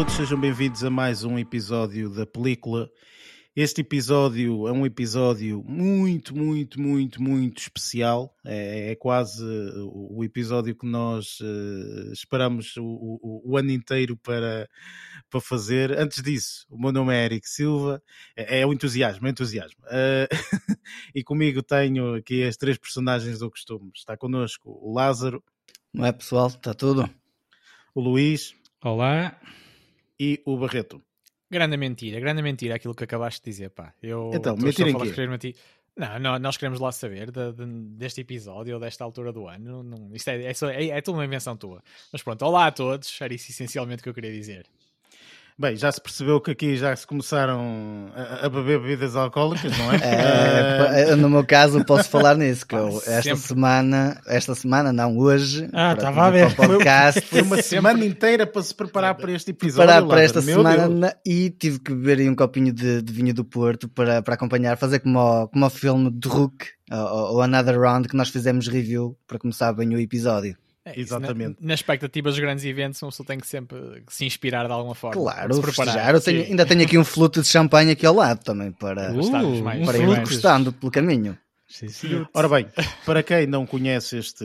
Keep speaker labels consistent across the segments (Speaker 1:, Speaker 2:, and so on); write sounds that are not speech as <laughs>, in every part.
Speaker 1: todos, sejam bem-vindos a mais um episódio da película. Este episódio é um episódio muito, muito, muito, muito especial. É, é quase o episódio que nós uh, esperamos o, o, o, ano inteiro para, para fazer. Antes disso, o meu nome é Eric Silva. É, é o entusiasmo, é entusiasmo. Uh, <laughs> e comigo tenho aqui as três personagens do costume. Está connosco o Lázaro.
Speaker 2: Não é pessoal? Está tudo?
Speaker 1: O Luís.
Speaker 3: Olá
Speaker 1: e o Barreto.
Speaker 3: Grande mentira, grande mentira aquilo que acabaste de dizer, pá. Eu
Speaker 1: então, mentira em quê?
Speaker 3: Não, não, nós queremos lá saber de, de, deste episódio ou desta altura do ano. Não, isto é, é, é, é tudo uma invenção tua. Mas pronto, olá a todos. Era isso essencialmente que eu queria dizer.
Speaker 1: Bem, já se percebeu que aqui já se começaram a, a beber bebidas alcoólicas, não é? <laughs>
Speaker 2: é? no meu caso, posso falar nisso. Que eu, esta Sempre. semana, esta semana, não, hoje,
Speaker 1: ah, estava a ver.
Speaker 2: podcast.
Speaker 1: Foi uma semana inteira para se preparar para este episódio. Preparar
Speaker 2: para esta semana Deus. e tive que beber um copinho de, de, vinho do Porto para, para acompanhar, fazer como o, como o filme de Rook, ou, ou Another Round, que nós fizemos review para começar bem o episódio.
Speaker 3: É Exatamente. Na, na, expectativa dos grandes eventos, uma pessoa tem que sempre se inspirar de alguma forma.
Speaker 2: Claro, se preparar. Eu tenho, ainda tenho aqui um fluto de champanhe aqui ao lado também para, uh, para ir gostando pelo caminho.
Speaker 1: Sim, sim. Ora bem, para quem não conhece este,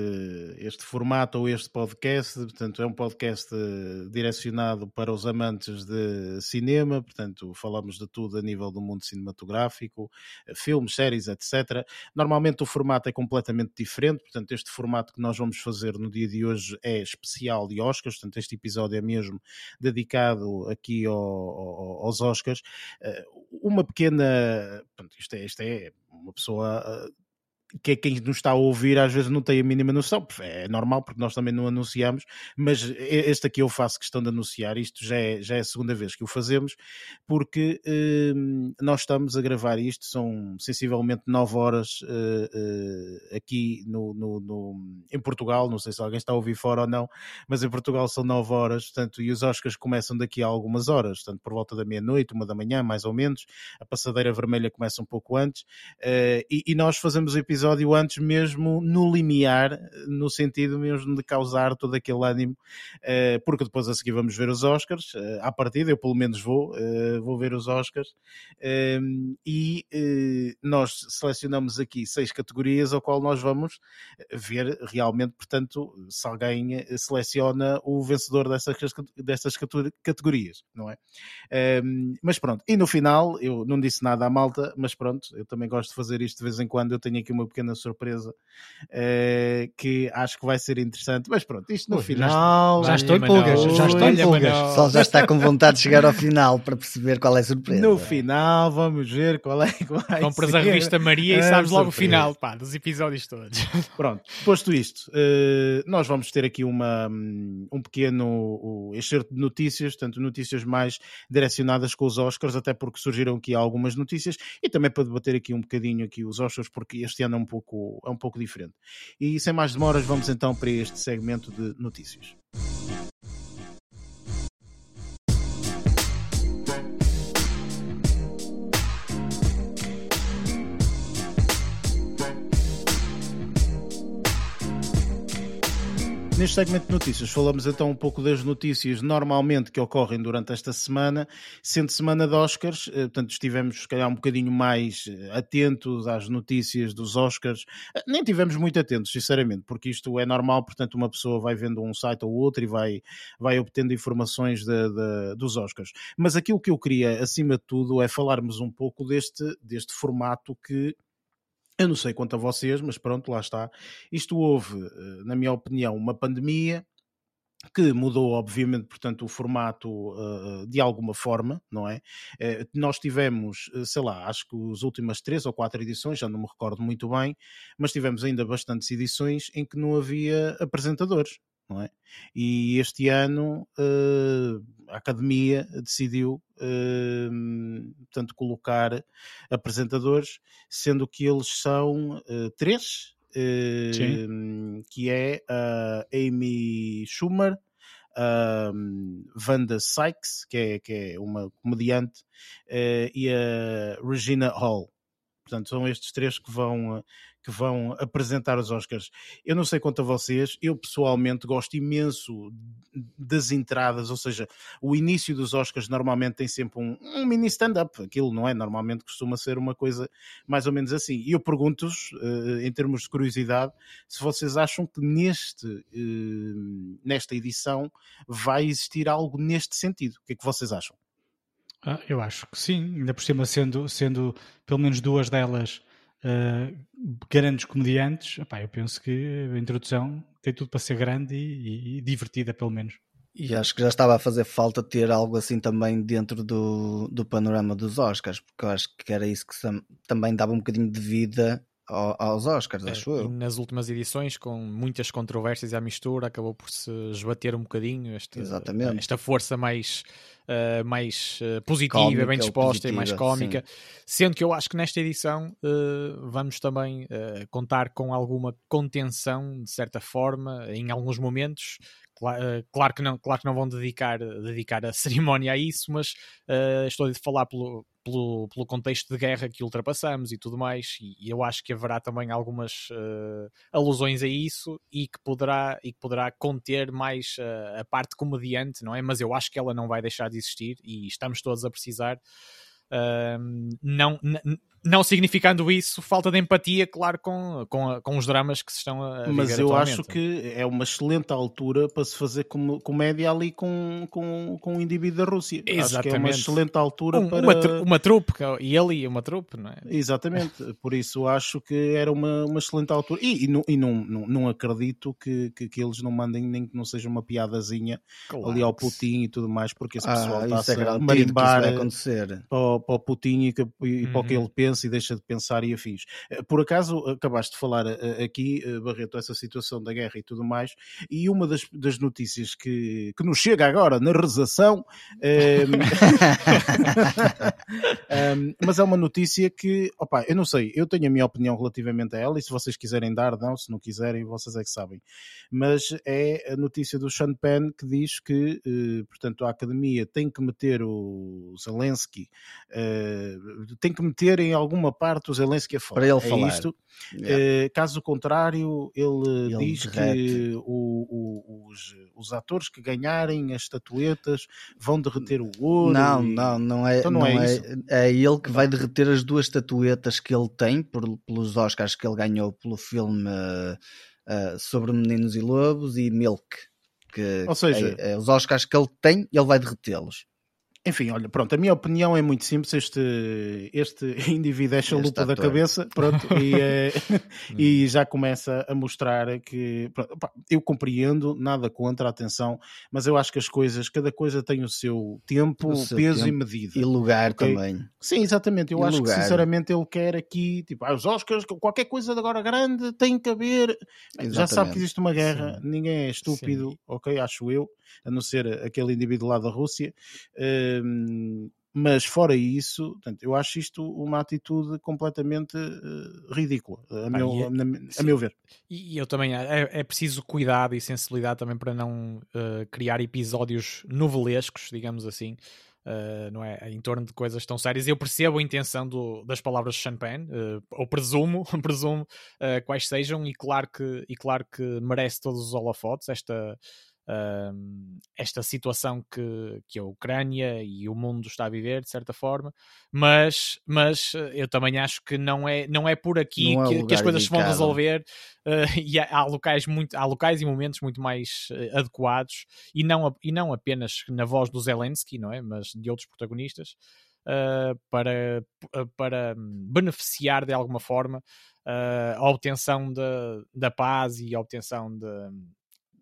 Speaker 1: este formato ou este podcast, portanto, é um podcast eh, direcionado para os amantes de cinema, portanto, falamos de tudo a nível do mundo cinematográfico, eh, filmes, séries, etc. Normalmente o formato é completamente diferente, portanto, este formato que nós vamos fazer no dia de hoje é especial de Oscars, portanto, este episódio é mesmo dedicado aqui ao, ao, aos Oscars. Eh, uma pequena. Portanto, isto é, isto é uma pessoa que é quem nos está a ouvir às vezes não tem a mínima noção, é normal porque nós também não anunciamos, mas este aqui eu faço questão de anunciar, isto já é, já é a segunda vez que o fazemos, porque hum, nós estamos a gravar isto, são sensivelmente 9 horas uh, uh, aqui no, no, no, em Portugal, não sei se alguém está a ouvir fora ou não, mas em Portugal são 9 horas, portanto, e os Oscars começam daqui a algumas horas, portanto, por volta da meia-noite, uma da manhã, mais ou menos, a passadeira vermelha começa um pouco antes, uh, e, e nós fazemos o episódio episódio antes mesmo no limiar, no sentido mesmo de causar todo aquele ânimo, eh, porque depois a seguir vamos ver os Oscars, eh, à partida, eu pelo menos vou, eh, vou ver os Oscars, e nós selecionamos aqui seis categorias ao qual nós vamos ver realmente, portanto, se alguém seleciona o vencedor dessas, dessas categorias, não é? Ehm, mas pronto, e no final, eu não disse nada à malta, mas pronto, eu também gosto de fazer isto de vez em quando, eu tenho aqui pequena surpresa uh, que acho que vai ser interessante. Mas pronto, isto no Ui, final.
Speaker 3: Já, estou em pulgas, já estou em pulgas.
Speaker 2: Só já está com vontade de chegar ao final para perceber qual é a surpresa.
Speaker 1: No final, vamos ver qual é que vai
Speaker 3: Compras ser. a revista Maria e sabes logo o final pá, dos episódios todos. <laughs>
Speaker 1: Pronto, posto isto, uh, nós vamos ter aqui uma, um pequeno excerto de notícias, tanto notícias mais direcionadas com os Oscars, até porque surgiram aqui algumas notícias e também para debater aqui um bocadinho aqui os Oscars, porque este ano é um pouco, é um pouco diferente. E sem mais demoras, vamos então para este segmento de notícias. Neste segmento de notícias, falamos então um pouco das notícias normalmente que ocorrem durante esta semana, sendo semana de Oscars, eh, portanto estivemos se calhar um bocadinho mais eh, atentos às notícias dos Oscars, eh, nem tivemos muito atentos, sinceramente, porque isto é normal, portanto uma pessoa vai vendo um site ou outro e vai, vai obtendo informações de, de, dos Oscars. Mas aquilo que eu queria, acima de tudo, é falarmos um pouco deste, deste formato que eu não sei quanto a vocês, mas pronto, lá está. Isto houve, eh, na minha opinião, uma pandemia que mudou, obviamente, portanto, o formato uh, de alguma forma, não é? Uh, nós tivemos, sei lá, acho que as últimas três ou quatro edições, já não me recordo muito bem, mas tivemos ainda bastantes edições em que não havia apresentadores, não é? E este ano uh, a Academia decidiu, uh, portanto, colocar apresentadores, sendo que eles são uh, três, que é a Amy Schumer, a Wanda Sykes, que é, que é uma comediante, e a Regina Hall. Portanto, são estes três que vão, que vão apresentar os Oscars. Eu não sei quanto a vocês, eu pessoalmente gosto imenso das entradas, ou seja, o início dos Oscars normalmente tem sempre um, um mini stand-up, aquilo não é? Normalmente costuma ser uma coisa mais ou menos assim. E eu pergunto-vos, uh, em termos de curiosidade, se vocês acham que neste, uh, nesta edição vai existir algo neste sentido. O que é que vocês acham?
Speaker 4: Ah, eu acho que sim, ainda por cima sendo, sendo pelo menos duas delas uh, grandes comediantes, eu penso que a introdução tem tudo para ser grande e, e, e, divertida, pelo menos.
Speaker 2: E acho que já estava a fazer falta ter algo assim também dentro do, do panorama dos Oscars, porque eu acho que era isso que também dava um bocadinho de vida aos Oscars, é, acho eu.
Speaker 3: nas últimas edições, com muitas controvérsias à mistura, acabou por se esbater um bocadinho este, esta força mais, uh, mais uh, positiva, bem disposta positiva, e mais cómica. Sim. Sendo que eu acho que nesta edição uh, vamos também contar com alguma contenção, de certa forma, em alguns momentos, Claro, que não, claro que não vão dedicar, dedicar a <laughs> cerimónia a isso, mas uh, estou a falar pelo, pelo, pelo contexto de guerra que ultrapassamos e tudo mais, e, e eu acho que haverá também algumas uh, alusões a isso e que poderá, e que poderá conter mais uh, a parte comediante, não é? Mas eu acho que ela não vai deixar de existir e estamos todos a precisar. Uh, não, não significando isso falta de empatia, claro, com, com, com os dramas que se estão a
Speaker 1: Mas eu acho que é uma excelente altura para se fazer com, comédia ali com, com, com o indivíduo da Rússia. Exatamente. Acho que é uma excelente altura um, para...
Speaker 3: Uma, uma trupe, e ele e uma trupe, não é?
Speaker 1: Exatamente, <laughs> por isso acho que era uma, uma excelente altura. E, e, não, e não, não, não acredito que, que, que, eles não mandem nem que não seja uma piadazinha claro. ali ao Putin e tudo mais, porque esse pessoal ah, está é a marimbar para, para o Putin e, que, e uhum. para o que uhum. ele pensa pensa e deixa de pensar e afins. Eh, por acaso, acabaste de falar eh, aqui, eh, Barreto, essa situação da guerra e tudo mais, e uma das, das notícias que, que nos chega agora na rezação, é... um, <laughs> mas é uma notícia que, opa, eu não sei, eu tenho a minha opinião relativamente a ela, e se vocês quiserem dar, dão, se não quiserem, vocês é que sabem. Mas é a notícia do Sean Penn que diz que, portanto, a academia tem que meter o Zelensky, tem que meter em alguma parte o Zelensky é fora.
Speaker 2: Para ele
Speaker 1: é
Speaker 2: falar.
Speaker 1: Isto. Yeah. Uh, caso contrário, ele, ele diz derrete. que o, o, os, os atores que ganharem as estatuetas vão derreter o ouro.
Speaker 2: Não, e... não, não é. Então não, não é, é, é, ele que vai derreter as duas estatuetas que ele tem por, pelos Oscars que ele ganhou pelo filme uh, uh, sobre Meninos e Lobos e Milk. Que Ou seja, é, é, os Oscars que ele tem, ele vai derretê-los.
Speaker 1: Enfim, olha, pronto, a minha opinião é muito simples. Este, este <laughs> indivíduo é chalupa da cabeça, pronto, e, é, <laughs> <laughs> e já começa a mostrar que pronto, eu compreendo, nada contra, atenção, mas eu acho que as coisas, cada coisa tem o seu tempo, o seu peso tempo e medida.
Speaker 2: E lugar okay? também.
Speaker 1: Sim, exatamente. Eu e acho lugar. que sinceramente ele quer aqui, tipo, ah, os Oscars, qualquer coisa de agora grande tem que haver. Exatamente. Já sabe que existe uma guerra, Sim. ninguém é estúpido, Sim. ok? Acho eu, a não ser aquele indivíduo lá da Rússia. Uh, mas fora isso, portanto, eu acho isto uma atitude completamente uh, ridícula, a, meu, é, a, a meu ver.
Speaker 3: E eu também, é, é, preciso cuidado e sensibilidade também para não uh, criar episódios novelescos, digamos assim, Uh, não é? Em torno de coisas tão sérias. Eu percebo a intenção do, das palavras de Champagne, uh, ou presumo, <laughs> presumo quais sejam, e claro, que, e claro que merece todos os holofotes esta, esta situação que, que a Ucrânia e o mundo está a viver, de certa forma, mas, mas eh, eu também acho que não é, não é por aqui é que, que, as coisas se vão resolver uh, <laughs> e há, há, locais muito, há locais e momentos muito mais uh, adequados e não, e não apenas na voz do Zelensky, não é? mas de outros protagonistas. Uh, para, para beneficiar de alguma forma a obtenção de, da paz e a obtenção de,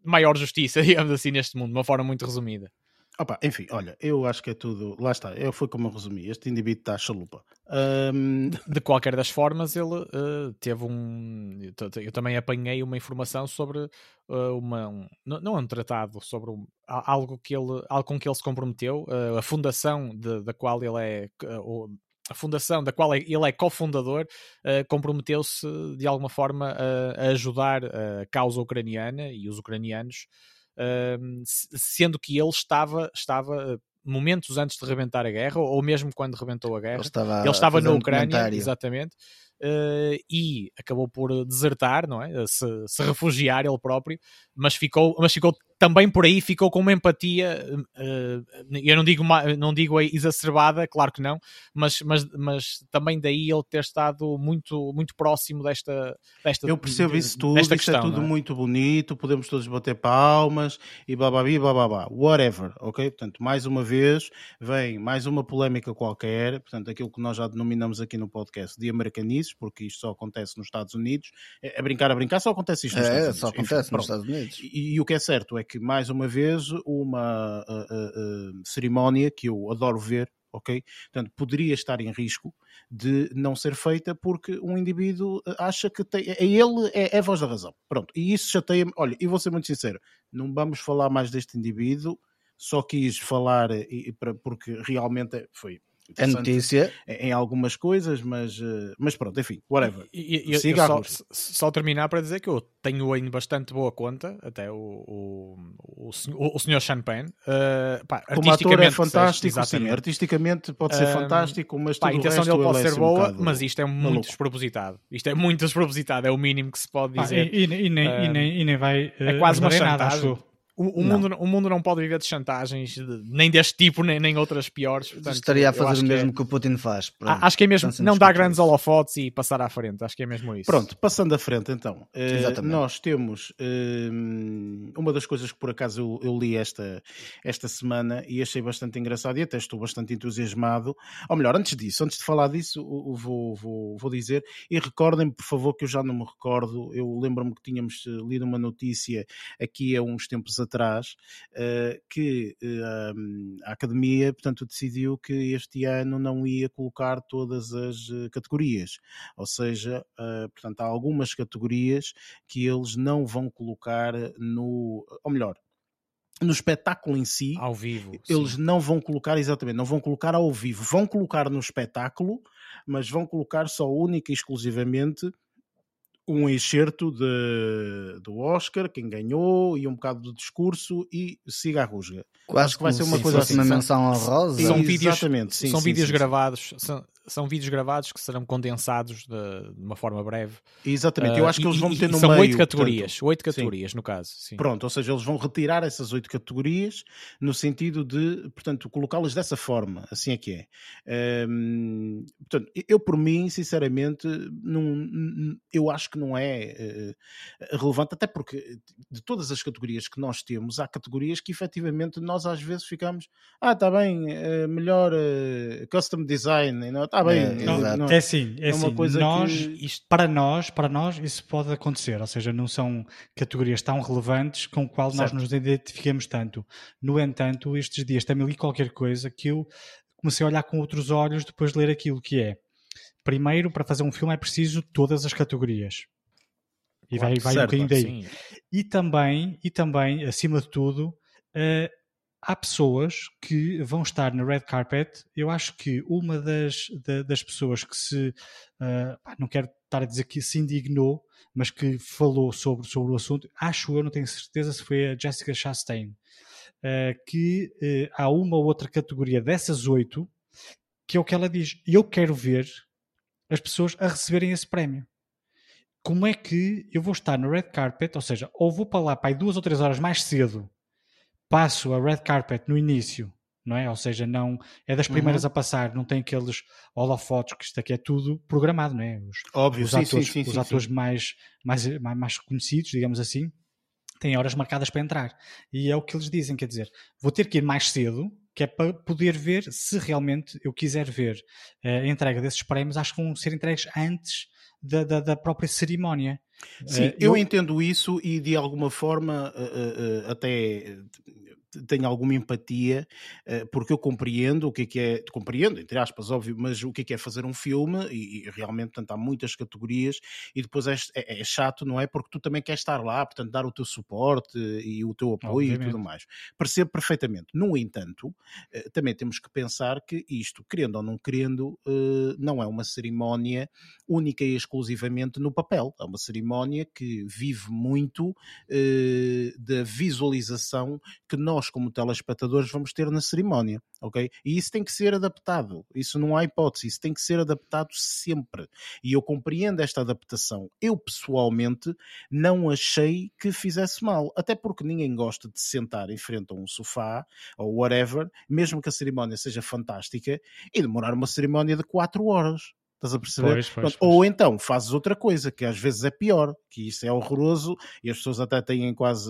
Speaker 3: maior justiça, <laughs> digamos assim, neste mundo, de uma forma muito resumida.
Speaker 1: Opa, enfim, olha, eu acho que é tudo. Lá está, eu foi como eu resumi. Este indivíduo está chalupa. Um...
Speaker 3: De qualquer das formas, ele uh, teve um. Eu também apanhei uma informação sobre uh, uma. Um, não é um tratado, sobre um, algo, que ele, algo com que ele se comprometeu, uh, a fundação de, da qual ele é a fundação da qual é, ele é cofundador uh, comprometeu-se de alguma forma a, a, ajudar a causa ucraniana e os ucranianos, uh, sendo que ele estava, estava momentos antes de rebentar a guerra, ou mesmo quando rebentou a guerra. Ele estava, Ele estava na Ucrânia, exatamente. Uh, e acabou por desertar, não é? Se, se, refugiar ele próprio, mas ficou, mas ficou também por aí ficou com uma empatia, uh, eu não digo, não digo exacerbada, claro que não, mas, mas, mas também daí ele ter estado muito, muito próximo desta, desta
Speaker 1: Eu percebo isso tudo, isto é questão, é tudo é? muito bonito, podemos todos bater palmas e blá blá blá blá blá, whatever, ok? Portanto, mais uma vez, vem mais uma polémica qualquer, portanto, aquilo que nós já denominamos aqui no podcast de americanices, porque isto só acontece nos Estados Unidos, é, é brincar a brincar, só acontece isto nos é, Estados Unidos.
Speaker 2: só acontece Enfim, nos Estados Unidos.
Speaker 1: E, e, o que é certo é que mais uma vez, uma uh, uh, uh, cerimónia que eu adoro ver, ok? Portanto, poderia estar em risco de não ser feita porque um indivíduo acha que tem, é ele é, é a voz da razão. Pronto, e isso chateia-me. Olha, e vou ser muito sincero, não vamos falar mais deste indivíduo, só quis falar e, para, porque realmente foi
Speaker 2: é notícia
Speaker 1: em algumas coisas, mas, eh, mas pronto, enfim, whatever.
Speaker 3: E, e, Siga só, só, terminar para dizer que eu tenho em bastante boa conta, até o, o, o, o, o senhor Champagne. Uh, pá,
Speaker 1: Como ator é fantástico, sim, artisticamente pode ser uh, fantástico, mas pá, a intenção dele pode ser boa, um
Speaker 3: mas isto é muito maluco. despropositado. Isto é muito despropositado, é o mínimo que se pode dizer.
Speaker 4: e, e, nem, uh, e, nem, e nem vai.
Speaker 3: é quase uma chantagem. Nada, o, o mundo, o mundo não pode viver de chantagens, de, nem deste tipo, nem, nem outras piores.
Speaker 2: Portanto, Estaria a fazer o mesmo que, é, que, o Putin faz.
Speaker 3: Pronto, acho que é mesmo não dar grandes holofotes e passar à frente. Acho que é mesmo isso.
Speaker 1: Pronto, passando à frente então. Uh, nós temos uh, uma das coisas que por acaso eu, eu, li esta, esta semana e achei bastante engraçado e até estou bastante entusiasmado. Ou melhor, antes disso, antes de falar disso, vou, vou, vou dizer e recordem-me, por favor, que eu já não me recordo. Eu lembro-me que tínhamos eh, lido uma notícia aqui há uns tempos atrás, uh, que uh, a Academia, portanto, decidiu que este ano não ia colocar todas as eh, categorias. Ou seja, portanto, há algumas categorias que eles não vão colocar no. Ou melhor, no espetáculo em si,
Speaker 3: ao vivo,
Speaker 1: eles sim. não vão colocar exatamente, não vão colocar ao vivo, vão colocar no espetáculo, mas vão colocar só única e exclusivamente um excerto de, do Oscar, quem ganhou, e um bocado do discurso e siga a rusga.
Speaker 2: Quase Acho que vai ser uma coisa assim. Uma menção honrosa.
Speaker 3: São vídeos, sim, são sim, vídeos sim, gravados, são, são vídeos gravados que serão condensados de, de uma forma breve.
Speaker 1: Exatamente, eu acho que eles vão meter no
Speaker 3: são
Speaker 1: meio.
Speaker 3: São oito categorias, oito categorias sim. no caso. Sim.
Speaker 1: Pronto, ou seja, eles vão retirar essas oito categorias no sentido de, portanto, colocá-las dessa forma, assim é que é. Hum, portanto, eu por mim, sinceramente, não, eu acho que não é uh, relevante, até porque de todas as categorias que nós temos, há categorias que efetivamente nós às vezes ficamos, ah, está bem, uh, melhor uh, custom design, não, Está bem. É,
Speaker 4: não, não, é assim, é, é assim. nós, que... isto, para nós, para nós, isso pode acontecer. Ou seja, não são categorias tão relevantes com o qual certo. nós nos identificamos tanto. No entanto, estes dias também li qualquer coisa que eu comecei a olhar com outros olhos depois de ler aquilo que é. Primeiro, para fazer um filme é preciso todas as categorias. E claro, vai, vai certo, um bocadinho daí. Sim. E também, e também, acima de tudo, uh, há pessoas que vão estar na red carpet. Eu acho que uma das, da, das pessoas que se, uh, não quero estar a dizer que se indignou, mas que falou sobre, sobre o assunto, acho eu, não tenho certeza se foi a Jessica Chastain, uh, que uh, há uma ou outra categoria dessas oito que é o que ela diz. Eu quero ver as pessoas a receberem esse prémio. Como é que eu vou estar no red carpet, ou seja, ou vou para lá para aí duas ou três horas mais cedo passo a red carpet no início, não é? Ou seja, não é das primeiras uhum. a passar, não tem aqueles holofotos, que isto aqui é tudo programado, não é? Os,
Speaker 1: Óbvio,
Speaker 4: os
Speaker 1: sim,
Speaker 4: atores,
Speaker 1: sim, sim,
Speaker 4: os atores Mais, mais, mais, reconhecidos, digamos assim, têm horas marcadas para entrar. E é o que eles dizem, quer dizer, vou ter que ir mais cedo, que é para poder ver se realmente eu quiser ver eh, a entrega desses prémios, acho que vão ser entregues antes da, da, da própria cerimónia.
Speaker 1: Sim, uh, eu... eu... entendo isso e de alguma forma uh, uh, até tenho alguma empatia, eh, porque eu compreendo o que é que é, compreendo, entre aspas, óbvio, mas o que é que é fazer um filme, e, e realmente, portanto, há muitas categorias, e depois é, é, é, chato, não é? Porque tu também queres estar lá, portanto, dar o teu suporte e o teu apoio Obviamente. e tudo mais. Percebo perfeitamente. No entanto, eh, também temos que pensar que isto, querendo ou não querendo, eh, não é uma cerimónia única e exclusivamente no papel. É uma cerimónia que vive muito da visualização que nós nós, como telespectadores, vamos ter na cerimónia, ok? E isso tem que ser adaptado, isso não há hipótese, isso tem que ser adaptado sempre. E eu compreendo esta adaptação. Eu, pessoalmente, não achei que fizesse mal, até porque ninguém gosta de sentar em frente a um sofá ou whatever, mesmo que a cerimónia seja fantástica, e demorar uma cerimónia de 4 horas. Estás a perceber? Pois, pois, pois. Ou então fazes outra coisa, que às vezes é pior, que isso é horroroso e as pessoas até têm quase.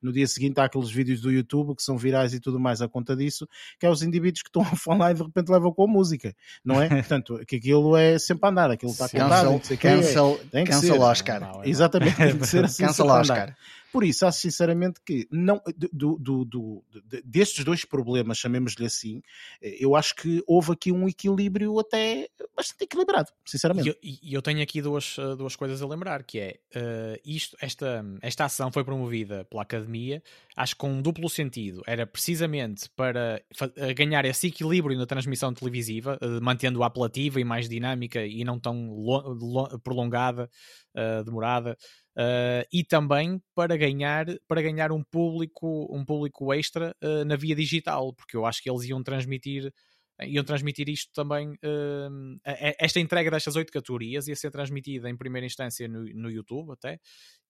Speaker 1: No dia seguinte há aqueles vídeos do YouTube que são virais e tudo mais à conta disso, que é os indivíduos que estão <laughs> a falar e de repente levam com a música, não é? <laughs> Portanto, que aquilo é sempre a andar, aquilo está contado.
Speaker 2: Cancel, cancel, é, cancel Oscar.
Speaker 1: Exatamente, tem que <laughs> ser assim.
Speaker 2: cancel Oscar.
Speaker 1: Por isso, acho sinceramente que não, do, do, do, destes dois problemas, chamemos-lhe assim, eh, eu acho que houve aqui um equilíbrio até bastante equilibrado, sinceramente.
Speaker 3: E eu, eu, tenho aqui duas, eh, duas coisas a lembrar, que é uh, isto, esta, esta ação foi promovida pela Academia, acho que com um duplo sentido. Era precisamente para ganhar esse equilíbrio na transmissão televisiva, uh, mantendo-a apelativa e mais dinâmica e não tão prolongada, uh, demorada. Uh, e também para ganhar para ganhar um público um público extra uh, na via digital porque eu acho que eles iam transmitir iam transmitir isto também uh, esta entrega destas oito categorias ia ser transmitida em primeira instância no, no YouTube até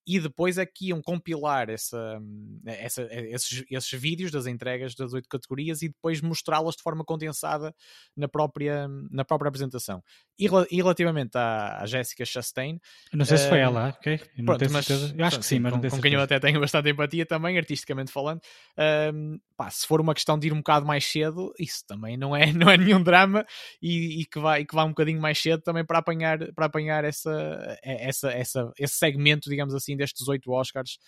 Speaker 3: e depois é que iam compilar essa, essa, esses, esses vídeos das entregas das oito categorias e depois mostrá-las de forma condensada na própria, na própria apresentação. E, e relativamente à, à Jessica Chastain.
Speaker 4: não sei uh, se foi ela, ok? Eu, pronto, mas, eu acho que sim, mas
Speaker 3: com,
Speaker 4: não
Speaker 3: com quem eu até tenho bastante empatia também, artisticamente falando. Uh, pá, se for uma questão de ir um bocado mais cedo, isso também não é, <laughs> não é nenhum drama e, e, que vai, e que vá um bocadinho mais cedo também para apanhar, para apanhar essa, essa, essa, esse segmento, digamos assim destes oito Oscars.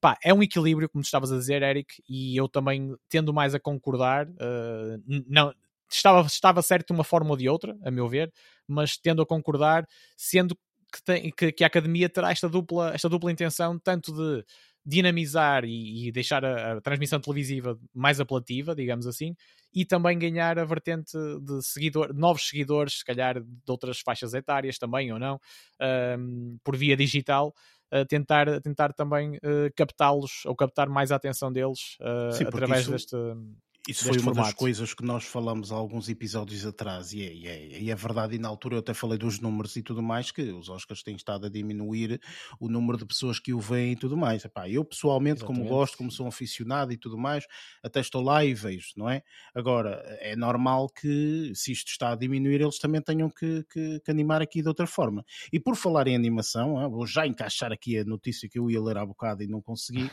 Speaker 3: Pá, é um equilíbrio, como estavas a dizer, Eric, e eu também tendo mais a concordar. Uh, não, estava, estava certo de uma forma ou de outra, a meu ver, mas tendo a concordar, sendo que, tem, que, que a academia terá esta dupla, esta dupla intenção, tanto de dinamizar e, e deixar a, a, transmissão televisiva mais apelativa, digamos assim, e também ganhar a vertente de seguidor, novos seguidores, se calhar de outras faixas etárias também ou não, por via digital a tentar, tentar também uh, captá-los ou captar mais a atenção deles uh, Sim, através isso... deste
Speaker 1: isso foi uma formato. das coisas que nós falamos há alguns episódios atrás, e é, e, é, e é, verdade, e na altura eu até falei dos números e tudo mais, que os Oscars têm estado a diminuir o número de pessoas que o veem e tudo mais. Epá, eu pessoalmente, Exatamente. como gosto, como sou aficionado e tudo mais, até estou lá e vejo, não é? Agora, é normal que, se isto está a diminuir, eles também tenham que, que, que animar aqui de outra forma. E por falar em animação, ah, vou já encaixar aqui a notícia que eu ia ler há bocado e não consegui,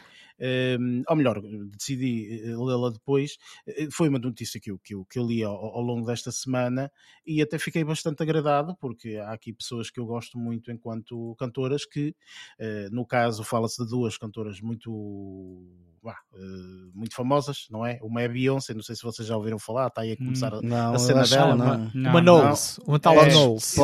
Speaker 1: um, ou melhor, decidi eh, lê-la depois eh, foi uma notícia que eu, que eu, que eu li ao, ao, longo desta semana e até fiquei bastante agradado, porque há aqui pessoas que eu gosto muito enquanto cantoras, que eh, no caso fala-se de duas cantoras muito. Eh, muito famosas, não é? Uma é Beyoncé, não sei se vocês já ouviram falar, está aí a começar hum, não, a cena dela.
Speaker 3: Não. Uma Knowles, uma tal é, Knowles.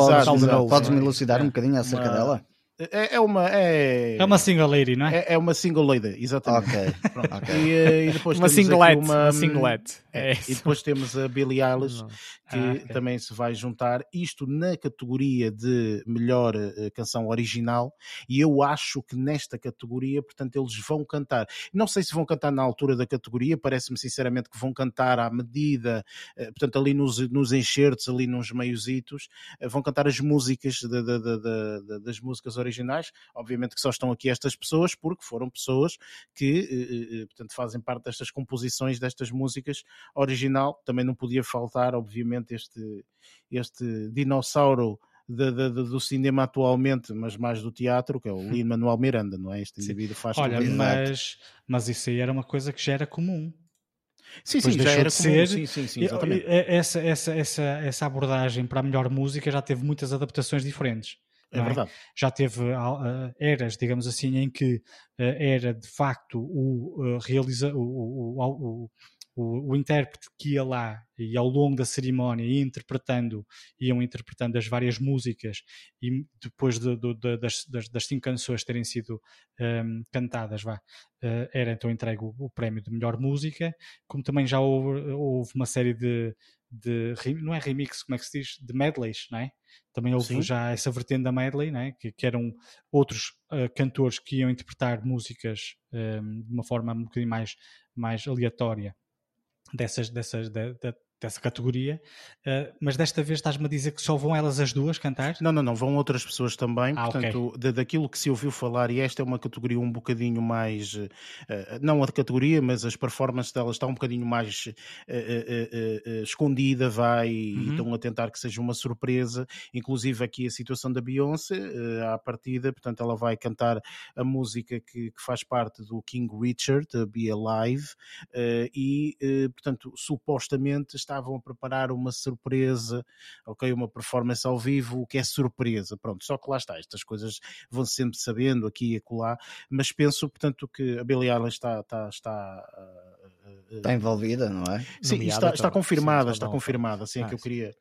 Speaker 2: Podes-me elucidar um bocadinho acerca uma, dela?
Speaker 1: É, é, uma. É,
Speaker 4: é uma single lady, não é?
Speaker 1: É, é uma single lady, exatamente.
Speaker 2: Ok. okay.
Speaker 1: E, eh, e, depois
Speaker 3: uma singlet. Uma, uma singlet.
Speaker 1: É, e depois temos a Billie Eilish, que ah, okay. também se vai juntar. Isto na categoria de melhor uh, canção original. E eu acho que nesta categoria, portanto, eles vão cantar. Não sei se vão cantar na altura da categoria, parece-me sinceramente que vão cantar à medida, uh, portanto, ali nos, nos enxertos, ali nos meiositos, uh, vão cantar as músicas de, de, de, das músicas originais originais. Obviamente que só estão aqui estas pessoas porque foram pessoas que, eh, eh, eh, portanto, fazem parte destas composições, destas músicas original. Também não podia faltar, obviamente, este, este dinossauro de, de, de, do cinema atualmente, mas mais do teatro, que é o Lin Manuel Miranda, não é? Este indivíduo faz
Speaker 4: Olha, mas, mas isso aí era uma coisa que já era comum.
Speaker 1: Sim, sim, já era ser. Sim, sim, sim, exatamente.
Speaker 4: Essa, essa, essa, essa abordagem para a melhor música já teve muitas adaptações diferentes.
Speaker 1: É, é verdade.
Speaker 4: Já teve uh, eras, digamos assim, em que uh, era de facto o, uh, realiza, o, o, o, o, intérprete que ia lá e ao longo da cerimónia ia interpretando, iam interpretando as várias músicas e depois de, de, de, das, das, cinco canções terem sido um, cantadas, vá, era então entregue o, o, prémio de melhor música, como também já houve, houve uma série de, de não é remix, como é que se diz? De medleys, não é? Também houve Sim. já essa vertente da medley, não é? que, que eram outros uh, cantores que iam interpretar músicas um, de uma forma um bocadinho mais, mais aleatória dessas, dessas, de, de, dessa categoria, uh, mas desta vez estás-me a dizer que só vão elas as duas cantar?
Speaker 1: Não, não, não, vão outras pessoas também, ah, portanto, okay. de, daquilo que se ouviu falar, e esta é uma categoria um bocadinho mais, uh, não a categoria, mas as performances delas está um bocadinho mais uh, escondida, vai, uhum. e estão a tentar que seja uma surpresa, inclusive aqui a situação da Beyoncé, à partida, portanto ela vai cantar a música que, que faz parte do King Richard, Be Alive, e, portanto, supostamente está estavam a preparar uma surpresa, ok, uma performance ao vivo, o que é surpresa, pronto, só que lá está, estas coisas vão -se sempre sabendo aqui e acolá, mas penso, portanto, que a Billie Eilish está, está, está
Speaker 2: Está envolvida, não é?
Speaker 1: Sim, está, está, confirmada, está, está confirmada, assim é que eu queria,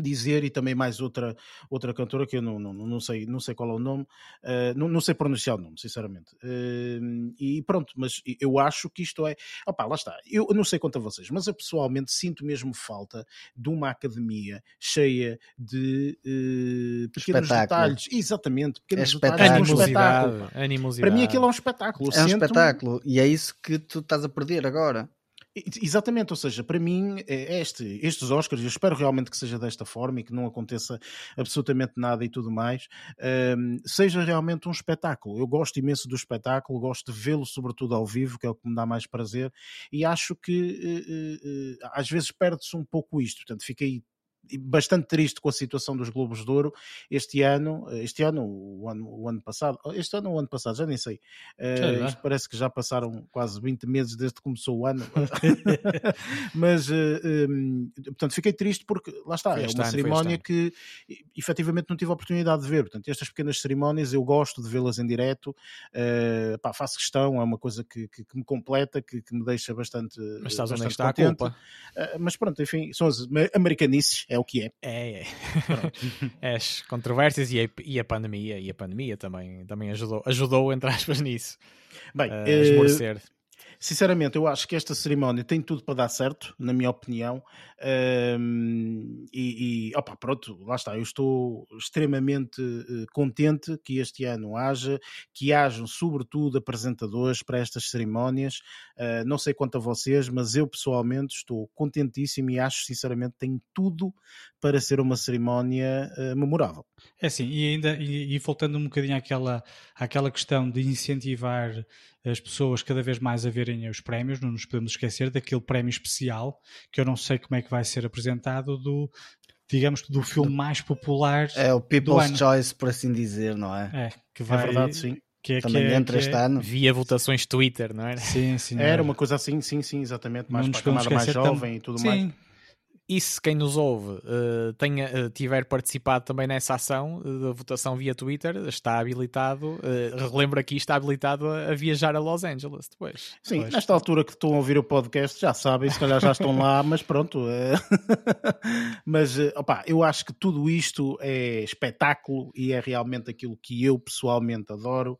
Speaker 1: dizer e também mais outra outra cantora que eu não, não, não sei não sei qual é o nome uh, não, não sei pronunciar o nome sinceramente. Uh, e pronto mas eu acho que isto é opá, lá está eu não sei quanto a vocês mas eu pessoalmente sinto mesmo falta de uma academia cheia de uh, pequenos espetáculo. detalhes. Exatamente pequenos
Speaker 2: é detalhes.
Speaker 3: animosidade, um animosidade.
Speaker 1: para mim aquilo é um espetáculo
Speaker 2: é um espetáculo e é isso que tu estás a perder agora
Speaker 1: Exatamente, ou seja, para mim, é este, estes Oscars, eu espero realmente que seja desta forma e que não aconteça absolutamente nada e tudo mais, um, seja realmente um espetáculo. Eu gosto imenso do espetáculo, gosto de vê-lo, sobretudo ao vivo, que é o que me dá mais prazer, e acho que uh, uh, às vezes perde-se um pouco isto. Portanto, fiquei bastante triste com a situação dos Globos de Ouro este ano, este ano, o ano, o ano passado, este ano ou o ano passado, já nem sei. Uh, parece que já passaram quase 20 meses desde que começou o ano. <laughs> <laughs> Mas, uh, eh, um, portanto, fiquei triste porque, lá está, foi é uma ano, cerimónia que efetivamente não tive a oportunidade de ver. Portanto, estas pequenas cerimónias eu gosto de vê-las em direto, uh, pá, faço questão, é uma coisa que, que, que me completa, que, que, me deixa bastante.
Speaker 3: Mas estás
Speaker 1: bastante
Speaker 3: onde está contente. a culpa.
Speaker 1: mas pronto, enfim, são as americanices, é o que é.
Speaker 3: É, é. <laughs> As controvérsias e a, e a pandemia, e a pandemia também, também ajudou, ajudou, entre aspas, nisso.
Speaker 1: Bem, a esmorecer. Uh Sinceramente, eu acho que esta cerimónia tem tudo para dar certo, na minha opinião. E, e opa, pronto, lá está. Eu estou extremamente uh, contente que este ano haja, que hajam, sobretudo, apresentadores para estas cerimónias. Uh, não sei quanto a vocês, mas eu pessoalmente estou contentíssimo e acho, sinceramente, tem tudo para ser uma cerimónia uh, memorável.
Speaker 4: É assim, e ainda e, e voltando um bocadinho àquela, àquela questão de incentivar as pessoas cada vez mais a verem os prémios, não nos podemos esquecer daquele prémio especial, que eu não sei como é que vai ser apresentado, do, digamos do filme mais popular.
Speaker 2: É o People's Choice, por assim dizer, não é?
Speaker 4: É, que vai. É verdade, sim.
Speaker 2: Que é, Também que é, entra este é, ano.
Speaker 3: Via votações Twitter, não era?
Speaker 4: Sim, sim.
Speaker 1: Era, era uma coisa assim, sim, sim, exatamente. Mais para a camada mais jovem e tudo
Speaker 3: sim.
Speaker 1: mais.
Speaker 3: E se quem nos ouve uh, tenha, uh, tiver participado também nessa ação uh, da votação via Twitter, está habilitado, relembro aqui, está habilitado a, a, viajar a Los Angeles depois.
Speaker 1: Sim,
Speaker 3: depois.
Speaker 1: nesta altura que estão a ouvir o podcast já sabem, se calhar já estão lá, mas pronto. <laughs> mas opa, eu acho que tudo isto é espetáculo e é realmente aquilo que eu pessoalmente adoro.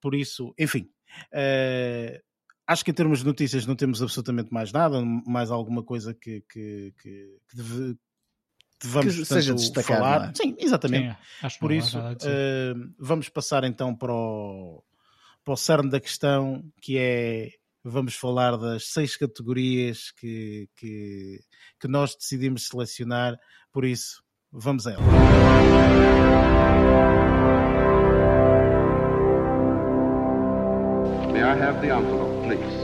Speaker 1: Por isso, enfim. Uh, acho que em termos de notícias não temos absolutamente mais nada, mais alguma coisa que, que, que, que deve, devamos que seja destacado, falar. É? Sim, exatamente. Sim, Por isso, uh, vamos passar então para o, para o cerne da questão, que é vamos falar das seis categorias que, que, que nós decidimos selecionar. Por isso, vamos a ela. I have the envelope? please.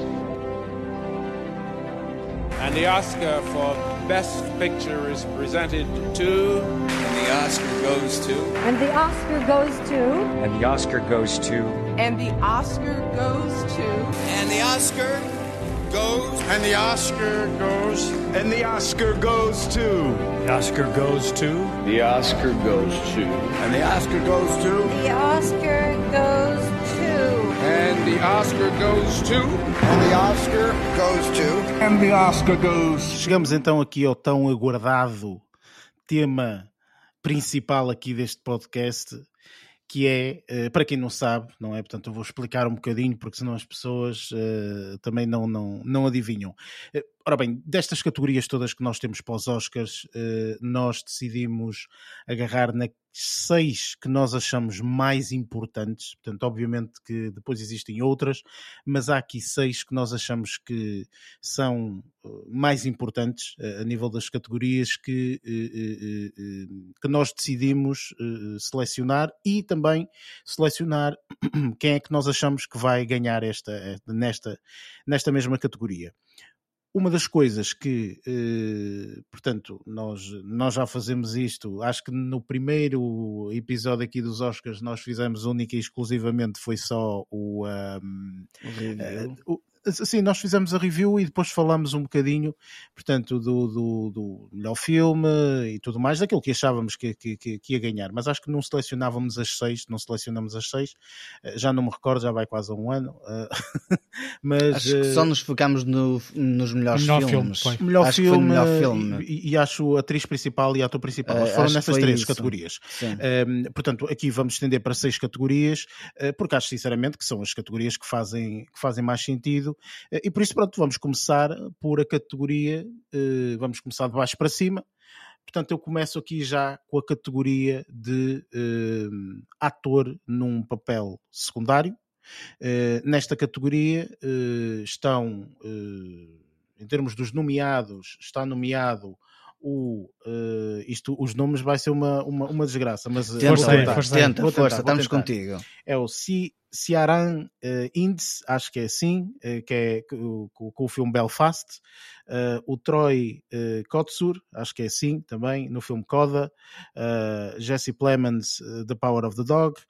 Speaker 5: And the Oscar for Best Picture is presented to.
Speaker 6: And the Oscar goes to.
Speaker 7: And the Oscar goes to.
Speaker 8: And the Oscar goes to.
Speaker 9: And the Oscar goes to.
Speaker 6: And the Oscar goes.
Speaker 10: And the Oscar goes.
Speaker 11: And the Oscar goes to.
Speaker 12: The Oscar goes to.
Speaker 13: The Oscar goes to.
Speaker 14: And the Oscar goes to.
Speaker 15: The Oscar goes to.
Speaker 16: And the Oscar goes to.
Speaker 17: And the Oscar goes to.
Speaker 18: And the Oscar goes.
Speaker 1: Chegamos então aqui ao tão aguardado tema principal aqui deste podcast que é, uh, para quem não sabe, não é? Portanto, eu vou explicar um bocadinho, porque senão as pessoas uh, também não, não, não adivinham. Ora bem, destas categorias todas que nós temos para os Oscars, uh, nós decidimos agarrar na seis que nós achamos mais importantes. Portanto, obviamente que depois existem outras, mas há aqui seis que nós achamos que são mais importantes a nível das categorias que, que nós decidimos selecionar e também selecionar <clears throat> quem é que nós achamos que vai ganhar esta, nesta, nesta mesma categoria. Uma das coisas que, eh, portanto, nós, nós já fazemos isto, acho que no primeiro episódio aqui dos Oscars nós fizemos única e exclusivamente foi só o, um, o, uh, Sim, nós fizemos a review e depois falamos um bocadinho, portanto, do, do, do melhor filme e tudo mais, daquilo que achávamos que, que, que, ia ganhar. Mas acho que não selecionávamos as seis, não selecionamos as seis, eh, já não me recordo, já vai quase a um ano. Eh, <laughs>
Speaker 2: mas acho que só eh, nos focámos no, nos melhores melhor filmes.
Speaker 1: Filme, melhor acho filme, melhor filme. E, e, acho a atriz principal e a ator principal. Uh, foram nessas três isso. categorias. Uh, portanto, aqui vamos estender para seis categorias, porque acho sinceramente que são as categorias que fazem, que fazem mais sentido e por isso, pronto, vamos começar por a categoria, eh, vamos começar de baixo para cima. Portanto, eu começo aqui já com a categoria de uh, ator num papel secundário. Uh, nesta categoria uh, estão, em termos dos nomeados, está nomeado o, uh, isto, os nomes vai ser uma, uma, uma desgraça, mas
Speaker 2: tenta, força, tentar, força, tenta, tentar, força, estamos contigo.
Speaker 1: É o C Ciaran uh, Indes, acho que é assim, uh, que é com, com, o filme Belfast, uh, o Troy uh, Kotsur, acho que é assim também, no filme Coda, Jesse Plemons, The Power of the Dog,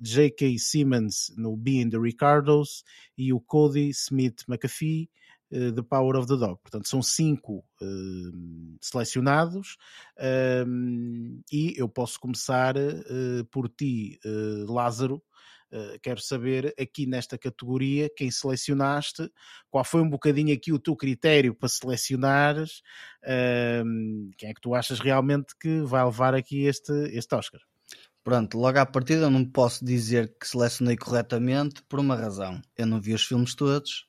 Speaker 1: J.K. Simmons no Being the Ricardos e o Cody Smith McAfee The Power of the Dog. Portanto, são cinco uh, selecionados uh, e eu posso começar uh, por ti, Lázaro. quero saber aqui nesta categoria quem selecionaste, qual foi um bocadinho aqui o teu critério para selecionares, quem é que tu achas realmente que vai levar aqui este, este Oscar?
Speaker 2: Pronto, logo à partida eu não posso dizer que selecionei corretamente por uma razão. Eu não vi os filmes todos,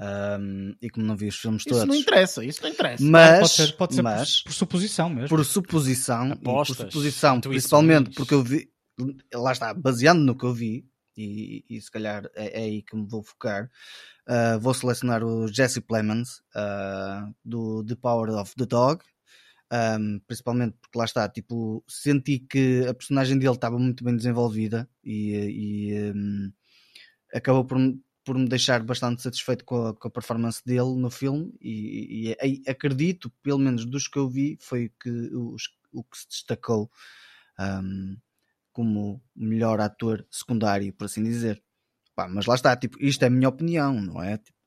Speaker 2: um, e como não vi os filmes todos.
Speaker 1: Isso não interessa, isso não interessa.
Speaker 2: Mas,
Speaker 4: pode ser, pode ser
Speaker 2: mas,
Speaker 4: por, por, suposição mesmo.
Speaker 2: Por suposição, Apostas, por suposição, principalmente porque eu vi, lá está, baseando no que eu vi, e, e se calhar é, é, aí que me vou focar, uh, vou selecionar o Jesse Plemons uh, do The Power of the Dog. Um, principalmente porque lá está, tipo, senti que a personagem dele estava muito bem desenvolvida e, e um, acabou por, por me deixar bastante satisfeito com a, com a performance dele no filme e, e, e, acredito, pelo menos dos que eu vi, foi que os, o que se destacou um, como melhor ator secundário, por assim dizer. Pá, mas lá está, tipo, isto é a minha opinião, não é? Tipo,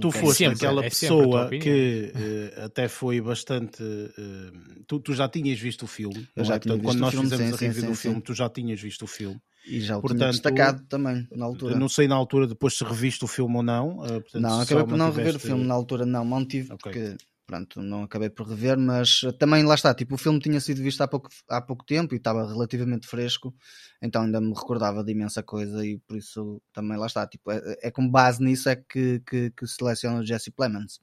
Speaker 1: tu foste sempre, aquela é pessoa que uh, até foi bastante. Uh, tu, tu, já tinhas visto o filme,
Speaker 2: eu já é? Portanto,
Speaker 1: quando nós
Speaker 2: filme,
Speaker 1: fizemos
Speaker 2: sim,
Speaker 1: a review
Speaker 2: sim,
Speaker 1: do
Speaker 2: sim,
Speaker 1: filme, tu já tinhas visto o filme.
Speaker 2: E já o portanto, destacado também, na altura.
Speaker 1: Não sei na altura depois se reviste o filme ou não. Uh, portanto,
Speaker 2: não, acabei por não rever o filme na altura, não, mantive, okay. porque pronto, não acabei por rever, mas também lá está, tipo, o filme tinha sido visto há pouco, há pouco tempo e estava relativamente fresco, então ainda me recordava de imensa coisa e por isso também lá está, tipo, é, é com base nisso é que, que, que seleciona o Jesse Plemons.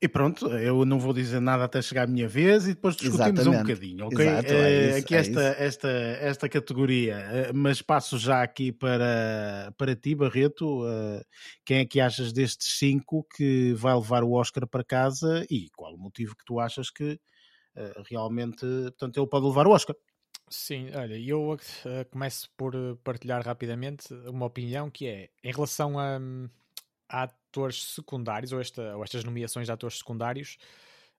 Speaker 1: E pronto, eu não vou dizer nada até chegar a minha vez e depois discutimos Exatamente. um bocadinho, ok?
Speaker 2: Exato, é isso,
Speaker 1: aqui
Speaker 2: é
Speaker 1: esta, esta, esta categoria, eh, mas passo já aqui para, para ti, Barreto. Eh, quem é que achas destes cinco que vai levar o Oscar para casa e qual o motivo que tu achas que eh, realmente portanto, ele pode levar o Oscar?
Speaker 3: Sim, olha, eu uh, começo por partilhar rapidamente uma opinião que é em relação a, a atores secundários, ou, esta, ou estas nomeações de atores secundários,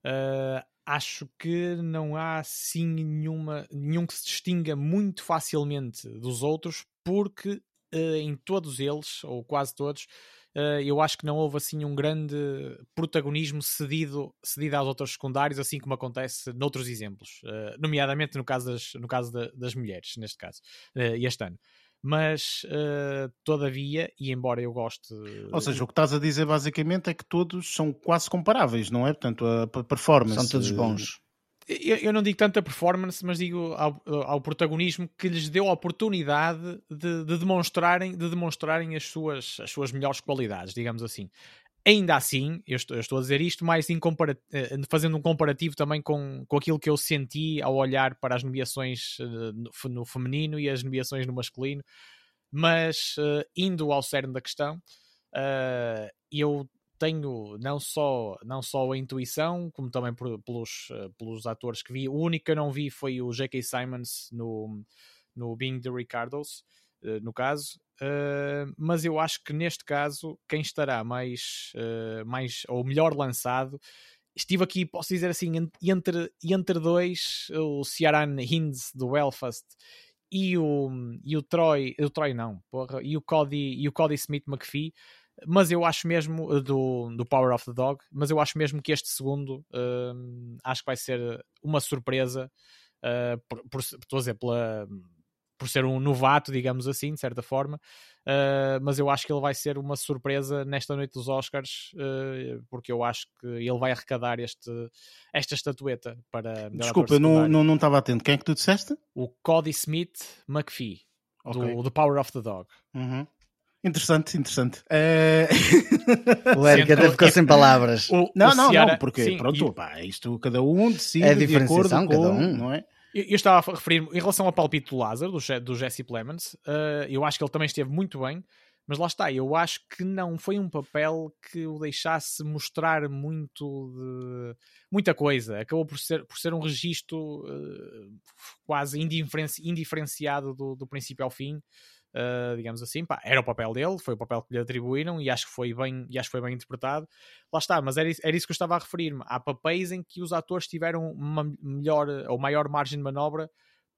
Speaker 3: uh, acho que não há sim nenhuma, nenhum que se distinga muito facilmente dos outros, porque uh, em todos eles, ou quase todos, uh, eu acho que não houve assim um grande protagonismo cedido, cedido aos autores secundários, assim como acontece noutros exemplos, nomeadamente no caso das, no caso da, das mulheres, neste caso, este ano mas uh, todavia, e embora eu goste.
Speaker 1: Ou seja, o que estás a dizer basicamente é que todos são quase comparáveis, não é? Portanto, a performance.
Speaker 2: São todos bons.
Speaker 3: Eu, eu não digo tanto a performance, mas digo ao, ao protagonismo que lhes deu a oportunidade de, de, demonstrarem, de demonstrarem as, suas, as suas melhores qualidades, digamos assim. Ainda assim, eu estou, eu estou, a dizer isto mais fazendo um comparativo também com, com aquilo que eu senti ao olhar para as nomeações no, no feminino e as nomeações no masculino, mas indo ao cerne da questão, eu tenho não só, não só a intuição, como também por, pelos, uh, pelos atores que vi. O único que eu não vi foi o J.K. Simons no, no Being the Ricardos, uh, no caso. Uh, mas eu acho que neste caso, quem estará mais, mais ou melhor lançado, estive aqui, posso dizer assim, entre, entre dois, o Ciaran Hinds do Belfast e o, e o Troy, o Troy não, porra, e o Cody, e o Cody Smith McPhee mas eu acho mesmo eh, do, do Power of the Dog, mas eu acho mesmo que este segundo uh, acho que vai ser uma surpresa uh, por, por, estou a dizer, pela, por ser um novato, digamos assim, de certa forma, uh, mas eu acho que ele vai ser uma surpresa nesta noite dos Oscars, uh, porque eu acho que ele vai arrecadar este, esta estatueta para.
Speaker 1: Desculpa, eu não, não, não estava atento. Quem é que tu disseste?
Speaker 3: O Cody Smith McPhee, okay. do, do Power of the Dog.
Speaker 1: Uhum. Interessante, interessante. É...
Speaker 2: O Eric até ficou sem <laughs> palavras.
Speaker 1: O, não, o não, Ciara... não, porque sim, pronto, e... pá, isto cada um decide é de acordo com, cada um. não é?
Speaker 3: Eu, eu estava a referir-me em relação ao palpite do Lázaro, do, do Jesse Plemons, uh, eu acho que ele também esteve muito bem, mas lá está, eu acho que não foi um papel que o deixasse mostrar muito de muita coisa. Acabou por ser, por ser um registro uh, quase indiferenci, indiferenciado do, do princípio ao fim uh, digamos assim, pá, era o papel dele, foi o papel que lhe atribuíram e acho que foi bem, e acho que foi bem interpretado. Lá está, mas era, era isso que eu estava a referir-me. Há papéis em que os atores tiveram uma melhor ou maior margem de manobra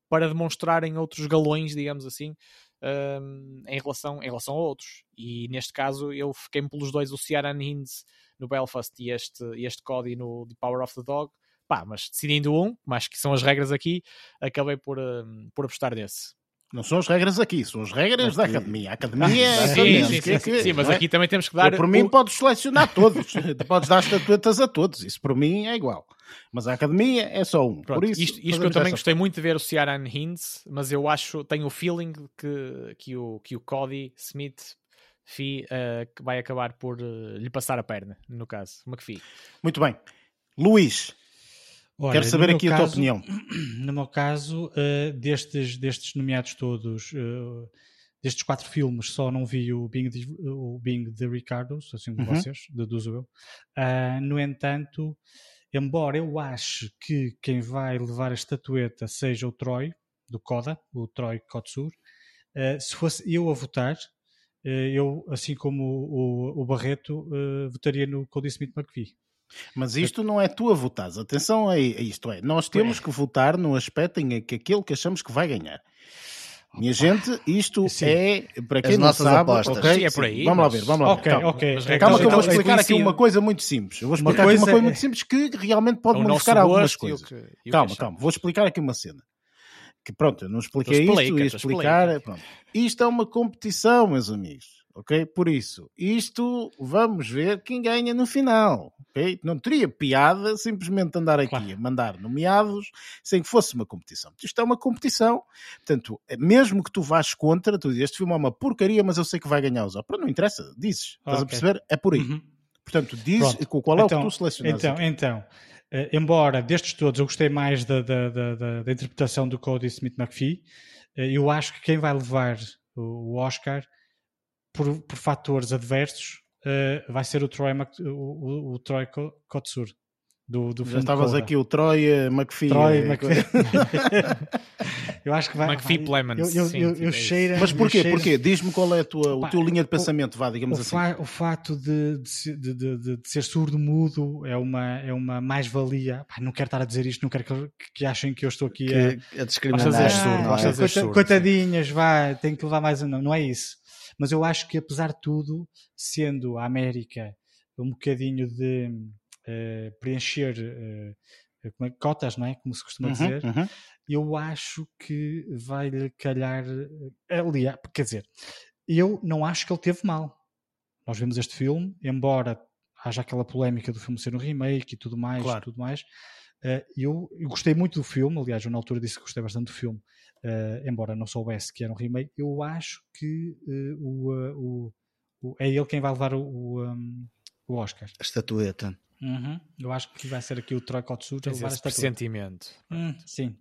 Speaker 3: para demonstrarem outros galões, digamos assim, um, em, relação, em relação a outros. E neste caso eu fiquei pelos dois, o Ciaran Hinds no Belfast e este, este Cody no The Power of the Dog. Pá, mas decidindo um, mas que são as regras aqui, acabei por, um, por apostar nesse.
Speaker 1: Não são as regras aqui, são as regras da academia. A academia é
Speaker 3: sim, sim, sim, sim, sim, mas é? aqui também temos que dar.
Speaker 1: Eu, por mim, podes selecionar todos, <laughs> podes dar estatuetas a todos, isso por mim é igual. Mas a academia é só um. Pronto, por isso,
Speaker 3: isto, isto que eu também gostei muito de ver o Ciaran Hinds, mas eu acho, tenho o feeling que, que, o, que o Cody Smith Fee uh, vai acabar por uh, lhe passar a perna, no caso, McPhee.
Speaker 1: Muito bem. Luís, Olha, Quero saber aqui caso, a tua opinião. <clears throat>
Speaker 4: No meu caso, uh, destes, destes nomeados todos, uh, destes quatro filmes, só não vi o Bing de, o Bing de Ricardo, assim como uhum. vocês, deduzo eu. Uh, no entanto, embora eu ache que quem vai levar a estatueta seja o Troy, do Coda, o Troy Kotsur, se fosse eu a votar, eu, assim como o, o, o Barreto, votaria no Cody Smith McVie.
Speaker 1: Mas isto não é tu a votares. Atenção a isto. É, nós temos é. que votar no aspecto em que aquele que achamos que vai ganhar. Minha gente, isto Sim. é, para quem As não sabe, apostas. okay? Sim, é por aí, vamos mas... lá ver, vamos lá ver. calma, okay. calma então, que eu vou explicar aqui uma coisa muito simples. Eu vou explicar uma coisa, aqui uma coisa é... muito simples que realmente pode modificar algumas coisas. Que, calma, calma, vou explicar aqui uma cena. Que pronto, eu não expliquei explica, isto, ia explicar. Pronto. Isto é uma competição, meus amigos ok? Por isso, isto vamos ver quem ganha no final, ok? Não teria piada simplesmente andar aqui claro. a mandar nomeados sem que fosse uma competição. Isto é uma competição, portanto, mesmo que tu vás contra, tu dizes, este filme é uma porcaria, mas eu sei que vai ganhar os Oscars. Não interessa, dizes, estás okay. a perceber? É por aí. Uhum. Portanto, diz Pronto. qual é então, o que tu selecionas.
Speaker 4: Então, então uh, embora destes todos eu gostei mais da, da, da, da interpretação do Cody Smith McPhee, uh, eu acho que quem vai levar o Oscar por, por fatores adversos, uh, vai ser o Troy, Mac, o, o, o Troy Kotsur. Do, do
Speaker 1: Já estavas aqui o Troy uh, McPhee.
Speaker 4: Troy é, McPhee. <laughs> eu acho que vai.
Speaker 3: McPhee Plemons.
Speaker 4: Eu, eu, eu, eu cheiro,
Speaker 1: Mas porquê? Cheiro... porquê? Diz-me qual é a tua, o teu linha de pensamento, vá, digamos
Speaker 4: o
Speaker 1: assim.
Speaker 4: Fa o fato de, de, de, de, de ser surdo-mudo é uma, é uma mais-valia. Não quero estar a dizer isto, não quero que, que achem que eu estou aqui
Speaker 2: que, a, a discriminar. Ah,
Speaker 4: surdo, coitadinhas, vá, tenho que levar mais. Não, não é isso mas eu acho que apesar de tudo, sendo a América um bocadinho de uh, preencher uh, cotas, não é? Como se costuma uhum, dizer, uhum. eu acho que vai-lhe calhar. Aliás, quer dizer, eu não acho que ele teve mal. Nós vemos este filme, embora haja aquela polémica do filme ser um remake e tudo mais, claro. tudo mais. Uh, eu, eu, gostei muito do filme, aliás, eu na altura disse que gostei bastante do filme, uh, embora não soubesse que era um remake, eu acho que uh, o, o, o, é ele quem vai levar o, um, o Oscar.
Speaker 2: A estatueta.
Speaker 4: Uhum. Eu acho que vai ser aqui o Troy Kotsuchi
Speaker 3: a levar esse sentimento.
Speaker 4: Hum, sim.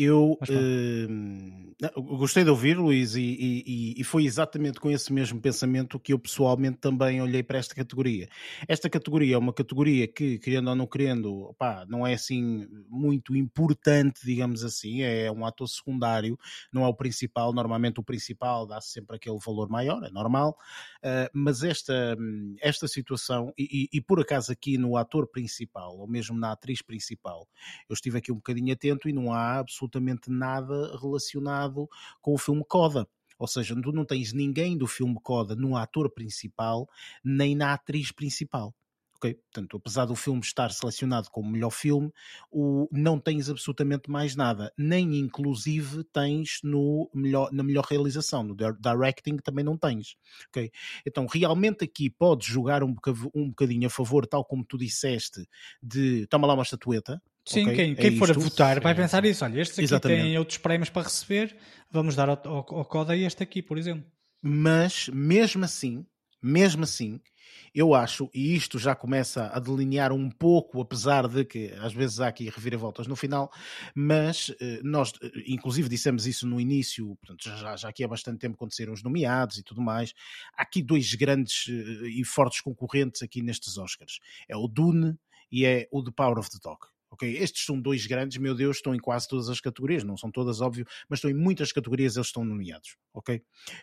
Speaker 1: Eu uh, gostei de ouvir, Luís, e, e, e, foi exatamente com esse mesmo pensamento que eu pessoalmente também olhei para esta categoria. Esta categoria é uma categoria que, querendo ou não querendo, opá, não é assim muito importante, digamos assim, é um ator secundário, não é o principal. Normalmente o principal dá -se sempre aquele valor maior, é normal, uh, mas esta, esta situação, e, e por acaso aqui no ator principal, ou mesmo na atriz principal, eu estive aqui um bocadinho atento e não há absolutamente absolutamente nada relacionado com o filme Coda. Ou seja, tu não tens ninguém do filme Coda no ator principal, nem na atriz principal. Ok? Portanto, apesar do filme estar selecionado como melhor filme, o, não tens absolutamente mais nada. Nem inclusive tens no melhor, na melhor realização, no directing também não tens. Ok? Então, realmente aqui podes jogar um, um bocadinho a favor, tal como tu disseste, de toma lá uma estatueta,
Speaker 4: Sim, okay? quem, quem é for a votar vai pensar isso. Olha, estes aqui Exatamente. têm outros prémios para receber, vamos dar ao, ao, ao Coda este aqui, por exemplo.
Speaker 1: Mas, mesmo assim, mesmo assim, eu acho, e isto já começa a delinear um pouco, apesar de que às vezes há aqui reviravoltas no final, mas eh, nós, eh, inclusive, dissemos isso no início, portanto, já, já aqui há bastante tempo saíram os nomeados e tudo mais. Há aqui dois grandes eh, e fortes concorrentes aqui nestes Oscars: é o Dune e é o The Power of the Dog. Ok, estes são dois grandes, meu Deus, estão em quase todas as categorias, não são todas, óbvio, mas estão em muitas categorias, eles estão nomeados, ok?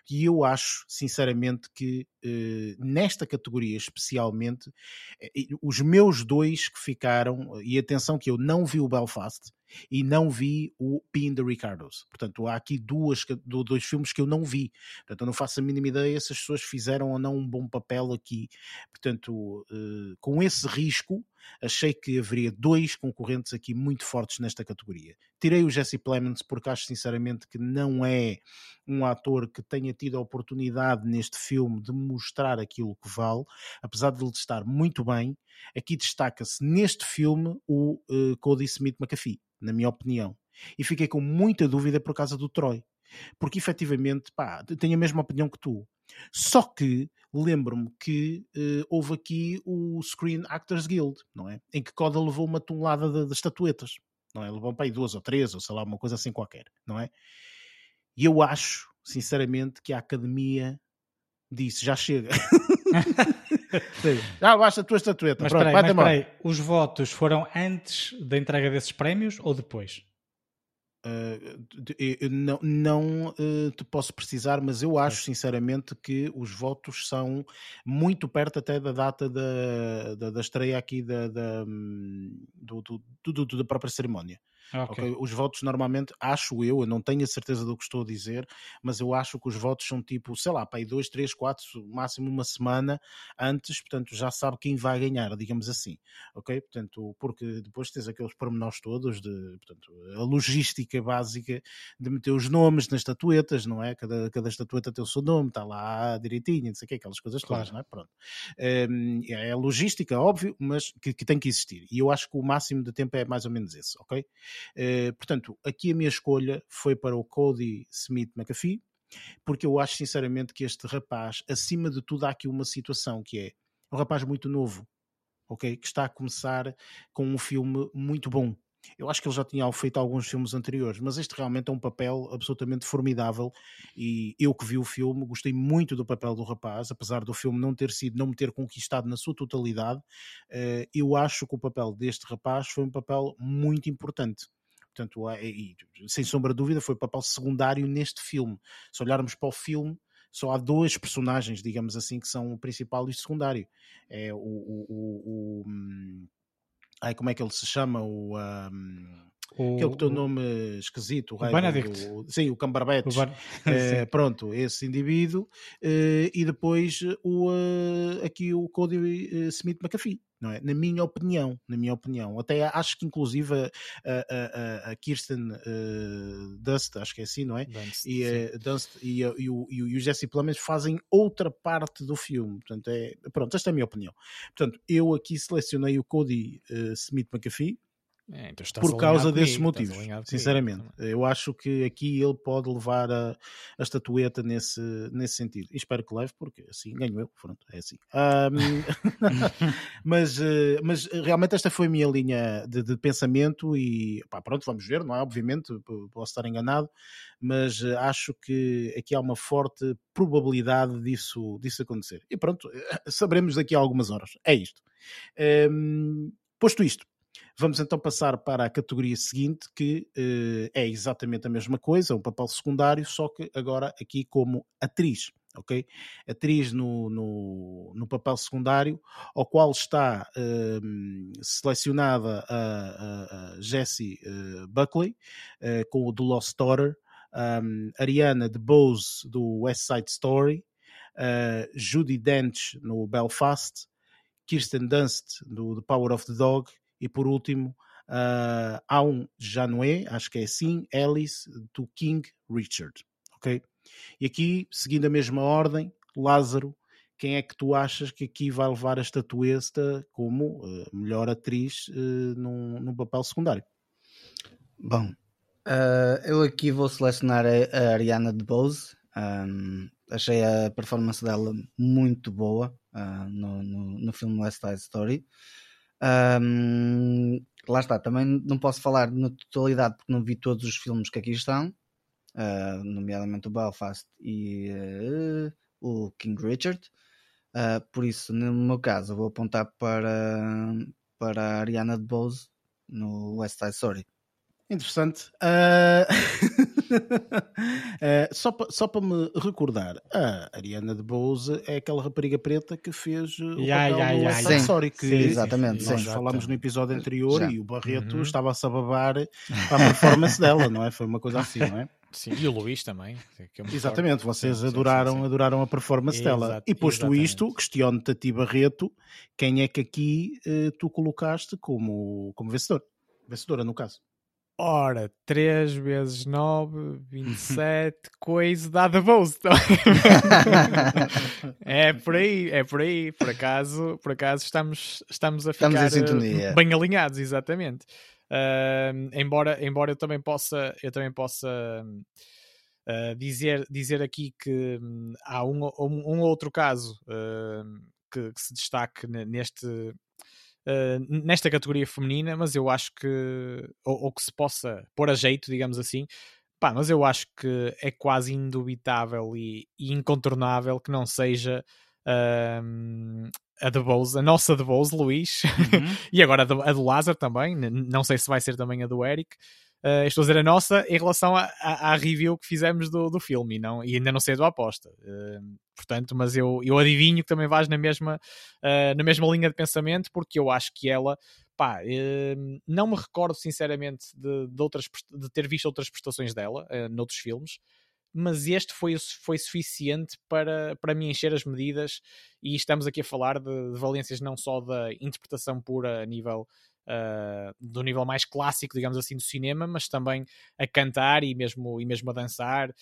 Speaker 1: E eu acho, sinceramente, que eh, nesta categoria especialmente, eh, os meus dois que ficaram, e atenção que eu não vi o Belfast, e não vi o Pin de Ricardos. Portanto, há aqui duas, dois filmes que eu não vi. Portanto, eu não faço a mínima ideia se as pessoas fizeram ou não um bom papel aqui. Portanto, eh, com esse risco, achei que haveria dois concorrentes aqui muito fortes nesta categoria. Tirei o Jesse Plemons porque acho sinceramente que não é um ator que tenha tido a oportunidade neste filme de mostrar aquilo que vale, apesar de ele estar muito bem. Aqui destaca-se neste filme o uh, Cody Smith McAfee, na minha opinião. E fiquei com muita dúvida por causa do Troy. Porque efetivamente, pá, tenho a mesma opinião que tu. Só que lembro-me que uh, houve aqui o Screen Actors Guild, não é? Em que Coda levou uma tonelada de, de estatuetas, não é? Levou para aí duas ou três, ou sei lá, uma coisa assim qualquer, não é? E eu acho, sinceramente, que a academia disse: já chega. <laughs> já basta a tua estatueta.
Speaker 4: Mas, Pronto, peraí, mas peraí, os votos foram antes da entrega desses prémios ou depois?
Speaker 1: Uh, não não uh, te posso precisar, mas eu acho sinceramente que os votos são muito perto até da data da, da, da estreia aqui da, da, hum, do, do, do, do, da própria cerimónia. Okay. okay. Os votos normalmente, acho eu, eu não tenho a certeza do que estou a dizer, mas eu acho que os votos são tipo, sei lá, para aí dois, três, quatro, máximo uma semana antes, portanto já sabe quem vai ganhar, digamos assim, ok? Portanto, porque depois tens aqueles pormenores todos de, portanto, a logística básica de meter os nomes nas estatuetas, não é? Cada, cada estatueta tem o seu nome, está lá direitinho, não sei o que, aquelas coisas claro. todas, não é? Pronto. Um, é a logística, óbvio, mas que, que tem que existir. E eu acho que o máximo de tempo é mais ou menos esse, ok? Uh, portanto, aqui a minha escolha foi para o Cody Smith McAfee, porque eu acho sinceramente que este rapaz, acima de tudo, há aqui uma situação que é um rapaz muito novo, ok? Que está a começar com um filme muito bom. Eu acho que ele já tinha feito alguns filmes anteriores, mas este realmente é um papel absolutamente formidável e eu que vi o filme gostei muito do papel do rapaz, apesar do filme não ter sido, não me ter conquistado na sua totalidade, eh, eu acho que o papel deste rapaz foi um papel muito importante. Portanto, e, sem sombra de dúvida, foi papel secundário neste filme. Se olharmos para o filme, só há dois personagens, digamos assim, que são o principal e o secundário. É o, o, o, o hum, ai, como é que ele se chama? O, um, o, Aquele que tem o nome esquisito, o,
Speaker 4: o Benedict.
Speaker 1: Do, sim, o Cumberbatch. O é, <laughs> pronto, esse indivíduo. É, e depois o, uh, aqui o Cody Smith McAfee. Não é? Na minha opinião, na minha opinião, até acho que inclusive a, a, a Kirsten uh, Dust, acho que é assim, não é? Dunst, e, uh, Dunst, e, e, o, e o Jesse Plemons fazem outra parte do filme. Portanto, é, pronto, esta é a minha opinião. Portanto, eu aqui selecionei o Cody uh, Smith McAfee,
Speaker 3: É, então
Speaker 1: por causa desses motivos, sinceramente. Eu acho que aqui ele pode levar a, a, estatueta nesse, nesse sentido. E espero que leve, porque assim ganho eu. Pronto, é assim. Um, <laughs> mas, eh, mas realmente esta foi a minha linha de, de pensamento e pá, pronto, vamos ver, não é? Obviamente, posso estar enganado, mas eh, acho que aqui há uma forte probabilidade disso, disso acontecer. E pronto, saberemos daqui a algumas horas. É isto. Um, posto isto, Vamos então passar para a categoria seguinte, que uh, é exatamente a mesma coisa, um papel secundário, só que agora aqui como atriz. Ok? Atriz no, no, no papel secundário, ao qual está uh, selecionada a, a, a Jessie uh, Buckley, uh, com o The Lost Daughter, um, Ariana DeBose do West Side Story, uh, Judy Dench no Belfast, Kirsten Dunst do The Power of the Dog e por último, uh, há um, já não é, acho que é assim, Alice do King Richard. Ok? E aqui, seguindo a mesma ordem, Lázaro, quem é que tu achas que aqui vai levar a estatueta como uh, melhor atriz uh, num, num papel secundário?
Speaker 2: Bom, uh, eu aqui vou selecionar a, a Ariana DeBose. Um, achei a performance dela muito boa uh, no, no, no filme West Side Story. Um, lá está, também não posso falar na totalidade porque não vi todos os filmes que aqui estão, uh, nomeadamente o Belfast e uh, o King Richard. Uh, por isso, no meu caso, vou apontar para, para a Ariana DeBose no West Side Story.
Speaker 1: Interessante. Uh... <laughs> uh, <laughs> só para só pa me recordar, a Ariana de Bose é aquela rapariga preta que fez o yeah, papel yeah, yeah, yeah. Que
Speaker 2: sim, exatamente,
Speaker 1: nós
Speaker 2: sim,
Speaker 1: falámos no episódio anterior Já. e o Barreto uhum. estava-se a babar para <laughs> a performance dela, não é? Foi uma coisa assim, não é?
Speaker 3: Sim, e o Luís também.
Speaker 1: É exatamente, forte. vocês sim, adoraram, sim, sim. adoraram a performance Exato, dela. E posto exatamente. isto, questiono-te a ti, Barreto, quem é que aqui uh, tu colocaste como, como vencedor? Vencedora, no caso.
Speaker 3: Ora, 3 vezes 9, 27, <laughs> coisa dada bolsa. <laughs> é por aí, é por aí. Por acaso, por acaso estamos, estamos a ficar estamos eh, bem alinhados, exatamente. Uh, embora, embora eu também possa, eu também possa uh, dizer, dizer aqui que um, há um, um, um, outro caso uh, que, que, se destaque neste, uh, nesta categoria feminina, mas eu acho que, ou, ou, que se possa pôr a jeito, digamos assim, pá, mas eu acho que é quase indubitável e, e incontornável que não seja uh, a de Bose, a nossa de Bose, Luís, uhum. <laughs> e agora a do, a do Lázaro também, não sei se vai ser também a do Eric. Uh, estou a dizer a nossa em relação à review que fizemos do, do filme e, não, e ainda não sei do aposta. Uh, portanto, mas eu, eu adivinho que também vais na mesma, uh, na mesma linha de pensamento, porque eu acho que ela, pá, não me recordo sinceramente de, de, outras, de ter visto outras prestações dela noutros filmes, mas este foi, foi suficiente para, para me encher as medidas e estamos aqui a falar de, de valências não só da interpretação pura a nível uh, do nível mais clássico, digamos assim, do cinema, mas também a cantar e mesmo, e mesmo a dançar.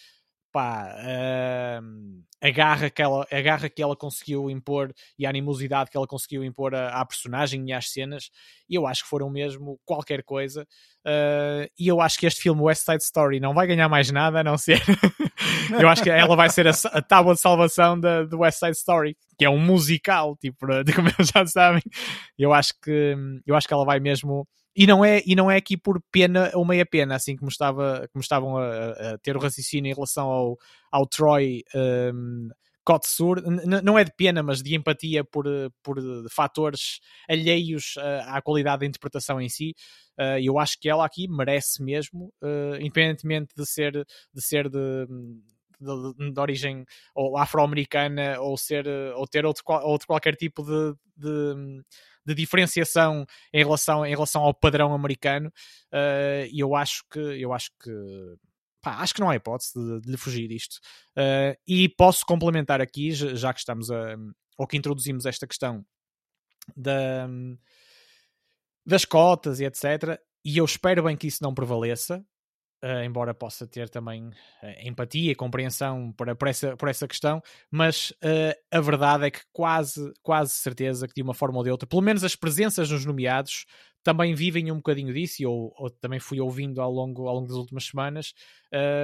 Speaker 3: Pá, uh, a, garra que ela, a garra que ela conseguiu impor e a animosidade que ela conseguiu impor à, à personagem e às cenas, eu acho que foram mesmo qualquer coisa. Uh, e eu acho que este filme, West Side Story, não vai ganhar mais nada a não ser. <laughs> eu acho que ela vai ser a, a tábua de salvação do West Side Story, que é um musical, tipo, <laughs> como já sabem. Eu acho que, eu acho que ela vai mesmo. E não, é, e não é aqui por pena ou meia pena, assim como, estava, como estavam a, a ter o raciocínio em relação ao, ao Troy um, Kotsur, não é de pena, mas de empatia por, por fatores alheios à qualidade da interpretação em si. Uh, eu acho que ela aqui merece mesmo, uh, independentemente de ser de, ser de, de, de origem ou afro-americana ou ser ou ter outro, outro qualquer tipo de, de, de, diferenciação em relação, em relação ao padrão americano uh, e eu acho que eu acho que pá, acho que não há hipótese de, de lhe fugir isto uh, e posso complementar aqui já que estamos a ou que introduzimos esta questão da, das cotas e etc e eu espero bem que isso não prevaleça Uh, embora possa ter também uh, empatia e compreensão por, por, essa, por essa questão, mas uh, a verdade é que quase, quase certeza que de uma forma ou de outra, pelo menos as presenças nos nomeados também vivem um bocadinho disso, e eu, eu, também fui ouvindo ao longo, ao longo das últimas semanas,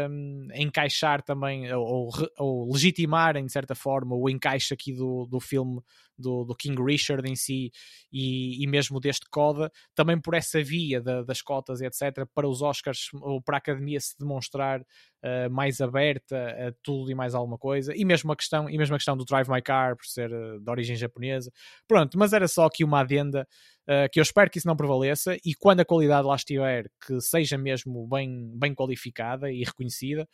Speaker 3: um, encaixar também, ou, ou, legitimarem de certa forma o encaixe aqui do, do filme do, do King Richard em si e, e, mesmo deste CODA, também por essa via da, das cotas e etc., para os Oscars ou para a Academia se demonstrar uh, mais aberta a tudo e mais alguma coisa, e mesmo a questão, e mesmo a questão do Drive My Car por ser uh, de origem japonesa. Pronto, mas era só aqui uma adenda uh, que eu espero que isso não prevaleça e quando a qualidade lá estiver, que seja mesmo bem, bem qualificada e reconhecida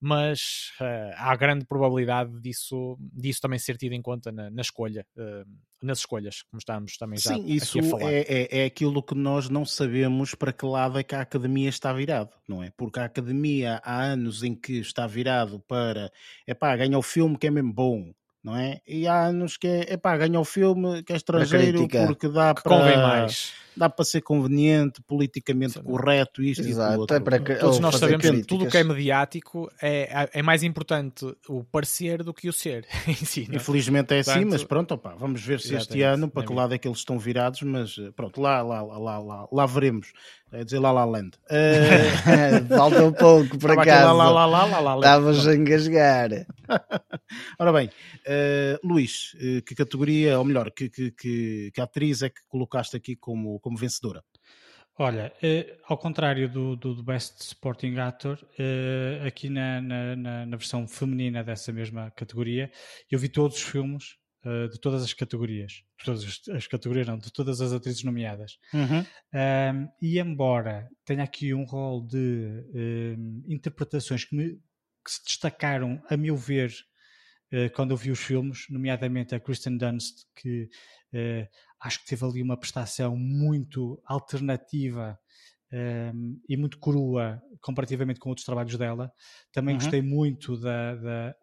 Speaker 3: mas uh, há grande probabilidade disso, disso também ser tido em conta na, na escolha, uh, nas escolhas, como estamos também já
Speaker 1: Sim, isso é, é, é, aquilo que nós não sabemos para que lado é que a academia está virado, não é? Porque a academia há anos em que está virado para, é pá, ganha o filme que é mesmo bom, não é? E há anos que é, epá, ganha o filme que é estrangeiro porque dá para mais. dá para ser conveniente, politicamente Sim. correto, isto
Speaker 2: Exato.
Speaker 1: e outro. É
Speaker 3: para que, Todos nós sabemos que tudo o que é mediático é, é mais importante o parecer do que o ser <laughs> em si.
Speaker 1: Não? Infelizmente é assim, Portanto, mas pronto, opa, vamos ver se este ano para é que lado é que eles estão virados, mas eh, pronto, lá, lá, lá, lá, lá veremos. É dizer lá lá land.
Speaker 2: Uh... <laughs> Falta um pouco, por acaso. Lá, lá, lá, lá, lá, Estavas a engasgar. <laughs>
Speaker 1: Ora bem, uh, Luís, uh, que categoria, ou melhor, que, que, que, que, atriz é que colocaste aqui como, como vencedora?
Speaker 4: Olha, ao contrário do, do, do Best Supporting Actor, aqui na, na, na, versão feminina dessa mesma categoria, eu vi todos os filmes uh, de todas as categorias. De todas as, as, categorias, não, de todas as atrizes nomeadas.
Speaker 1: Uhum.
Speaker 4: Um, e embora tenha aqui um rol de um, interpretações que, me, que, se destacaram, a meu ver, uh, quando eu vi os filmes, nomeadamente a Kristen Dunst, que uh, acho que teve ali uma prestação muito alternativa um, e muito crua comparativamente com outros trabalhos dela. Também uhum. gostei muito da, da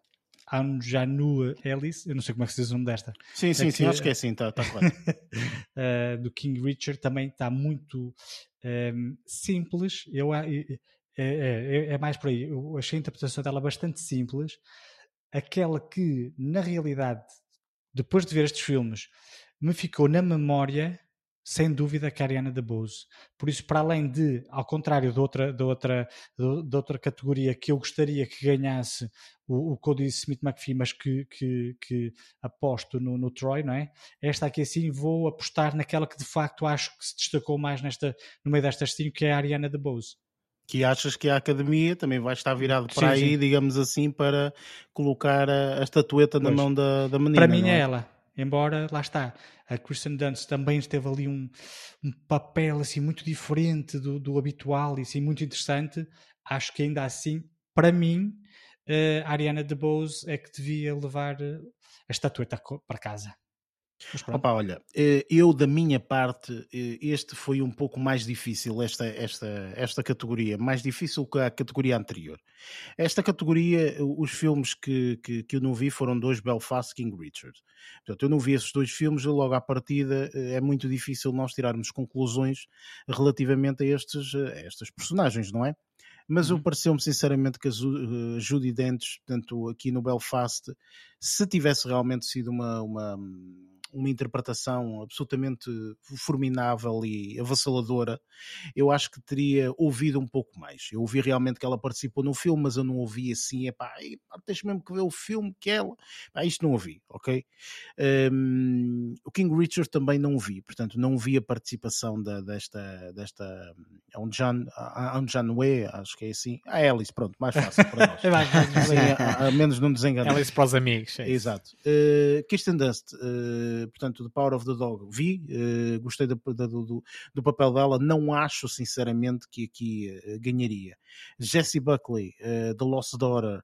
Speaker 4: Anjanu Ellis, eu não sei como é que se diz o nome desta.
Speaker 1: Sim, é sim, é sim, que, acho que é assim, está tá correto.
Speaker 4: uh, <laughs> do King Richard também está muito um, ehm, simples. Eu, é, é, é, mais por aí. Eu achei a interpretação dela bastante simples. Aquela que, na realidade, depois de ver estes filmes, me ficou na memória sem dúvida que a Ariana DeBose. Por isso, para além de, ao contrário de outra, de outra, de, outra categoria que eu gostaria que ganhasse o, o Cody Smith McPhee, mas que, que, que aposto no, no, Troy, não é? Esta aqui assim vou apostar naquela que de facto acho que se destacou mais nesta, no meio destas cinco, que é a Ariana DeBose
Speaker 1: que achas que a academia também vai estar virado para sim, aí, sim. digamos assim, para colocar a, a estatueta pois. na mão da, da menina.
Speaker 4: Para mim
Speaker 1: é?
Speaker 4: é ela. Embora, lá está, a Kristen Dunst também teve ali um, um papel assim muito diferente do, do, habitual e assim muito interessante, acho que ainda assim, para mim, a Ariana DeBose é que devia levar eh, a estatueta para casa.
Speaker 1: Opa, olha, eh, eu da minha parte, este foi um pouco mais difícil, esta, esta, esta categoria, mais difícil que a categoria anterior. Esta categoria, os filmes que, que, que eu não vi foram dois Belfast King Richard. Portanto, eu não vi esses dois filmes e logo à partida é muito difícil nós tirarmos conclusões relativamente a estes, a estes personagens, não é? mas uhum. pareceu-me sinceramente que a Judy Dentes, portanto, aqui no Belfast, se tivesse realmente sido uma, uma uma interpretação absolutamente formidável e avassaladora, eu acho que teria ouvido um pouco mais. Eu ouvi realmente que ela participou no filme, mas eu não ouvi assim, epá, tens mesmo que ver o filme que ela. Pá, isto não ouvi, ok? Um, o King Richard também não ouvi, portanto, não vi a participação da, desta, desta Anjan, Anjan Wei, acho que é assim. A Alice, pronto, mais fácil para nós. <laughs> é a, a, menos não nos enganamos.
Speaker 3: Alice para os amigos.
Speaker 1: É Exato. Uh, Kirsten Dust. Uh, portanto, The Power of the Dog, vi, uh, gostei do, do, do, papel dela, não acho sinceramente que aqui uh, ganharia. Jessie Buckley, The Lost Daughter,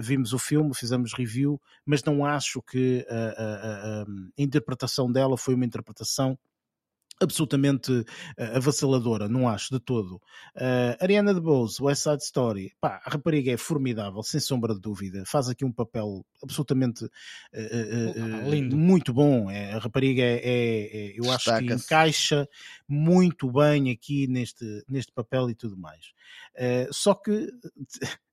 Speaker 1: vimos o filme, fizemos review, mas não acho que a interpretação dela foi uma interpretação absolutamente uh, avassaladora, não acho de todo. Uh, Ariana DeBose, West Side Story, pá, a rapariga é formidável, sem sombra de dúvida, faz aqui um papel absolutamente uh, lindo, muito bom. É, a rapariga é, é, é eu acho que encaixa muito bem aqui neste, neste papel e tudo mais. Só que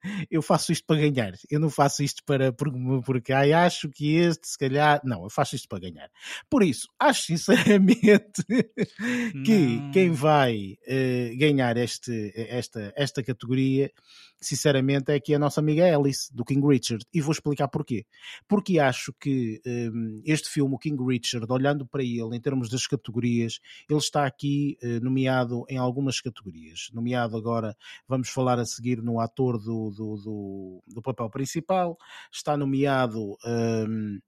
Speaker 1: <laughs> eu faço isto para ganhar, eu não faço isto para porque, porque ai, acho que este se calhar, não, eu faço isto para ganhar. Por isso, acho sinceramente <laughs> que quem vai uh, ganhar este, esta, esta categoria, sinceramente, é aqui a nossa amiga Alice, do King Richard. E vou explicar porquê. Porque acho que um, este filme, o King Richard, olhando para ele em termos das categorias, ele está aqui uh, nomeado em algumas categorias. Nomeado agora, vamos falar a seguir no ator do, do, do, do papel principal, está nomeado. Um,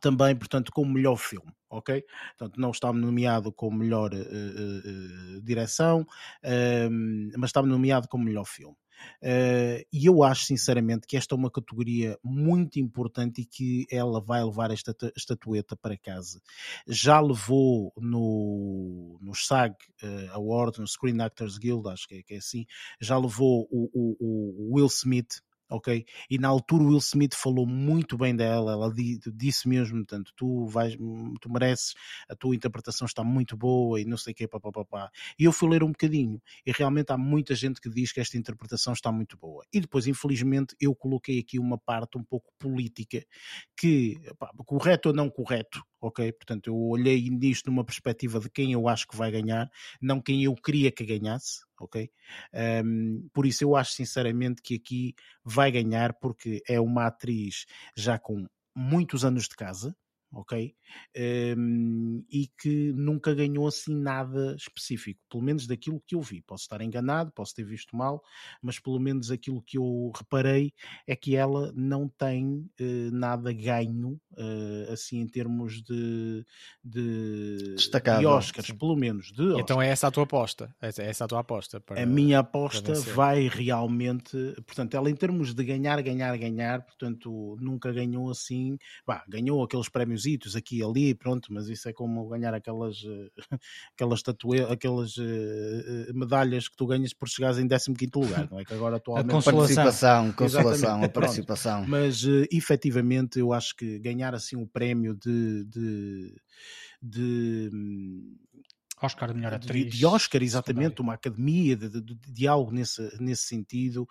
Speaker 1: também, portanto, como melhor filme, ok? Portanto, não está nomeado como melhor uh, uh, direção, ehm, mas está nomeado como melhor filme. Uh, e eu acho sinceramente que esta é uma categoria muito importante e que ela vai levar esta estatueta para casa. Já levou no, no SAG uh, Award, no Screen Actors Guild, acho que é, que é assim, já levou o, o, o Will Smith ok? E na altura o Will Smith falou muito bem dela, ela disse mesmo, portanto, tu vais, tu mereces, a tua interpretação está muito boa e não sei o que, papapá. E eu fui ler um bocadinho e realmente há muita gente que diz que esta interpretação está muito boa. E depois, infelizmente, eu coloquei aqui uma parte um pouco política que, correto ou não correto, ok? Portanto, eu olhei nisto numa perspectiva de quem eu acho que vai ganhar, não quem eu queria que ganhasse, ok? Um, por isso eu acho sinceramente que aqui vai ganhar porque é uma atriz já com muitos anos de casa, ok? Um, e que nunca ganhou assim nada específico, pelo menos daquilo que eu vi. Posso estar enganado, posso ter visto mal, mas pelo menos aquilo que eu reparei é que ela não tem uh, nada ganho, uh, assim, em termos de, de, de Oscars, sim. pelo menos. De
Speaker 3: então é essa a tua aposta? É essa a tua aposta?
Speaker 1: Para, a minha aposta vai realmente, portanto, ela em termos de ganhar, ganhar, ganhar, portanto, nunca ganhou assim, bah, ganhou aqueles prémios prémios aqui e ali, pronto, mas isso é como ganhar aquelas, eh, <laughs> aquelas, statue, aquelas uh, medalhas que tu ganhas por chegares em 15 lugar, não é? Que agora atualmente.
Speaker 2: A consolação, consolação, a <laughs> participação.
Speaker 1: Mas efetivamente eu acho que ganhar assim o prémio de, de, de
Speaker 4: Oscar de melhor atriz.
Speaker 1: De, de Oscar, exatamente, uma academia de, de, de, algo nesse, nesse sentido.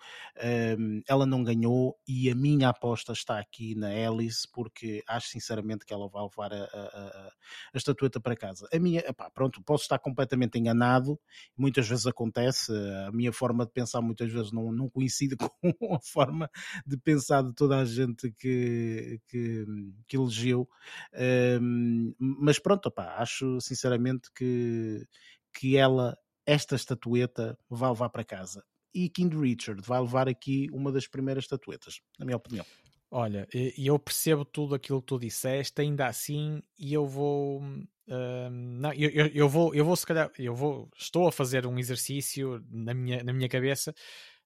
Speaker 1: Um, ela não ganhou e a minha aposta está aqui na Alice, porque acho sinceramente que ela vai levar a, a, a estatueta para casa. A minha, epá, pronto, posso estar completamente enganado, muitas vezes acontece, a minha forma de pensar muitas vezes não, não coincide <laughs> com a forma de pensar de toda a gente que, que, que elegeu, um, mas pronto, epá, acho sinceramente que que, ela, esta estatueta, vai levar para casa. E King Richard vai levar aqui uma das primeiras estatuetas, na minha opinião.
Speaker 3: Olha, eu percebo tudo aquilo que tu disseste, ainda assim, e eu vou. Uh, não, eu, eu, eu, vou, eu vou se calhar, eu vou, estou a fazer um exercício na minha, na minha cabeça,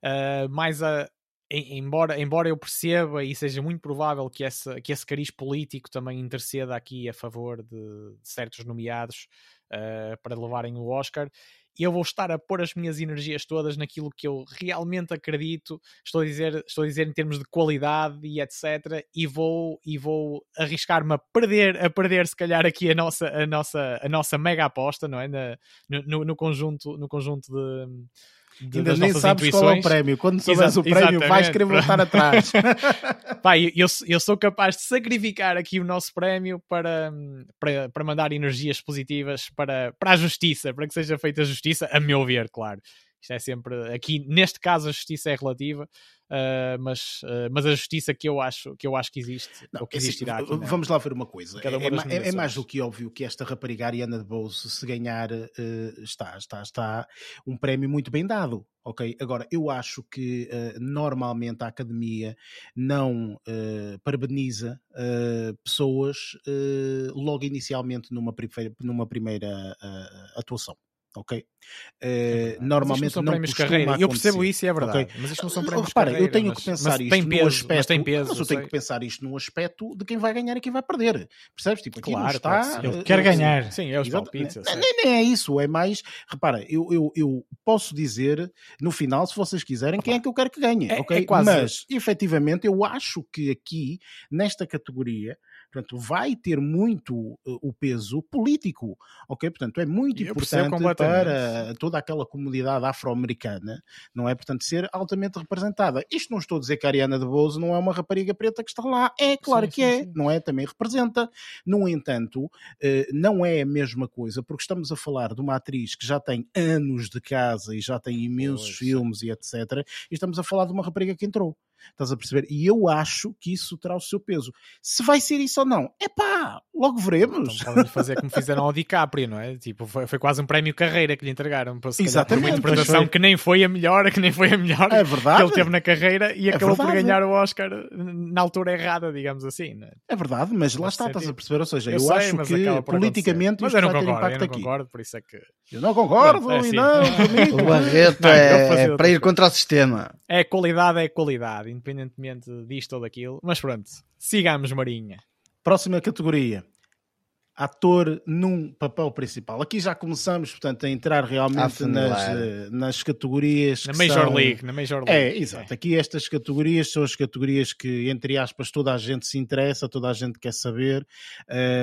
Speaker 3: uh, mais a, embora, embora eu perceba e seja muito provável que, essa, que esse cariz político também interceda aqui a favor de, de certos nomeados uh, para levarem o Oscar, eu vou estar a pôr as minhas energias todas naquilo que eu realmente acredito, estou a dizer, estou a dizer em termos de qualidade e etc, e vou e vou arriscar-me a perder, a perder se calhar aqui a nossa a nossa a nossa mega aposta, não é, Na, no, no conjunto no conjunto de
Speaker 1: de, Ainda nem sabes intuições. qual é o prémio. Quando souberes o prémio, vais querer voltar atrás. <laughs>
Speaker 3: Pá, eu, eu sou capaz de sacrificar aqui o nosso prémio para, para, para mandar energias positivas para, para a justiça, para que seja feita a justiça, a meu ver, claro. Isto é sempre. Aqui, neste caso, a justiça é relativa. Uh, mas, uh, mas a justiça que eu acho que, eu acho que existe, não, que
Speaker 1: assim,
Speaker 3: existirá aqui,
Speaker 1: Vamos lá ver uma coisa. É, é, é, mais do que óbvio que esta rapariga Ariana de Bose, se ganhar, uh, está, está, está um prémio muito bem dado. Ok, agora eu acho que normalmente a academia não parabeniza pessoas logo inicialmente numa, numa primeira atuação ok? Uh, normalmente não, não prémios carreira.
Speaker 3: Eu percebo isso e é verdade, okay. mas isto não são prémios Repara, carreira.
Speaker 1: eu tenho mas, que pensar isto peso, no aspecto,
Speaker 3: mas, tem peso,
Speaker 1: mas eu tenho que pensar isto no aspecto de quem vai ganhar e quem vai perder. Percebes? Tipo, aqui
Speaker 3: claro,
Speaker 1: não está...
Speaker 4: Eu quero ganhar.
Speaker 3: Sim, é os palpites.
Speaker 1: Nem, nem é isso, é mais... Repara, eu, eu, eu posso dizer no final, se vocês quiserem, quem é que eu quero que ganhe,
Speaker 3: é,
Speaker 1: ok?
Speaker 3: É quase...
Speaker 1: Mas, efetivamente, eu acho que aqui, nesta categoria, Portanto, vai ter muito uh, o peso político, ok? Portanto, é muito Eu importante para toda aquela comunidade afro-americana, não é? Portanto, ser altamente representada. Isto não estou a dizer que a Ariana de Bose não é uma rapariga preta que está lá. É, claro sim, que sim, é, sim. não é? Também representa. No entanto, uh, não é a mesma coisa, porque estamos a falar de uma atriz que já tem anos de casa e já tem imensos pois, filmes e etc. E estamos a falar de uma rapariga que entrou. Estás a perceber? E eu acho que isso terá o seu peso. Se vai ser isso ou não, é pá, logo veremos.
Speaker 3: Então podem fazer como fizeram ao DiCaprio, não é? Tipo, foi, foi quase um prémio carreira que lhe entregaram. Para, Exatamente. Uma interpretação que nem foi a melhor, que nem foi a melhor
Speaker 1: é verdade.
Speaker 3: que ele teve na carreira e é acabou verdade. por ganhar o Oscar na altura errada, digamos assim. Não é?
Speaker 1: é verdade, mas lá está, estás a perceber? Ou seja, eu, eu sei, acho que politicamente
Speaker 3: mas eu não concordo, eu não concordo, por isso é que.
Speaker 1: Eu não concordo, é assim. não, <laughs>
Speaker 2: O Barreto é, é para ir contra o sistema.
Speaker 3: É qualidade, é qualidade, independentemente disto ou daquilo. Mas pronto, sigamos, Marinha.
Speaker 1: Próxima categoria ator num papel principal. Aqui já começamos, portanto, a entrar realmente a nas, eh, nas categorias.
Speaker 3: Na Major
Speaker 1: são...
Speaker 3: League, na Major League.
Speaker 1: É, exato. É. Aqui estas categorias são as categorias que, entre aspas, toda a gente se interessa, toda a gente quer saber.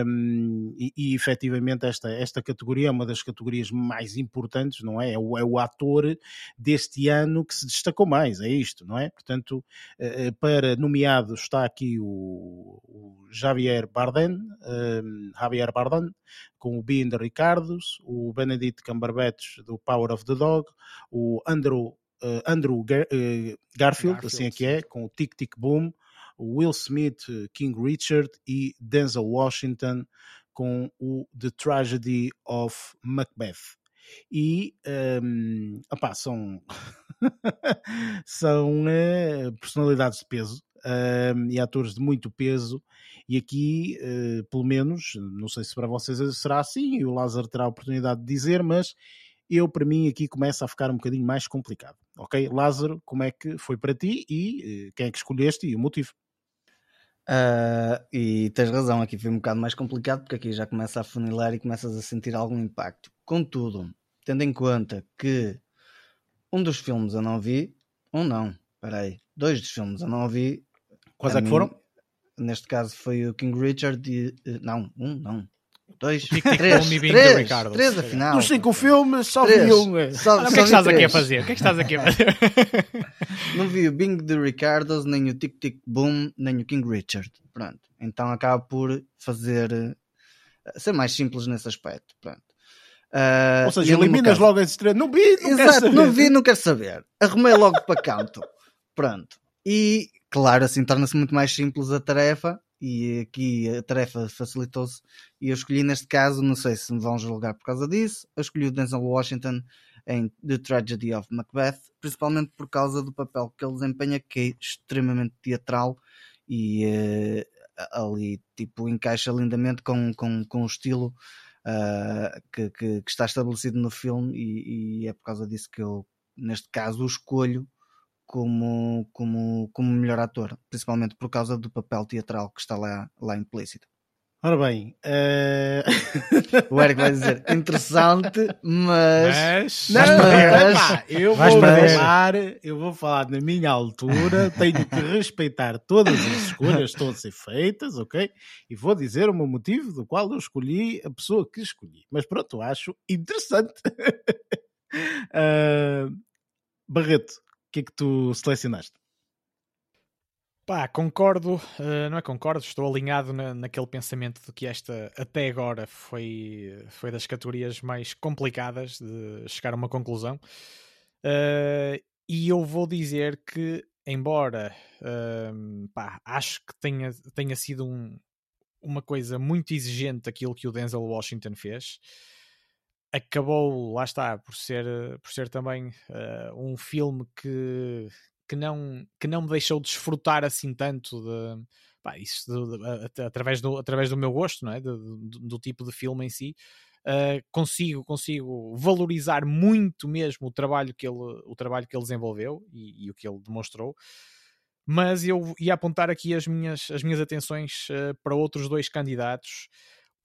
Speaker 1: Um, e, e efetivamente esta, esta categoria é uma das categorias mais importantes, não é? É o, é o ator deste ano que se destacou mais, é isto, não é? Portanto, uh, para nomeados está aqui o, o Javier Bardem, um, Javier Javier Bardem, com o Bean de Ricardos, o Benedict Cumberbatch do Power of the Dog, o Andrew, uh, Andrew Gar uh, Garfield, Garfield, assim é que é, com o Tic Tic Boom, o Will Smith, eh, King Richard e Denzel Washington com o The Tragedy of Macbeth. E um, opá, são, <laughs> são uh, personalidades de peso uh, e atores de muito peso e aqui, uh, pelo menos, não sei se para vocês será assim, e o Lázaro terá a oportunidade de dizer, mas eu, para mim, aqui começa a ficar um bocadinho mais complicado. Ok? Lázaro, como é que foi para ti e uh, quem é que escolheste e o motivo?
Speaker 2: Uh, e tens razão, aqui foi um bocado mais complicado porque aqui já começa a funilar e começas a sentir algum impacto. Contudo, tendo em conta que um dos filmes eu não vi, um não, peraí, dois dos filmes eu não vi.
Speaker 1: Quais é que mim, foram?
Speaker 2: neste caso foi o King Richard e, eh, não, um, não, dois, três, três, três afinal.
Speaker 1: Dos cinco filmes, só vi um.
Speaker 3: Só, o que é que estás aqui a fazer? O que é que estás aqui a <laughs> fazer?
Speaker 2: não vi o Bing de Ricardo, nem o Tic Tic Boom, nem o King Richard. Pronto. Então acaba por fazer eh, ser mais simples nesse aspecto. Pronto.
Speaker 1: Uh, Ou seja, eliminas logo esse três. Não vi, não
Speaker 2: Exato, não vi, não quero saber. Arrumei logo para canto. Pronto. E claro, assim torna-se muito mais simples a tarefa e aqui a tarefa facilitou-se e eu escolhi neste caso, não sei se me vão julgar por causa disso, eu escolhi o Denzel Washington em The Tragedy of Macbeth, principalmente por causa do papel que ele desempenha que é extremamente teatral e uh, ali tipo encaixa lindamente com, com, com o estilo uh, que, que, que, está estabelecido no filme e, e é por causa disso que eu neste caso o escolho como, como, como melhor ator, principalmente por causa do papel teatral que está lá, lá implícito.
Speaker 1: Ora bem, uh...
Speaker 2: o Eric vai dizer <laughs> interessante, mas.
Speaker 1: Mas, não, mas... Pá, eu, vou falar, eu vou falar na minha altura, tenho que respeitar todas as escolhas que estão a ser feitas, ok? E vou dizer o meu motivo do qual eu escolhi a pessoa que escolhi. Mas pronto, acho interessante. uh... <laughs> Barreto, que é que tu selecionaste?
Speaker 3: Pá, concordo, uh, não é concordo, estou alinhado na, naquele pensamento de que esta até agora foi, foi das categorias mais complicadas de chegar a uma conclusão. Uh, e eu vou dizer que, embora uh, pá, acho que tenha, tenha sido um, uma coisa muito exigente aquilo que o Denzel Washington fez, acabou, lá está, por ser, por ser também uh, um filme que, que, não, que não me deixou desfrutar assim tanto de, pá, isso de, de, através, do, através do meu gosto, não é? do, do tipo de filme em si. Uh, consigo consigo valorizar muito mesmo o trabalho que ele o trabalho que ele desenvolveu e, e o que ele demonstrou mas eu ia apontar aqui as minhas as minhas atenções uh, para outros dois candidatos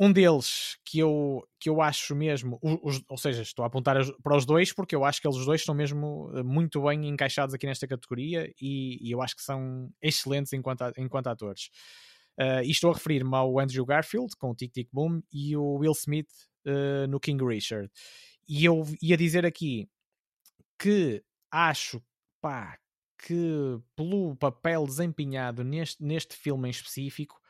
Speaker 3: um deles que eu, que eu acho mesmo, os, ou seja, estou a apontar para os dois porque eu acho que eles dois estão mesmo eh, muito bem encaixados aqui nesta categoria e, e eu acho que são excelentes enquanto, enquanto atores. Uh, e estou a referir-me ao Andrew Garfield com o Tic Tic Boom e o Will Smith uh, no King Richard. E eu ia dizer aqui que acho pá, que pelo papel desempenhado neste, neste filme em específico,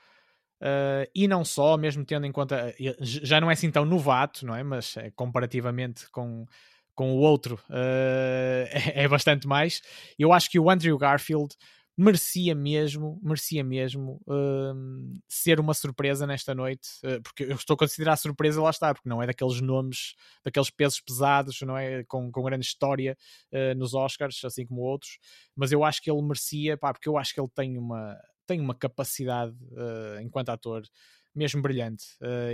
Speaker 3: Uh, e não só, mesmo tendo em conta, já não é assim tão novato, não é? Mas é, comparativamente com, com o outro, uh, <laughs> é, é, bastante mais. Eu acho que o Andrew Garfield merecia mesmo, merecia mesmo uh, ser uma surpresa nesta noite, porque eu estou a considerar surpresa, lá está, porque não é daqueles nomes, daqueles pesos pesados, não é? Com, com grande história nos Oscars, assim como outros, mas eu acho que ele merecia, pá, porque eu acho que ele tem uma, tem uma capacidade enquanto ator mesmo brilhante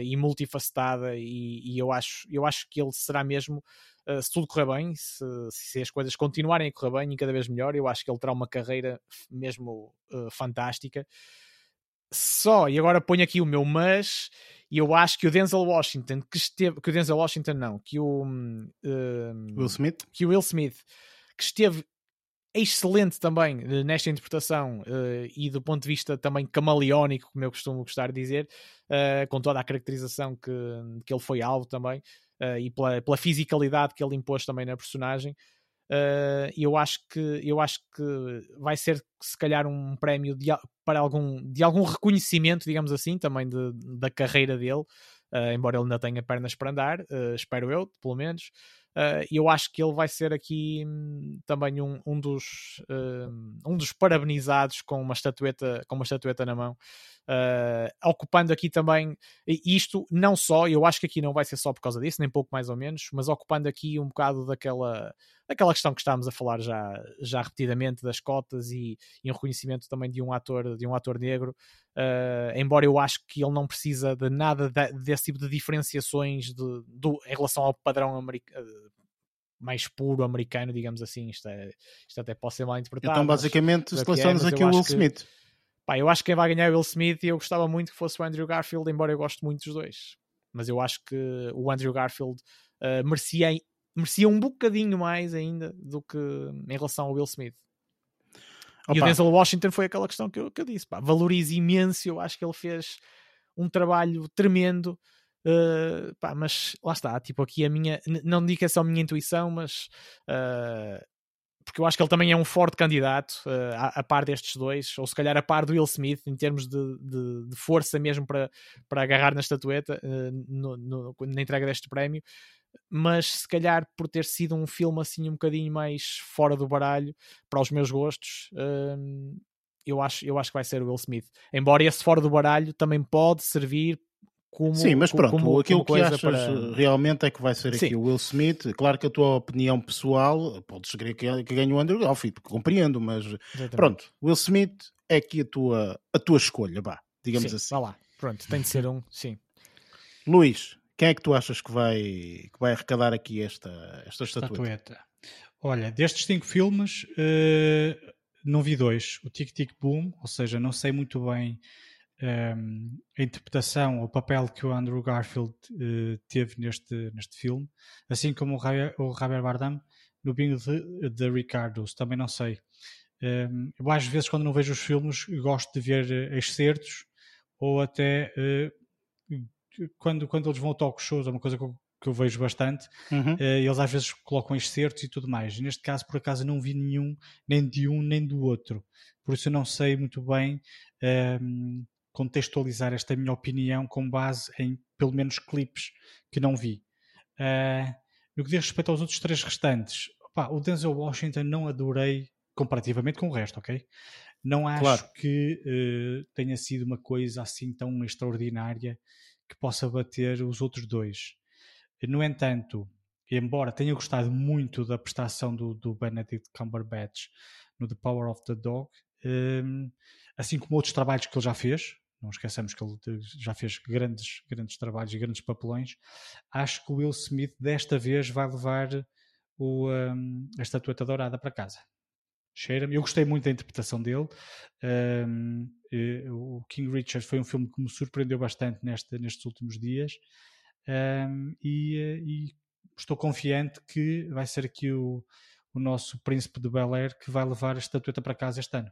Speaker 3: e multifacetada, e, e, eu, acho, eu acho que ele será mesmo Uh, se tudo correr bem, se, se, as coisas continuarem a correr bem e cada vez melhor, eu acho que ele terá uma carreira mesmo uh, fantástica. Só, e agora ponho aqui o meu mas, e eu acho que o Denzel Washington, que esteve, que o Denzel Washington não, que o uh,
Speaker 1: Will Smith,
Speaker 3: que o Will Smith, que esteve excelente também nesta interpretação uh, e do ponto de vista também camaleónico, como eu costumo gostar de dizer, uh, com toda a caracterização que, que ele foi alvo também uh, e pela, pela fisicalidade que ele impôs também na personagem. Eu acho que eu acho que vai ser se calhar um prémio de, para algum de algum reconhecimento digamos assim também de, da carreira dele embora ele ainda tenha pernas para andar espero eu pelo menos e eu acho que ele vai ser aqui hum, também um, um dos um dos parabenizados com uma estatueta com uma estatueta na mão. Uh, ocupando aqui também isto, não só, eu acho que aqui não vai ser só por causa disso, nem pouco mais ou menos, mas ocupando aqui um bocado daquela, daquela questão que estávamos a falar já, já repetidamente das cotas e, e um reconhecimento também de um ator, de um ator negro, uh, embora eu acho que ele não precisa de nada de, desse tipo de diferenciações de, do, em relação ao padrão americano mais puro americano, digamos assim. Isto, é, isto até pode ser mal interpretado.
Speaker 1: Então, basicamente, selecionas é, aqui o Will Smith. Que,
Speaker 3: Pá, eu acho que quem vai ganhar é o Will Smith e eu gostava muito que fosse o Andrew Garfield, embora eu goste muito dos dois. Mas eu acho que o Andrew Garfield uh, merecia, merecia um bocadinho mais ainda do que em relação ao Will Smith. Opa. E o Denzel Washington foi aquela questão que eu, que eu disse. Pá, valorizo imenso, eu acho que ele fez um trabalho tremendo. Uh, pá, mas lá está, tipo aqui a minha, não digo que é só a minha intuição, mas uh, porque eu acho que ele também é um forte candidato uh, a, a, par destes dois, ou se calhar a par do Will Smith, em termos de, de, de força mesmo para, para agarrar na estatueta no, no, na entrega deste prémio. Mas se calhar por ter sido um filme assim um bocadinho mais fora do baralho para os meus gostos, uh, eu, acho, eu acho que vai ser o Will Smith. Embora esse fora do baralho também pode servir como,
Speaker 1: Sim, mas pronto, como, aquilo como que achas para... realmente é que vai ser Sim. aqui o Will Smith. Claro que a tua opinião pessoal, podes querer que, que ganhe o Andrew Garfield, compreendo, mas Exatamente. pronto, Will Smith é aqui a tua, a tua escolha, vá, digamos
Speaker 3: sim,
Speaker 1: assim.
Speaker 3: Vá lá, pronto, tem de ser um, sim.
Speaker 1: Luís, quem é que tu achas que vai, que vai arrecadar aqui esta, esta estatueta? estatueta.
Speaker 4: Olha, destes cinco filmes, uh, não vi dois. O Tic Tic Boom, ou seja, não sei muito bem um, a interpretação, o papel que o Andrew Garfield uh, teve neste, neste filme, assim como o, Javier, o Javier Bardem no Bingo de, de Ricardos, também não sei. Um, eu às vezes quando não vejo os filmes gosto de ver uh, excertos ou até uh, quando, quando eles vão ao talk shows, é uma coisa que eu, que eu vejo bastante, uhum. eles às vezes colocam excertos e tudo mais. Neste caso, por acaso, não vi nenhum, nem de um nem do outro. Por isso eu não sei muito bem um, contextualizar esta minha opinião com base em pelo menos clipes que não vi. Uh, no que diz respeito aos outros três restantes, o Denzel Washington não adorei comparativamente com o resto, ok? Não acho claro. que uh, tenha sido uma coisa assim tão extraordinária que possa bater os outros dois. No entanto, embora tenha gostado muito da prestação do, do Benedict Cumberbatch no The Power of the Dog, um, assim como outros trabalhos que ele já fez, não esqueçamos que ele já fez grandes, grandes trabalhos e grandes papelões. Acho que o Will Smith desta vez vai levar o, um, a estatueta dourada para casa. Cheira-me. Eu gostei muito da interpretação dele. Um, o King Richard foi um filme que me surpreendeu bastante neste, nestes últimos dias. Um, e, e, estou confiante que vai ser aqui o, o nosso príncipe de Bel Air que vai levar a estatueta para casa este ano.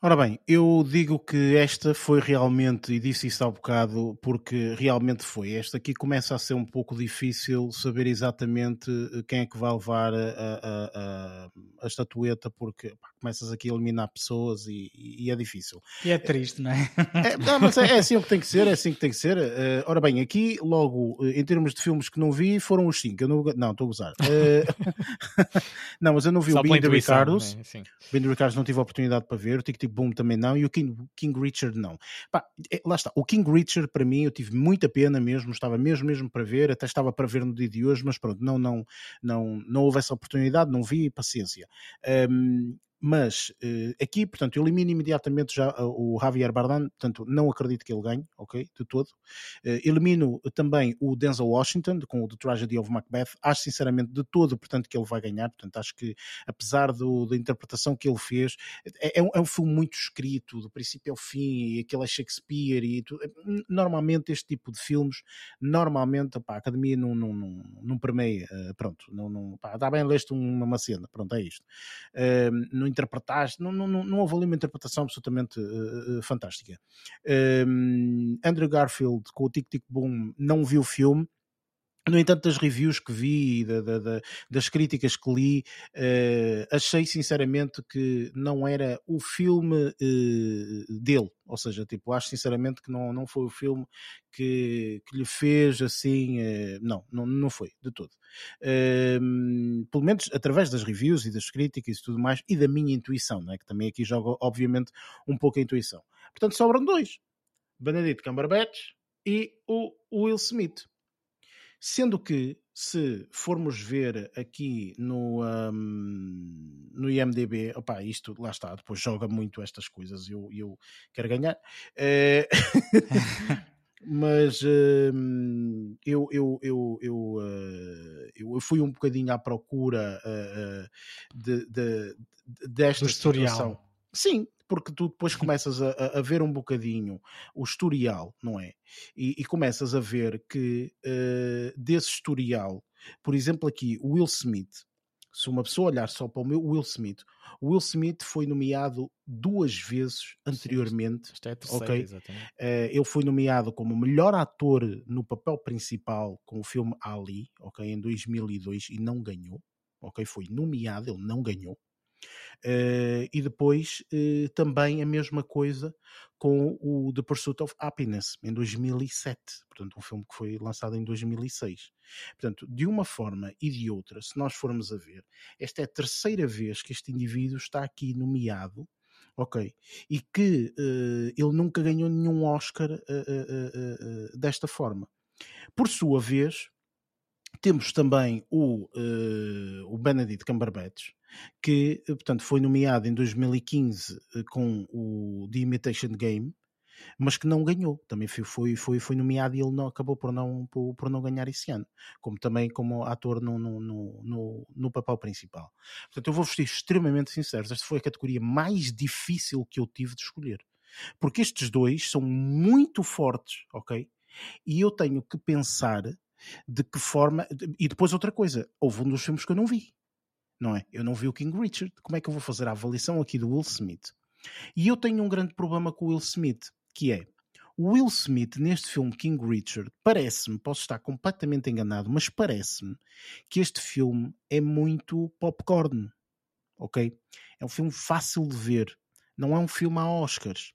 Speaker 1: Ora bem, eu digo que esta foi realmente, e disse isso há bocado, porque realmente foi. Esta aqui começa a ser um pouco difícil saber exatamente eh, quem é que vai levar a, a, a, a estatueta, porque pá, começas aqui a eliminar pessoas e, e, é difícil.
Speaker 4: E é triste, não é?
Speaker 1: é <laughs> não, mas é, é, assim o que tem que ser, é assim que tem que ser. Uh, ora bem, aqui, logo, em termos de filmes que não vi, foram os cinco. Eu não, não, estou a gozar. Uh, <laughs> não, mas eu não vi Só o Bindo Ricardos. Né? Bindo Ricardos não tive a oportunidade para ver. O Tic Tic Boom também não. E o King, King Richard não. Pá, é, lá está. O King Richard, para mim, eu tive muita pena mesmo. Estava mesmo, mesmo para ver. Até estava para ver no dia de hoje, mas pronto, não, não, não, não houve essa oportunidade. Não vi, paciência. Um, mas uh, aqui, portanto, eu elimino imediatamente já uh, o Javier Bardem, portanto, não acredito que ele ganhe, ok, de todo. Uh, elimino também o Denzel Washington, com o The Tragedy of Macbeth, acho sinceramente de todo, portanto, que ele vai ganhar, portanto, acho que apesar do, da interpretação que ele fez, é, é, um, é, um, filme muito escrito, do princípio ao fim, e aquele é Shakespeare, e tudo. normalmente este tipo de filmes, normalmente, a Academia não, não, não, não permeia, pronto, não, não, dá bem leste uma, uma cena, pronto, é isto. Uh, interpretaste, não, não, não houve ali uma interpretação absolutamente uh, fantástica. Um, Andrew Garfield com o Tic Tic Boom não viu o filme, no entanto, das reviews que vi, da, da, das críticas que li, uh, achei sinceramente que não era o filme uh, dele. Ou seja, tipo, acho sinceramente que não, não foi o filme que, que lhe fez assim. Uh, não, não, não foi, de todo. Ehm, pelo menos através das reviews e das críticas e tudo mais, e da minha intuição, né, que também aqui joga, obviamente, um pouco a intuição. Portanto, sobram dois: Benedict Cumberbatch e o Will Smith. Sendo que, se formos ver aqui no, um, no IMDB, opa, isto lá está, depois joga muito estas coisas, eu, eu quero ganhar. É... <laughs> mas uh, eu, eu, eu, eu, uh, eu fui um bocadinho à procura uh, de, de, desta
Speaker 4: Do situação.
Speaker 1: Sim, porque tu depois começas a, a, ver um bocadinho o historial, não é? E, e começas a ver que uh, desse historial, por exemplo, aqui, o Will Smith, se uma pessoa olhar só para o meu Will Smith, o Will Smith foi nomeado duas vezes anteriormente.
Speaker 3: Isto é terceira, okay? exatamente.
Speaker 1: Uh, ele foi nomeado como melhor ator no papel principal com o filme Ali, ok, em 2002 e não ganhou. Ok, foi nomeado, ele não ganhou. Uh, e depois uh, também a mesma coisa com o The Pursuit of Happiness em 2007, portanto, um filme que foi lançado em 2006. Portanto, de uma forma e de outra, se nós formos a ver, esta é a terceira vez que este indivíduo está aqui nomeado. Ok, e que uh, ele nunca ganhou nenhum Oscar desta forma. Por sua vez, temos também o, o Benedict Cumberbatch, que, eh, portanto, foi nomeado em 2015 eh, com o The Imitation Game, mas que não ganhou. Também foi, foi, foi nomeado e ele não, acabou por não, por, por não ganhar esse ano, como também como ator no, no, no, no papel principal. Portanto, eu vou ser extremamente sincero, esta foi a categoria mais difícil que eu tive de escolher. Porque estes dois são muito fortes, ok? E eu tenho que pensar de que forma. E depois outra coisa, houve um dos filmes que eu não vi não é? Eu não vi o King Richard, como é que eu vou fazer a avaliação aqui do Will Smith? E eu tenho um grande problema com o Will Smith, que é o Will Smith neste filme King Richard, parece-me, posso estar completamente enganado, mas parece-me que este filme é muito popcorn, ok? É um filme fácil de ver, não é um filme a Oscars.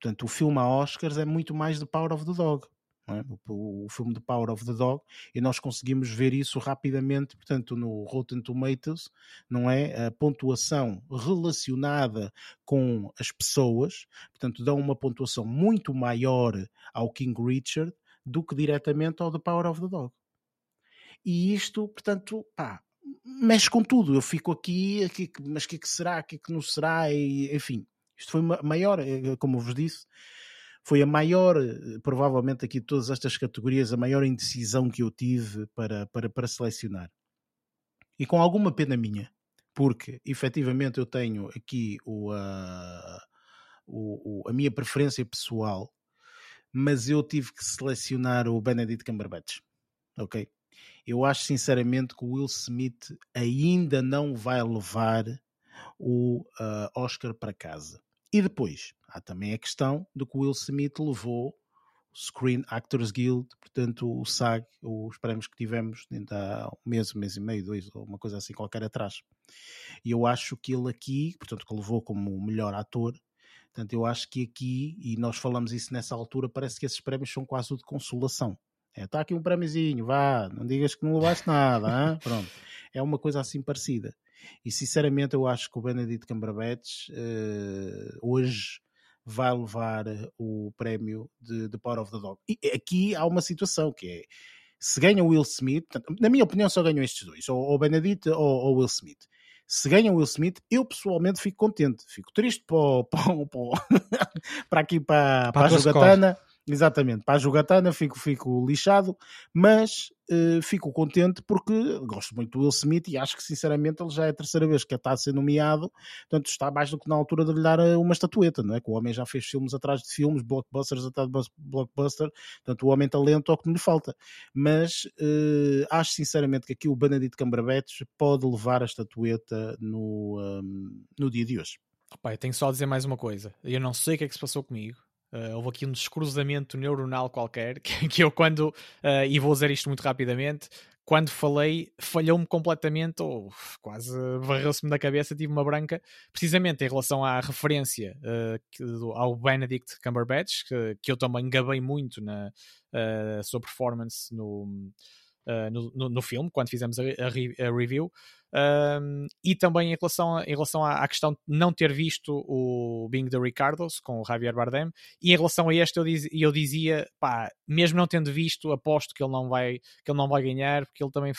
Speaker 1: Portanto, o filme a Oscars é muito mais The Power of the Dog é? o, o, filme The Power of the Dog, e nós conseguimos ver isso rapidamente, portanto, no Rotten Tomatoes, não é? A pontuação relacionada com as pessoas, portanto, dão uma pontuação muito maior ao King Richard do que diretamente ao The Power of the Dog. E isto, portanto, pá, mexe com tudo. Eu fico aqui, aqui mas o que, é que será? O que, é que não será? E, enfim, isto foi maior, eh, como vos disse, foi a maior, eh, provavelmente aqui de todas estas categorias, a maior indecisão que eu tive para, para, para selecionar. E com alguma pena minha, porque efetivamente eu tenho aqui o, uh, o, o, a minha preferência pessoal, mas eu tive que selecionar o Benedict Cumberbatch. Ok? Eu acho sinceramente que o Will Smith ainda não vai levar o uh, Oscar para casa. E depois, há também a questão de que o Will Smith levou o Screen Actors Guild, portanto o SAG, os prémios que tivemos há um mês, um mês e meio, dois, ou uma coisa assim qualquer atrás. E eu acho que ele aqui, portanto que levou como o melhor ator, portanto eu acho que aqui, e nós falamos isso nessa altura, parece que esses prémios são quase o de consolação. Está é, tá aqui um prémiozinho, vá, não digas que não levaste nada, hein? <laughs> pronto. É uma coisa assim parecida. E sinceramente eu acho que o Benedict Cumberbatch uh, hoje vai levar o prémio de, de Power of the Dog. E aqui há uma situação que é se ganha o Will Smith, na minha opinião só ganham estes dois, ou o Benedict ou o Will Smith. Se ganha o Will Smith, eu pessoalmente fico contente, fico triste para, <laughs> para, para, <laughs> para aqui para, para, para a jogatana. Exatamente, para a jogatana fico, fico lixado, mas uh, fico contente porque gosto muito do Will Smith e acho que sinceramente ele já é a terceira vez que está a ser nomeado, portanto está mais do que na altura de lhe dar eh, uma estatueta, não é? Que o homem já fez filmes atrás de filmes, blockbusters atrás de blockbuster, portanto o homem talento é o que lhe falta. Mas uh, acho sinceramente que aqui o Benedict Cumberbatch pode levar a estatueta no, um, no dia de hoje.
Speaker 3: Eu tenho só a dizer mais uma coisa. Eu não sei o que é que se passou comigo Uh, houve aqui um descruzamento neuronal qualquer <laughs> que, que eu quando, uh, e vou dizer isto muito rapidamente, quando falei, falhou-me completamente, ou quase varreu-se-me da cabeça, tive uma branca, precisamente em relação à referência uh, que, ao Benedict Cumberbatch, que, que, eu também gabei muito na sua performance no, uh, no, no, no, filme, quando fizemos a, a, a review. Um, e também em relação, em relação à, à, questão de não ter visto o Being the Ricardos com o Javier Bardem, e em relação a este eu, diz, eu dizia, pá, mesmo não tendo visto, aposto que ele não vai, que ele não vai ganhar, porque ele também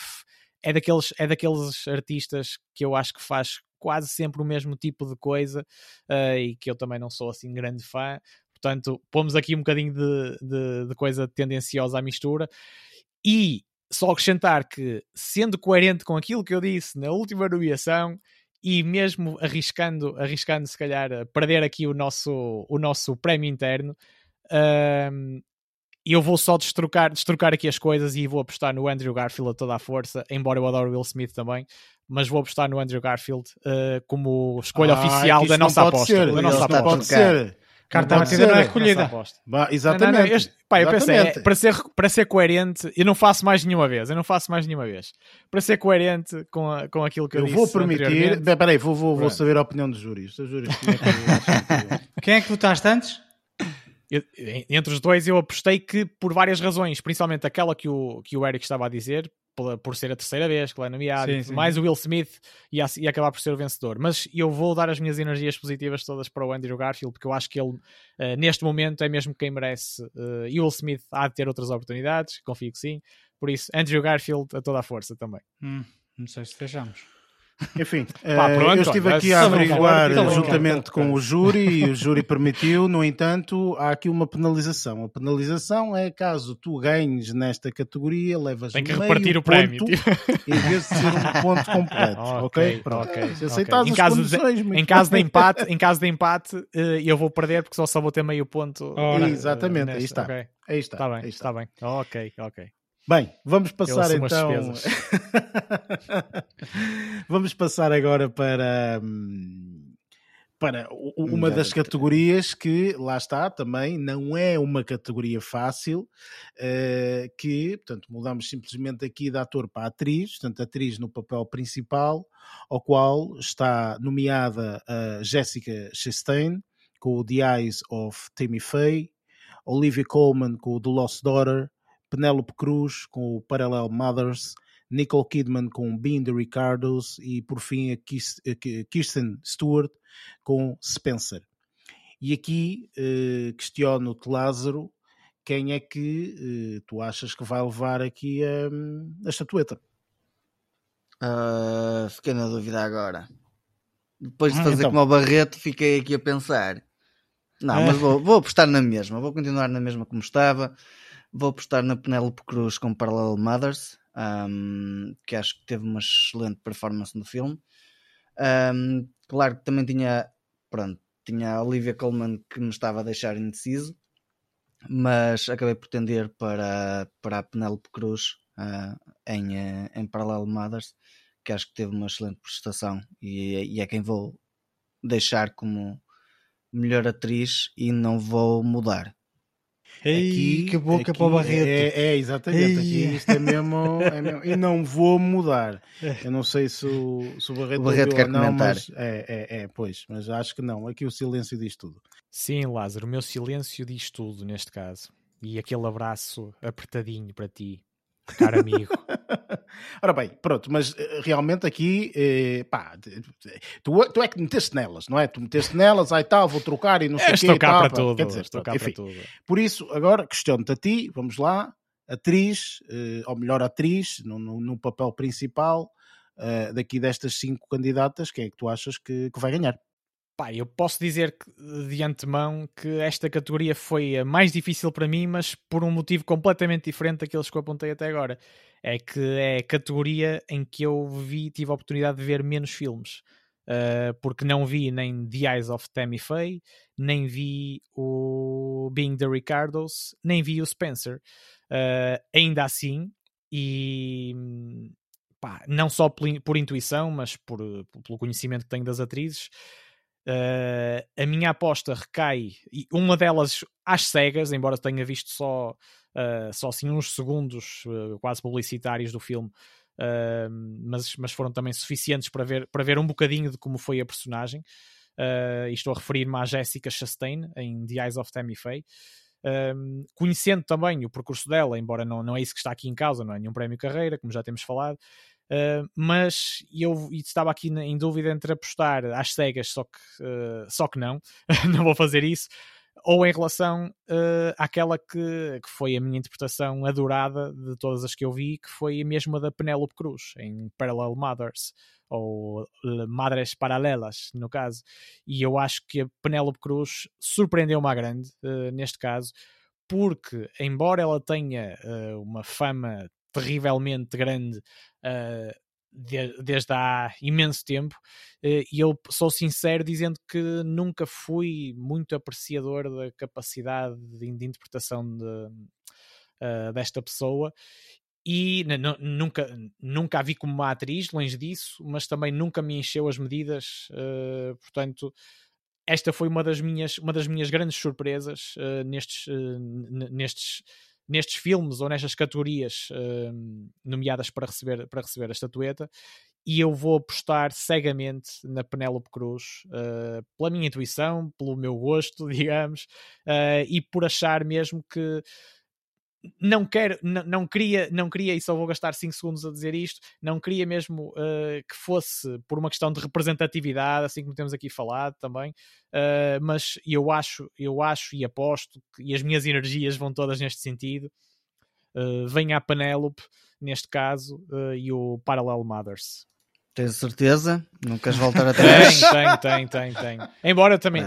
Speaker 3: é daqueles, é daqueles artistas que eu acho que faz quase sempre o mesmo tipo de coisa uh, e que eu também não sou assim grande fã. Portanto, pomos aqui um bocadinho de, de, de coisa tendenciosa à mistura. E só acrescentar que, sendo coerente com aquilo que eu disse na última nomeação, e mesmo arriscando, arriscando se calhar perder aqui o nosso, o nosso prémio interno, eu vou só destrocar, destrocar aqui as coisas e vou apostar no Andrew Garfield a toda a força, embora eu adore Will Smith também, mas vou apostar no Andrew Garfield uh, como escolha ah, oficial da nossa aposta.
Speaker 1: Ser,
Speaker 3: da nossa aposta.
Speaker 1: Pode ser.
Speaker 4: Carta batida não é recolhida.
Speaker 1: Bah, exatamente. Não, não, este,
Speaker 3: pá, eu pensei, é, para, ser, para ser coerente, eu não faço mais nenhuma vez. Eu não faço mais nenhuma vez. Para ser coerente com, a, com aquilo que eu, eu
Speaker 1: disse. Eu vou permitir. Peraí, vou, vou, vou saber a opinião dos júris. júris <laughs>
Speaker 4: Quem é que votaste antes?
Speaker 3: Eu, entre os dois, eu apostei que, por várias razões, principalmente aquela que o, que o Eric estava a dizer, por, por ser a terceira vez que ele é nomeado, sim, sim. mais o Will Smith e, e, acabar por ser o vencedor. Mas eu vou dar as minhas energias positivas todas para o Andrew Garfield, porque eu acho que ele, uh, neste momento, é mesmo quem merece. Uh, e o Will Smith há de ter outras oportunidades, confio que sim. Por isso, Andrew Garfield a toda a força também.
Speaker 4: Hum, não sei se deixamos.
Speaker 1: Enfim, <laughs> Pá, pronto, eu estive aqui a averiguar juntamente com o júri e o júri permitiu, no entanto, há aqui uma penalização. A penalização é caso tu ganhes nesta categoria, levas
Speaker 3: Tem que repartir o prémio
Speaker 1: ponto, em vez de ser um <laughs> ponto completo. ok? Pronto. Okay. Se okay. Em, caso de,
Speaker 3: em caso de empate, em caso de <laughs> empate, eh, eu vou perder porque só, só vou ter meio ponto.
Speaker 1: Ora, Exatamente, aí está. Aí está.
Speaker 3: Está bem, está. está bem. Ok, ok.
Speaker 1: Bem, vamos passar então. <laughs> vamos passar agora para, hum, para uma das categorias que, lá está, também não é uma categoria fácil, uh, que, portanto, mudamos simplesmente aqui de ator para atriz, portanto, atriz no papel principal, ao qual está nomeada a Jessica Chastain, com The Eyes of Tammy Faye, Olivia Colman com The Lost Daughter, Penélope Cruz com o Parallel Mothers, Nicole Kidman com Being the Ricardos e por fim a Kirsten Stewart com Spencer. E aqui eh, questiono-te, Lázaro, quem é que eh, tu achas que vai levar aqui a, a estatueta?
Speaker 2: Uh, fiquei na dúvida agora. Depois de hum, fazer então. como o Barreto, fiquei aqui a pensar. Não, é. mas vou, vou apostar na mesma. Vou continuar na mesma como estava. Vou apostar na Penélope Cruz com Parallel Mothers, um, que acho que teve uma excelente performance no filme. Um, claro que também tinha, pronto, tinha a Olivia Colman que me estava a deixar indeciso, mas acabei por tender para, para a Penélope Cruz uh, em, uh, em Parallel Mothers, que acho que teve uma excelente prestação e, e é quem vou deixar como melhor atriz e não vou mudar.
Speaker 4: Ei, aqui, que boca aqui para o Barreto.
Speaker 1: É, é exatamente. Ei. Aqui isto é mesmo, é mesmo, E não vou mudar. Eu não sei se o, se o Barreto, o
Speaker 2: Barreto quer
Speaker 1: não,
Speaker 2: comentar.
Speaker 1: mas é, é, é, pois, mas acho que não. Aqui o silêncio diz tudo.
Speaker 3: Sim, Lázaro, o meu silêncio diz tudo neste caso. E aquele abraço apertadinho para ti, caro amigo. <laughs> <laughs>
Speaker 1: Ora bem, pronto, mas eh, realmente aqui, eh, pá, tu, tu, é que meteste nelas, não é? Tu meteste nelas, aí tal, vou trocar e não sei o
Speaker 3: é,
Speaker 1: quê.
Speaker 3: Estou cá para tudo,
Speaker 1: quer dizer,
Speaker 3: estou cá
Speaker 1: enfim,
Speaker 3: para tudo.
Speaker 1: Por isso, agora questiono-te a ti, vamos lá, atriz, eh, ou melhor atriz, no, no, no papel principal, uh, daqui destas cinco candidatas, quem é que tu achas que, que vai ganhar?
Speaker 3: Pá, eu posso dizer que, de antemão que esta categoria foi a mais difícil para mim, mas por um motivo completamente diferente daqueles que eu apontei até agora. É que é a categoria em que eu vi, tive a oportunidade de ver menos filmes. Uh, porque não vi nem The Eyes of Tammy Faye, nem vi o Being the Ricardos, nem vi o Spencer. Uh, ainda assim, e pá, não só por, por intuição, mas por, pelo conhecimento que tenho das atrizes, Uh, a minha aposta recai, e uma delas às cegas, embora tenha visto só, uh, só assim uns segundos uh, quase publicitários do filme, mas, mas foram também suficientes para ver, para ver um bocadinho de como foi a personagem. e estou a referir-me à Jessica Chastain em The Eyes of Tammy Faye. conhecendo também o percurso dela, embora não, não é isso que está aqui em causa, não é nenhum prémio carreira, como já temos falado, Uh, mas eu estava aqui em dúvida entre apostar às cegas, só que, uh, só que não, <laughs> não vou fazer isso, ou em relação uh, àquela que, que foi a minha interpretação adorada de todas as que eu vi, que foi a mesma da Penélope Cruz, em Parallel Mothers, ou Madres Paralelas, no caso. E eu acho que a Penélope Cruz surpreendeu-me à grande, neste caso, porque, embora ela tenha uma fama terrivelmente grande uh, de, desde há imenso tempo uh, e eu sou sincero dizendo que nunca fui muito apreciador da capacidade de, de interpretação de, uh, desta pessoa. E nunca, nunca a vi como uma atriz, longe disso, mas também nunca me encheu as medidas, uh, portanto esta foi uma das minhas, uma das minhas grandes surpresas uh, nestes, uh, nestes nestes filmes ou nestas categorias uh, nomeadas para receber, para receber a estatueta e eu vou apostar cegamente na Penélope Cruz uh, pela minha intuição, pelo meu gosto, <laughs> digamos, uh, e por achar mesmo que não quero, não, não, queria, não queria, e só vou gastar 5 segundos a dizer isto, não queria mesmo uh, que fosse por uma questão de representatividade, assim como temos aqui falado também, uh, mas eu acho, eu acho e aposto, que, e as minhas energias vão todas neste sentido, uh, venha a Penélope, neste caso, e o Parallel Mothers.
Speaker 2: Tens certeza? Não queres voltar <laughs> atrás?
Speaker 3: tem, tem, tem, tem. Embora também,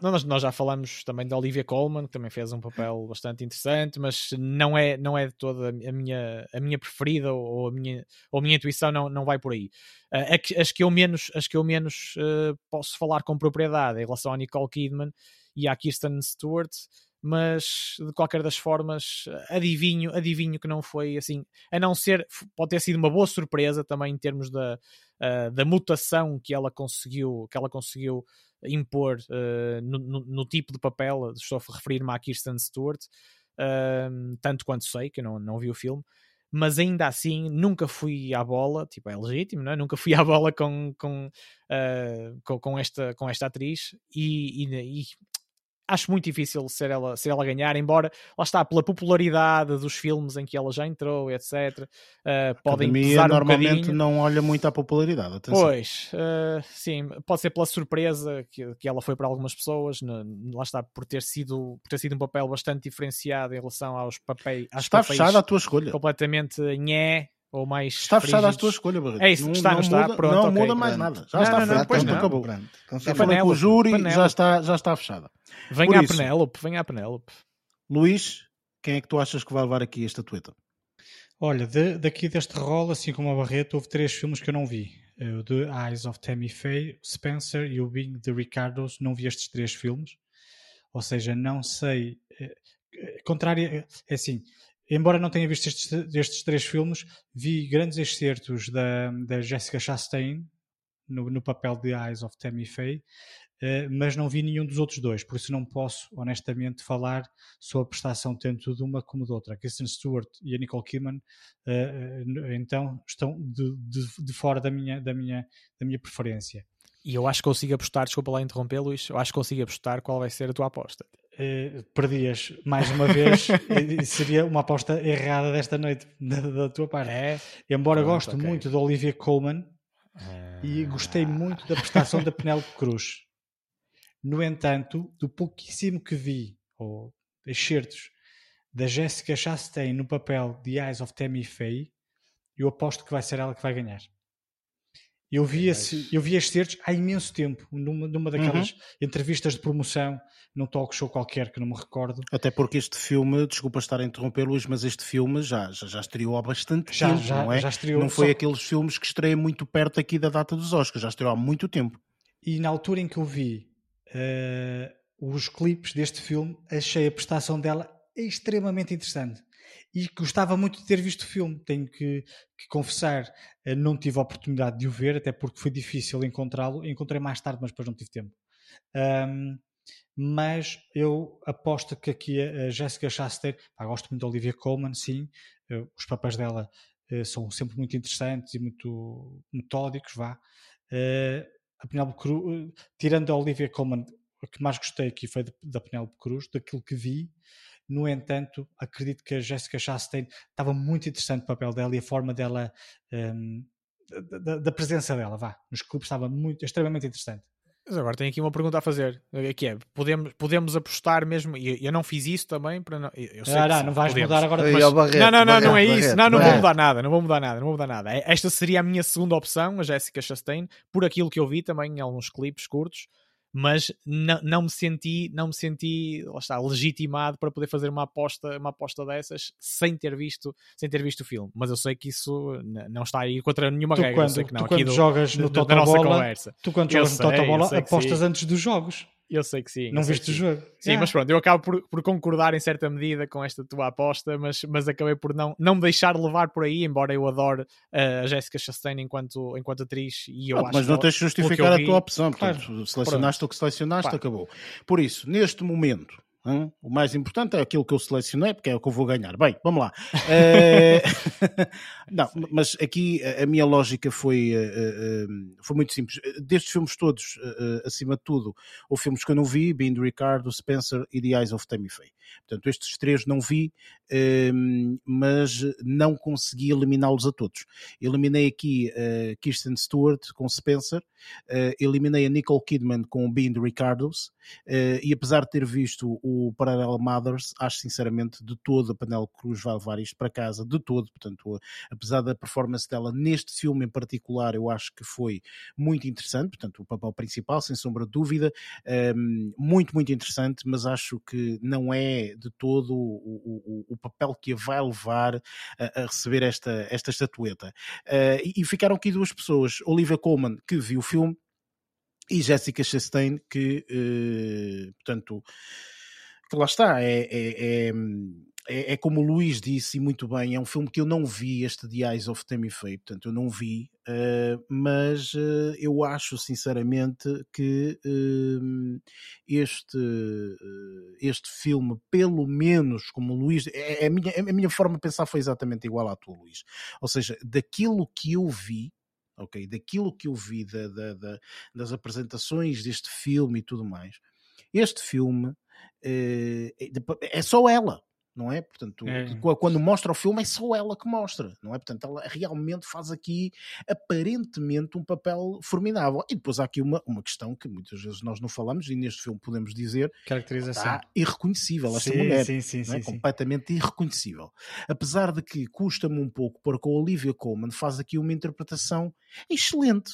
Speaker 3: nós, nós já falamos também da Olivia Colman, que também fez um papel bastante interessante, mas não é, não é de toda a minha, a minha preferida ou a minha, ou a minha intuição não, não vai por aí. Uh, as que eu menos, as que eu menos uh, posso falar com propriedade em relação à Nicole Kidman e à Kirsten Stewart, mas de qualquer das formas adivinho, adivinho que não foi assim, a não ser, pode ter sido uma boa surpresa também em termos da, uh, da mutação que ela conseguiu, que ela conseguiu impor uh, no, no, no, tipo de papel, estou a referir-me à Kirsten Stewart, uh, tanto quanto sei, que eu não, não vi o filme, mas ainda assim nunca fui à bola, tipo, é legítimo, não é? Nunca fui <laughs> à bola com, com, uh, com, com, esta, com esta atriz. E, e, e, acho muito difícil ser ela, ser ela ganhar, embora lá está, pela popularidade dos filmes em que ela já entrou, etc. Uh, eh, podem pesar um
Speaker 1: normalmente
Speaker 3: bocadinho.
Speaker 1: não olha muito à popularidade. Atenção.
Speaker 3: Pois, uh, sim, pode ser pela surpresa que, que ela foi para algumas pessoas, no, lá está, por ter, sido, por ter sido um papel bastante diferenciado em relação aos papéis.
Speaker 1: Está fechada a tua escolha.
Speaker 3: Completamente nhé ou mais.
Speaker 1: Está fechada a tua escolha, Barreto.
Speaker 3: É isso,
Speaker 1: não,
Speaker 3: está,
Speaker 1: não,
Speaker 3: não está.
Speaker 1: Muda,
Speaker 3: Pronto,
Speaker 1: não
Speaker 3: okay,
Speaker 1: muda mais
Speaker 3: pronto.
Speaker 1: nada. Já
Speaker 3: não,
Speaker 1: está
Speaker 3: não,
Speaker 1: fechada.
Speaker 3: não, pois não.
Speaker 1: acabou.
Speaker 2: Pronto.
Speaker 1: Já falei com o júri, já está, já está fechada.
Speaker 3: Venha a Penélope, venha a Penélope.
Speaker 1: Luís, quem é que tu achas que vai levar aqui a estatueta?
Speaker 4: Olha, de, daqui deste rol, assim como a Barreto, houve três filmes que eu não vi. O The Eyes of Tammy Faye, Spencer e o Being the Ricardos. Não vi estes três filmes. Ou seja, não sei... É, contrário, é assim, embora não tenha visto estes, estes três filmes, vi grandes excertos da, da Jessica Chastain no, no papel de Eyes of Tammy Faye, uh, mas não vi nenhum dos outros dois, por isso não posso honestamente falar sobre a prestação tanto de uma como de outra. A Kristen Stewart e a Nicole Kidman uh, então estão de, de, de, fora da minha, da, minha, da minha preferência.
Speaker 3: E eu acho que consigo apostar, desculpa lá interromper, Luís, eu acho que consigo apostar qual vai ser a tua aposta.
Speaker 4: Uh, perdias mais uma vez <laughs> seria uma aposta errada desta noite da, da tua parte. É? Embora Pronto, goste okay. muito de Olivia Colman uh... e gostei muito da prestação da Penélope Cruz. No entanto, do pouquíssimo que vi, ou excertos, da Jessica Chastain no papel de Eyes of Tammy Faye, eu aposto que vai ser ela que vai ganhar. Eu vi, esse, eu vi estes certos há imenso tempo, numa, numa daquelas uhum. entrevistas de promoção, num talk show qualquer que não me recordo.
Speaker 1: Até porque este filme, desculpa estar a interromper, Luís, mas este filme já, já, já estreou há bastante já, tempo, já, não é? Já estreou, não foi só... aqueles filmes que estreia muito perto aqui da data dos Oscars, já estreou há muito tempo.
Speaker 4: E na altura em que eu vi uh, os clipes deste filme, achei a prestação dela extremamente interessante e gostava muito de ter visto o filme. Tenho que, que, confessar, eh, não tive a oportunidade de o ver, até porque foi difícil encontrá-lo. Encontrei mais tarde, mas depois não tive tempo. Um, mas eu aposto que aqui a Jessica Chastain, pá, gosto muito da Olivia Colman, sim, eh, os papéis dela uh, são sempre muito interessantes e muito metódicos, vá. Uh, a Penélope Cruz, tirando a Olivia Colman, o que mais gostei aqui foi da Penélope Cruz, daquilo que vi, no entanto, acredito que a Jessica Chastain estava muito interessante o papel dela e a forma dela, um, da, da, presença dela, vá, nos clubes estava muito, extremamente interessante.
Speaker 3: Mas agora tenho aqui uma pergunta a fazer, que é, podemos, podemos apostar mesmo, e eu não fiz isso também, para não, eu sei
Speaker 4: ah, não, não vais podemos. mudar agora. Mas,
Speaker 3: não, não, não, Barreto, não é isso, não, não vou mudar nada, não vou mudar nada, não vou mudar nada. Esta seria a minha segunda opção, a Jessica Chastain, por aquilo que eu vi também em alguns clipes curtos, mas não, não me senti, não me senti, lá está, legitimado para poder fazer uma aposta, uma aposta dessas sem ter visto, sem ter visto o filme. Mas eu sei que isso não está aí contra nenhuma
Speaker 4: tu
Speaker 3: regra.
Speaker 4: Quando,
Speaker 3: sei que não,
Speaker 4: tu quando
Speaker 3: do,
Speaker 4: jogas no Totobola, tu quando jogas no Totobola apostas antes dos jogos.
Speaker 3: Eu sei que sim.
Speaker 4: Não viste o jogo.
Speaker 3: Sim, yeah. mas pronto, eu acabo por, por, concordar em certa medida com esta tua aposta, mas, mas acabei por não, não me deixar levar por aí, embora eu adore uh, a Jessica Chastain enquanto, enquanto atriz. E eu
Speaker 1: ah, mas não tens de justificar a tua opção, portanto, claro. selecionaste pronto. o que selecionaste, claro. acabou. Por isso, neste momento, Hum? O mais importante é aquilo que eu selecionei, porque é o que eu vou ganhar. Bem, vamos lá. É... <laughs> <laughs> não, mas aqui a minha lógica foi, uh, uh, foi muito simples. Destes filmes todos, acima de tudo, houve filmes que eu não vi, Being Ricardo, Spencer e The Eyes of Tammy Faye. Portanto, estes três não vi, mas não consegui eliminá-los a todos. Eliminei aqui Kirsten Stewart com Spencer, eliminei a Nicole Kidman com Being Ricardos, e apesar de ter visto o Parallel Mothers, acho sinceramente de todo a Penélope Cruz vai levar isto para casa, de todo, portanto, apesar da performance dela neste filme em particular, eu acho que foi muito interessante, portanto, o papel principal, sem sombra de dúvida, um, muito, muito interessante, mas acho que não é de todo o, o, o papel que a vai levar a, a receber esta, esta estatueta. Uh, e, ficaram aqui duas pessoas, Olivia Colman, que viu o filme, e Jessica Chastain, que, uh, portanto, que lá está, é, é, é, é, como o Luís disse e muito bem, é um filme que eu não vi, este The Eyes of Tammy Faye, portanto eu não vi, uh, mas uh, eu acho sinceramente que uh, este, este filme, pelo menos como o Luís, é, é, a minha, a minha forma de pensar foi exatamente igual à tua, Luís, ou seja, daquilo que eu vi, ok, daquilo que eu vi da, da, da, das apresentações deste filme e tudo mais, este filme eh, é só ela, não é? Portanto, é. quando mostra o filme é só ela que mostra, não é? Portanto, ela realmente faz aqui aparentemente um papel formidável. E depois há aqui uma, uma questão que muitas vezes nós não falamos e neste filme podemos dizer
Speaker 4: caracterização
Speaker 1: está irreconhecível esta sim, mulher, sim, sim, é? completamente irreconhecível. Apesar de que custa-me um pouco porque a Olivia Colman faz aqui uma interpretação excelente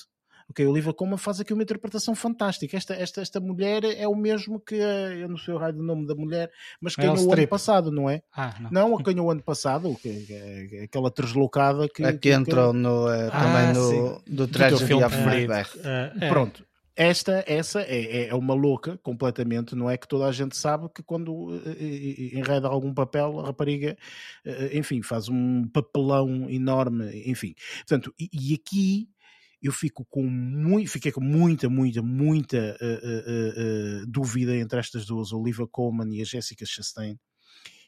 Speaker 1: Ok, Olivia Colman faz aqui uma interpretação fantástica. Esta, esta, esta mulher é o mesmo que, eu não sei o raio do nome da mulher, mas ganhou o ano passado, não é?
Speaker 4: Ah, não.
Speaker 1: não, a ganhou o ano passado, que, que, aquela deslocada que.
Speaker 2: Aqui entrou no, uh, ah, também no, do Tragedy of Macbeth.
Speaker 1: Uh, Pronto. Esta, essa é, é uma louca completamente, não é que toda a gente sabe que quando enreda algum papel, a rapariga, enfim, faz um papelão enorme, enfim. Portanto, e, e aqui eu fico com muito, fiquei com muita, muita, muita uh, uh, dúvida entre estas duas, a Olivia Colman e a Jessica Chastain.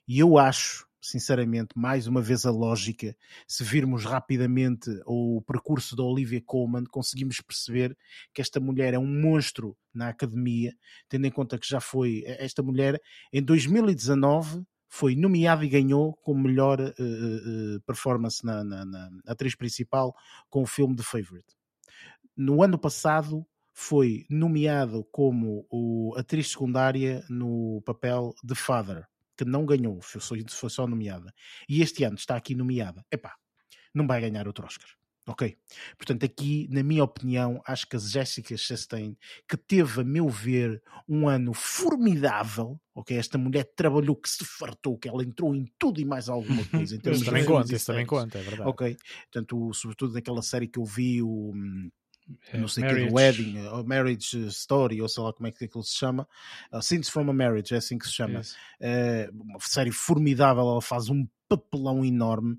Speaker 1: E eu acho, sinceramente, mais uma vez a lógica, se virmos rapidamente o percurso da Olivia Colman, conseguimos perceber que esta mulher é um monstro na academia, tendo em conta que já foi esta mulher em 2019 foi nomeada e ganhou como melhor uh, uh, performance na, na, na, atriz principal com o filme The Favorite no ano passado foi nomeado como o atriz secundária no papel de Father, que não ganhou, foi, só nomeada. E este ano está aqui nomeada. Epá, não vai ganhar outro Oscar. Ok? Portanto, aqui, na minha opinião, acho que a Jessica Chastain, que teve, a meu ver, um ano formidável, ok? Esta mulher trabalhou que se fartou, que ela entrou em tudo e mais alguma <laughs> coisa. Em
Speaker 3: isso também conta, isso também conta, é verdade.
Speaker 1: Ok? Portanto, sobretudo naquela série que eu vi, o hum, não sei o que, Wedding, ou Marriage Story, ou sei lá como é que aquilo se chama, uh, Scenes from a Marriage, é assim que se chama. Yes. Uh, uma série formidável, ela faz um papelão enorme.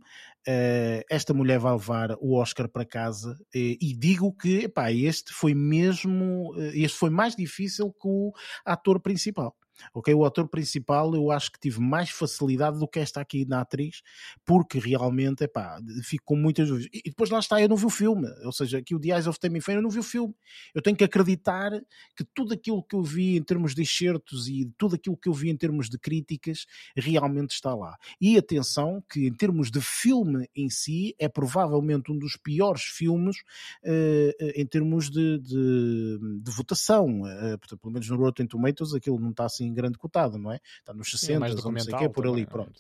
Speaker 1: Uh, esta mulher vai levar o Oscar para casa uh, e digo que epá, este foi mesmo, este foi mais difícil que o ator principal ok? O ator principal eu acho que tive mais facilidade do que esta aqui na atriz, porque realmente, epá, fico com muitas dúvidas. E depois lá está, eu não vi o filme, ou seja, aqui o The Eyes of Tammy Faye, eu não vi o filme. Eu tenho que acreditar que tudo aquilo que eu vi em termos de excertos e tudo aquilo que eu vi em termos de críticas realmente está lá. E atenção que em termos de filme em si, é provavelmente um dos piores filmes uh, em termos de, de, de votação. Uh, pelo menos no Rotten Tomatoes aquilo não está assim assim grande cotado, não é? Está nos 60, Sim, é não sei o quê, por ali, pronto.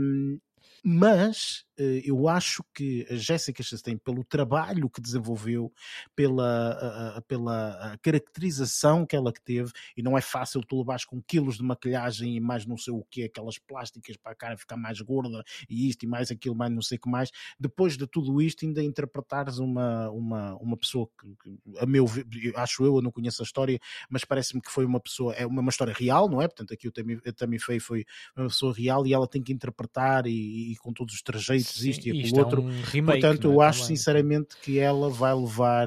Speaker 1: Um, mas eh, eu acho que a Jéssica Chastain, pelo trabalho que desenvolveu, pela, pela caracterização que ela teve, e não é fácil tu levares com quilos de maquilhagem e mais não sei o que, aquelas plásticas para a cara ficar mais gorda e isto e mais aquilo, mais não sei o que mais, depois de tudo isto ainda interpretares uma, uma, uma pessoa que, a meu ver, acho eu, eu não conheço a história, mas parece-me que foi uma pessoa, é uma, uma história real, não é? Portanto aqui o Tammy Faye foi uma pessoa real e ela tem que interpretar e, e com todos os trajeitos Sim, isto e aquilo outro. É um remake, Portanto, eu é? acho Também. sinceramente que ela vai levar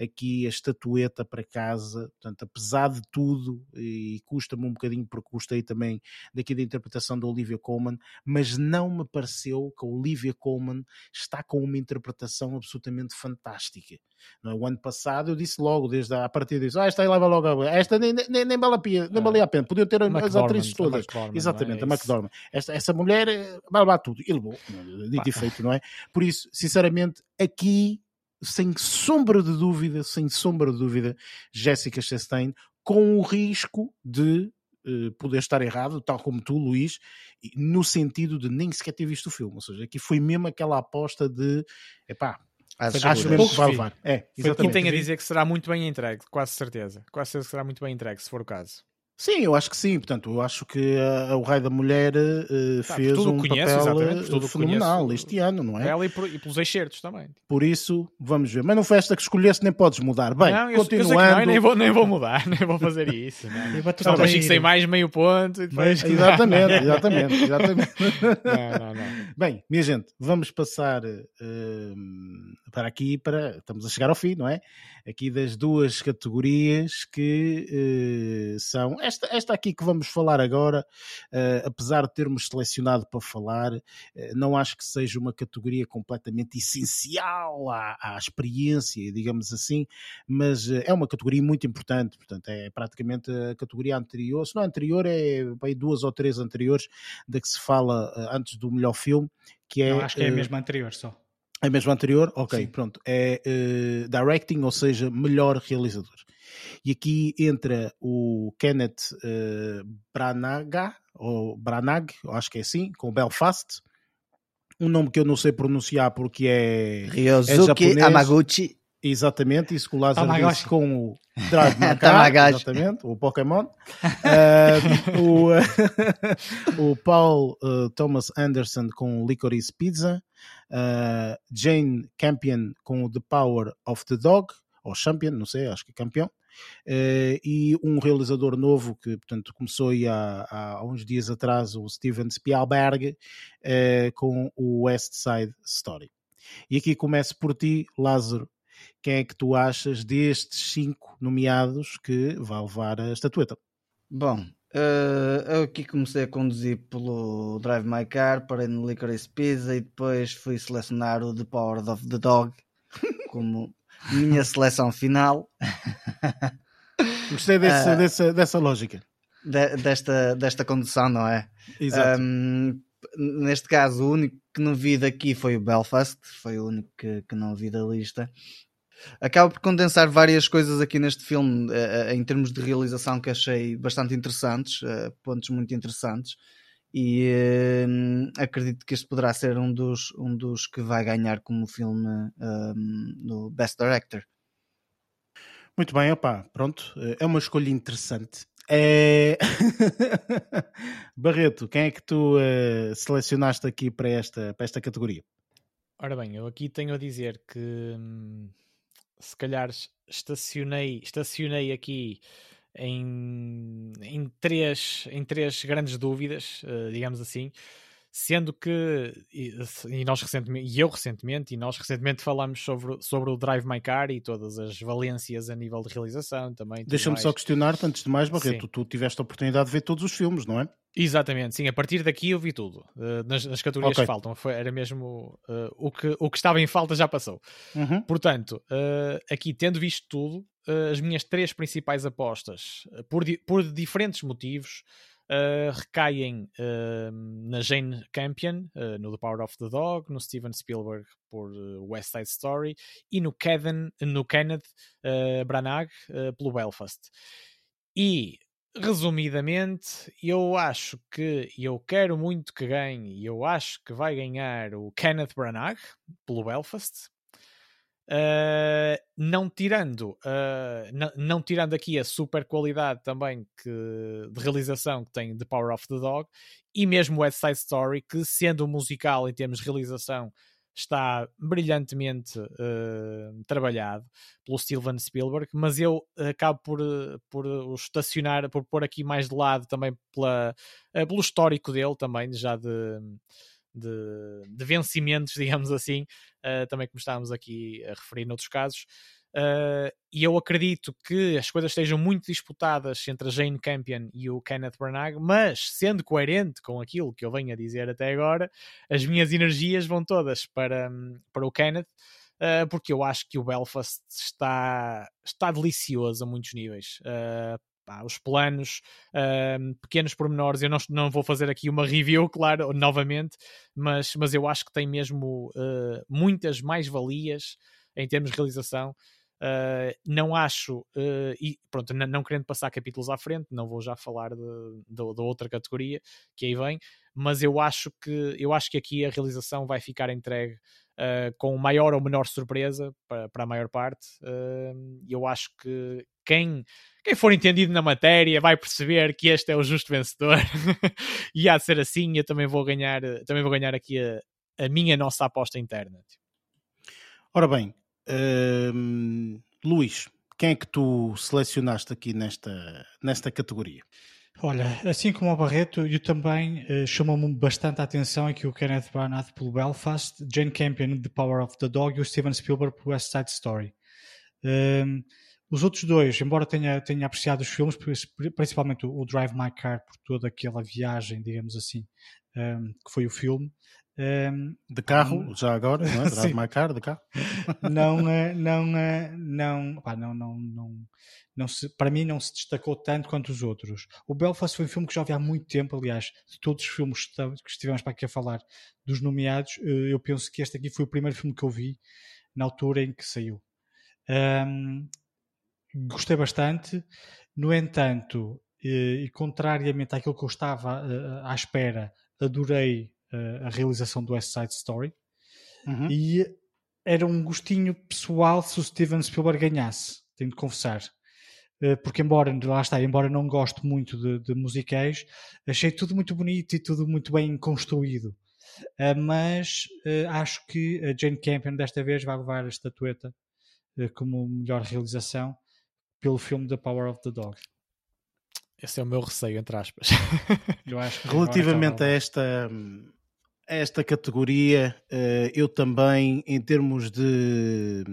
Speaker 1: aqui a estatueta para casa, portanto, apesar de tudo, e custa-me um bocadinho porque gostei também daqui da interpretação da Olivia Colman, mas não me pareceu que a Olivia Colman está com uma interpretação absolutamente fantástica. No é? ano passado eu disse logo, desde a partir disso, ah, esta aí leva logo, esta nem, nem, nem, vale a pena, nem valia a pena, podiam ter as atrizes todas. A Exatamente, é a McDormand. Esta, essa mulher eh, vai levar tudo, e levou, de efeito, não é? Por isso, sinceramente, aqui sem sombra de dúvida, sem sombra de dúvida, Jéssica Chastain, com o risco de uh, poder estar errado, tal como tu, Luís, no sentido de nem sequer ter visto o filme. Ou seja, aqui foi mesmo aquela aposta de epá. Acho, acho mesmo que vai levar. É,
Speaker 3: exatamente. Quem tem a dizer que será muito bem entregue, quase certeza. Quase certeza que será muito bem entregue, se for o caso.
Speaker 1: Sim, eu acho que sim. Portanto, eu acho que a, o Rei da Mulher uh, tá, fez um conhece, papel uh, fenomenal este ano, não é?
Speaker 3: Ela e, por, e, pelos excertos também.
Speaker 1: Por isso, vamos ver. Mas não foi esta que escolheste, nem podes mudar. Bem, não, continuando. Eu,
Speaker 3: não, nem, vou, nem vou mudar, <laughs> nem vou fazer isso. Só para sem mais meio ponto. E depois...
Speaker 1: exatamente, <laughs> exatamente, exatamente. não, não, não. Bem, minha gente, vamos passar uh, para aqui, para estamos a chegar ao fim, não é? Aqui das duas categorias que são esta, esta aqui que vamos falar agora, uh, apesar de termos selecionado para falar, uh, não acho que seja uma categoria completamente essencial à, à experiência, digamos assim, mas uh, é uma categoria muito importante, portanto, é praticamente a categoria anterior, se não anterior, é bem duas ou três anteriores da que se fala antes do melhor filme, que é.
Speaker 4: Não, acho que é a mesma anterior só.
Speaker 1: É mesmo anterior? Ok, Sim. pronto. É uh, directing, ou seja, melhor realizador. E aqui entra o Kenneth uh, Branagh, ou Branagh, acho que é assim, com Belfast. Um nome que eu não sei pronunciar porque é.
Speaker 2: Ryosuke é Amaguchi.
Speaker 1: Exatamente, isso que o Lázaro Tamagotchi. disse com o Drive <laughs> exatamente, o Pokémon. uh, <laughs> o, <laughs> o Paul uh, Thomas Anderson com Licorice Pizza. Uh, Jane Campion com The Power of the Dog, ou Champion, não sei, acho que é campeão. Uh, e um realizador novo que, portanto, começou há, há uns dias atrás, o Steven Spielberg, uh, com o West Side Story. E aqui começo por ti, Lázaro. quem é que tu achas destes cinco nomeados que vai levar a estatueta?
Speaker 2: Bom, Uh, eu aqui comecei a conduzir pelo Drive My Car, parei no Licorice Pizza e depois fui selecionar o The Power of the Dog como minha <laughs> seleção final.
Speaker 1: Gostei desse, uh, dessa, dessa lógica.
Speaker 2: De, desta, desta condução, não é? Exato. Um, neste caso, o único que não vi daqui foi o Belfast, foi o único que, que não vi da lista acaba por condensar várias coisas aqui neste filme uh, em termos de realização que achei bastante interessantes, uh, pontos muito interessantes. E uh, acredito que este poderá ser um dos, um dos que vai ganhar como filme no Best Director.
Speaker 1: Muito bem, opá, pronto, é uma escolha interessante. É... <laughs> Barreto, quem é que tu selecionaste aqui para esta, para esta categoria?
Speaker 3: Ora bem, eu aqui tenho a dizer que hum, se calhar estacionei, estacionei aqui em, em, três, em três grandes dúvidas, uh, digamos assim, sendo que e, nós recentemente, e eu recentemente, e nós recentemente falamos sobre, sobre o Drive My Car e todas as valências a nível de realização também.
Speaker 1: Deixa-me só questionar-te antes de mais, Barreto, tu, tu tiveste a oportunidade de ver todos os filmes, não é?
Speaker 3: Exatamente, sim, a partir daqui eu vi tudo. Uh, nas, nas, categorias okay. que faltam, foi, era mesmo uh, o, que, o que estava em falta já passou.
Speaker 1: Uhum.
Speaker 3: Portanto, uh, aqui tendo visto tudo, as minhas três principais apostas, por, di por diferentes motivos, recaem na Jane Campion, no The Power of the Dog, no Steven Spielberg por West Side Story e no, Kevin, no Kenneth Branagh pelo Belfast. E resumidamente, eu acho que eu quero muito que ganhe, e eu acho que vai ganhar o Kenneth Branagh pelo Belfast. Uh, não tirando uh, não, não, tirando aqui a super qualidade também que, de realização que tem The Power of the Dog e mesmo West Side Story que sendo um musical em termos de realização está brilhantemente uh, trabalhado pelo Steven Spielberg, mas eu acabo por, por o estacionar, por pôr aqui mais de lado também pela, uh, pelo histórico dele também, já de, de, de vencimentos, <laughs> digamos assim, uh, também como estávamos aqui a referir noutros casos. Uh, e eu acredito que as coisas estejam muito disputadas entre a Jane Campion e o Kenneth Branagh, mas sendo coerente com aquilo que eu venho a dizer até agora, as minhas energias vão todas para, para o Kenneth, uh, porque eu acho que o Belfast está, está delicioso a muitos níveis. Uh, Pá, os planos, pequenos pormenores. Eu não, não vou fazer aqui uma review, claro, novamente, mas, mas eu acho que tem mesmo muitas mais-valias em termos de realização Uh, não acho, uh, e pronto, não querendo passar capítulos à frente, não vou já falar da outra categoria que aí vem, mas eu acho que eu acho que aqui a realização vai ficar entregue uh, com maior ou menor surpresa para, para a maior parte. eu acho que quem, quem for entendido na matéria vai perceber que este é o justo vencedor <laughs> e há de ser assim. Eu também vou ganhar, também vou ganhar aqui a, a minha nossa aposta interna.
Speaker 1: Ora bem, Luís, quem é que tu selecionaste aqui nesta, nesta categoria?
Speaker 4: Olha, assim como o Barreto, eu também uh, chamou-me bastante a atenção aqui o Kenneth Branagh pelo Belfast, Jane Campion The Power of the Dog e o Steven Spielberg pelo West Side Story. Uh, os outros dois, embora tenha, tenha apreciado os filmes, principalmente o, o Drive My Car por toda aquela viagem, digamos assim, um, que foi o filme,
Speaker 1: um, de carro, um, já agora, não é? <laughs> Drive my car, de carro. <laughs>
Speaker 4: não, não, não, pá, não, não, não, não se, para mim não se destacou tanto quanto os outros. O Belfast foi um filme que já vi há muito tempo, aliás, de todos os filmes que estivemos para aqui a falar dos nomeados, eh, eu penso que este aqui foi o primeiro filme que eu vi na altura em que saiu. Um, gostei bastante, no entanto, eh, e contrariamente àquilo que eu estava eh, à espera, adorei a realização do West Side Story. Uhum. E era um gostinho pessoal se o Steven Spielberg ganhasse, tenho de confessar. Eh, porque, embora, lá está, embora não goste muito de, de musicais, achei tudo muito bonito e tudo muito bem construído. Eh, mas eh, acho que a Jane Campion desta vez vai levar a estatueta como melhor realização pelo filme The Power of the Dog.
Speaker 3: Esse é o meu receio, entre aspas.
Speaker 1: Relativamente a esta, esta categoria, eh, eu também, em termos de,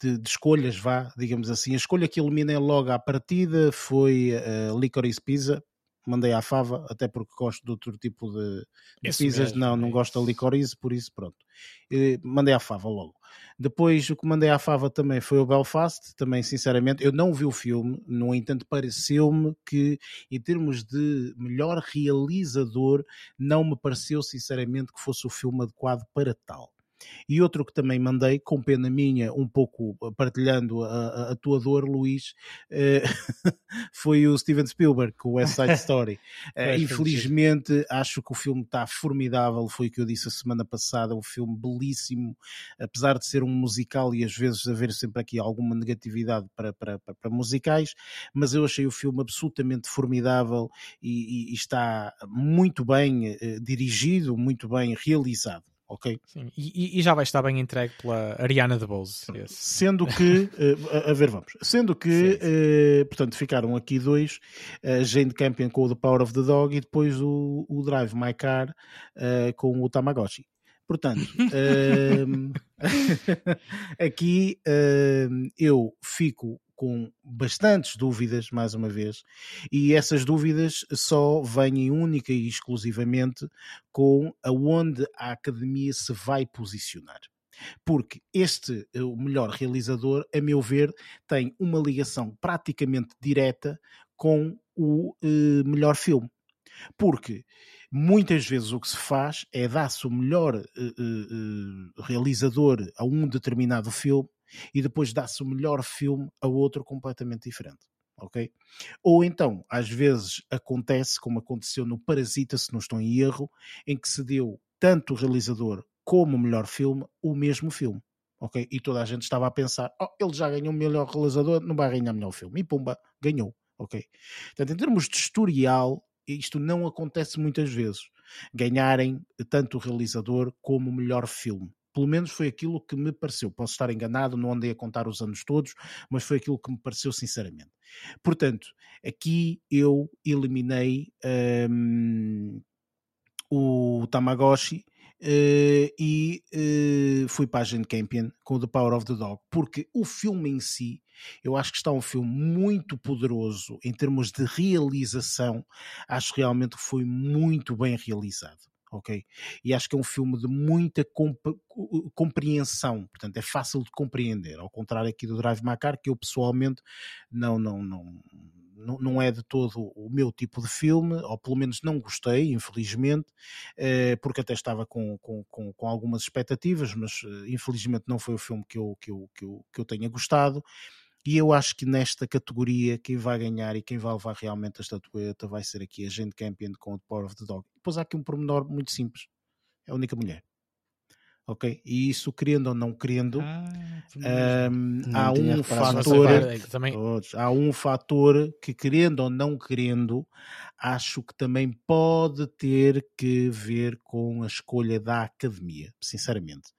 Speaker 1: de, de, escolhas, vá, digamos assim. A escolha que eliminei logo à partida foi uh, Licorice Pizza. Mandei à fava, até porque gosto de outro tipo de, de pizzas. Mesmo, não, não é gosto da licorice, por isso, pronto. E mandei à fava logo. Depois, o que mandei à fava também foi o Belfast. Também, sinceramente, eu não vi o filme. No entanto, pareceu-me que, em termos de melhor realizador, não me pareceu, sinceramente, que fosse o filme adequado para tal. E outro que também mandei, com pena minha, um pouco eh, partilhando a, a tua dor, Luís, uh, <laughs> foi o Steven Spielberg, com o West Side <laughs> Story. uh, infelizmente, acho que o filme está formidável, foi o que eu disse a semana passada, um filme belíssimo, apesar de ser um musical e às vezes haver sempre aqui alguma negatividade para, para, para, para musicais, mas eu achei o filme absolutamente formidável e, e, e está muito bem dirigido, muito bem realizado ok?
Speaker 3: Sim, e, e, já vai estar bem entregue pela Ariana DeBose.
Speaker 1: Sendo que, <laughs> uh, a, ver, vamos, sendo que, uh, portanto, ficaram aqui dois, a uh, Jane Campion com o The Power of the Dog e depois o, o Drive My Car uh, com o Tamagotchi. Portanto, <laughs> <laughs> aqui eu fico com bastantes dúvidas, mais uma vez, e essas dúvidas só vêm única e exclusivamente com aonde a academia se vai posicionar. Porque este, o melhor realizador, a meu ver, tem uma ligação praticamente direta com o eh, melhor filme. Porque muitas vezes o que se faz é dar-se o melhor uh, uh, realizador a um determinado filme e depois dá-se o melhor filme a outro completamente diferente. Ok? Ou então, às vezes acontece, como aconteceu no Parasita, se não estou em erro, em que se deu tanto o realizador como o melhor filme o mesmo filme. Ok? E toda a gente estava a pensar: oh, ele já ganhou o melhor realizador, não vai ganhar o melhor filme. E pumba, ganhou. Ok? Portanto, em termos de historial, isto não acontece muitas vezes. Ganharem tanto o realizador como o melhor filme. Pelo menos foi aquilo que me pareceu. Posso estar enganado, não andei a contar os anos todos, mas foi aquilo que me pareceu sinceramente. Portanto, aqui eu eliminei um, o Tamagotchi uh, e uh, fui para a Jane Campion com The Power of the Dog, porque o filme em si, eu acho que está um filme muito poderoso em termos de realização, acho realmente que foi muito bem realizado ok? E acho que é um filme de muita comp compreensão, portanto é fácil de compreender, ao contrário aqui do Drive My Car, que eu pessoalmente não, não, não, não, não é de todo o meu tipo de filme, ou pelo menos não gostei, infelizmente, eh, porque até estava com, com, com, com algumas expectativas, mas eh, infelizmente não foi o filme que eu, que eu, que eu, que eu tenha gostado. E eu acho que nesta categoria quem vai ganhar e quem vai levar realmente a estatueta vai ser aqui a Gente Campion com o Power of the Dog. Depois há aqui um pormenor muito simples. É a única mulher. Ok? E isso, querendo ou não querendo, ah, um, há um fator. Também... Há um fator que, querendo ou não querendo, acho que também pode ter que ver com a escolha da academia, sinceramente.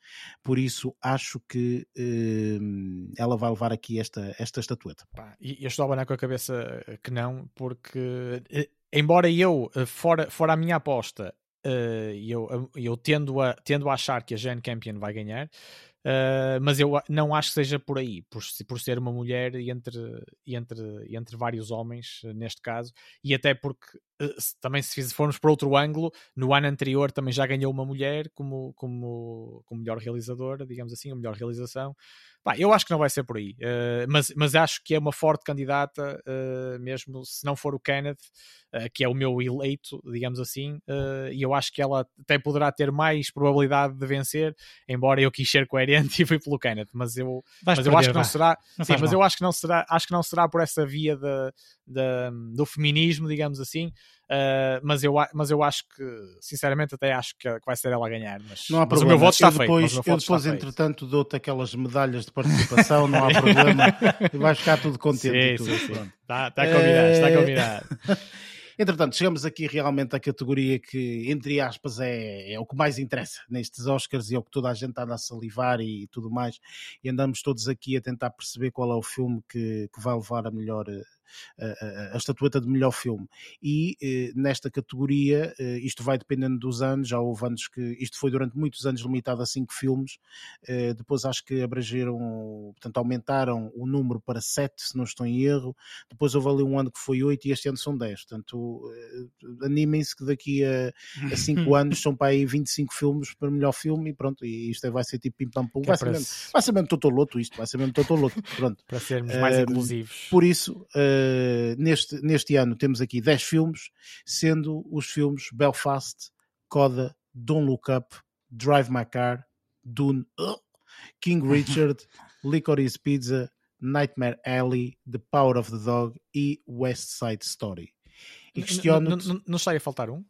Speaker 1: Por isso, acho que um, ela vai levar aqui esta, esta estatueta.
Speaker 3: e eu estou a abanar com a cabeça que não, porque eh, embora eu, eh, fora, fora a minha aposta, uh, eu, eu tendo, a, tendo a achar que a Jane Campion vai ganhar, uh, mas eu não acho que seja por aí, por, por ser uma mulher entre, entre, entre vários homens, neste caso, e até porque uh, também se formos por outro ângulo, no ano anterior também já ganhou uma mulher como, como, como melhor realizadora, digamos assim, a melhor realização. Pá, eu acho que não vai ser por aí, uh, mas, mas acho que é uma forte candidata, uh, mesmo se não for o Kenneth, uh, que é o meu eleito, digamos assim, e eu acho que ela até poderá ter mais probabilidade de vencer, embora eu quis ser coerente <laughs> e fui pelo Kenneth, mas eu, mas eu acho que não será, não sim, mas mal. eu acho que não será, acho que não será por essa via de, de do feminismo, digamos assim. Uh, mas, eu, mas eu acho que, sinceramente, até acho que, vai ser ela a ganhar. Mas,
Speaker 1: não há problema.
Speaker 3: o meu voto está
Speaker 1: eu depois,
Speaker 3: feito.
Speaker 1: Eu depois, entretanto, dou-te aquelas medalhas de participação, não há problema. <laughs> e vais ficar tudo contente.
Speaker 3: Sim, sim, sim. Está, está combinado, está eh, combinado. <laughs>
Speaker 1: Entretanto, chegamos aqui realmente à categoria que, entre aspas, é, é, o que mais interessa nestes Oscars e é o que toda a gente anda a salivar e tudo mais. E andamos todos aqui a tentar perceber qual é o filme que, que vai levar a melhor, a, a, estatueta de melhor filme. E nesta categoria, isto vai dependendo dos anos, já houve anos que isto foi durante muitos anos limitado a cinco filmes, depois acho que abrangeram, portanto, aumentaram o número para sete, se não estou em erro, depois houve ali um ano que foi oito e este ano são dez. Portanto, animem-se que daqui a, a cinco <laughs> anos são para aí 25 filmes para melhor filme e pronto, e isto é, vai ser tipo pim pam pum, vai, é ser mesmo, vai ser mesmo Totoloto isto, vai ser mesmo Totoloto, pronto. <laughs>
Speaker 3: para sermos mais uh, inclusivos.
Speaker 1: Por isso, uh, neste, neste ano temos aqui 10 filmes, sendo os filmes Belfast, Coda, Don't Look Up, Drive My Car, Dune, uh, King <laughs> Richard, Licorice Pizza, Nightmare Alley, The Power of the Dog e West Side Story.
Speaker 3: E questiono não, não, não está a faltar um?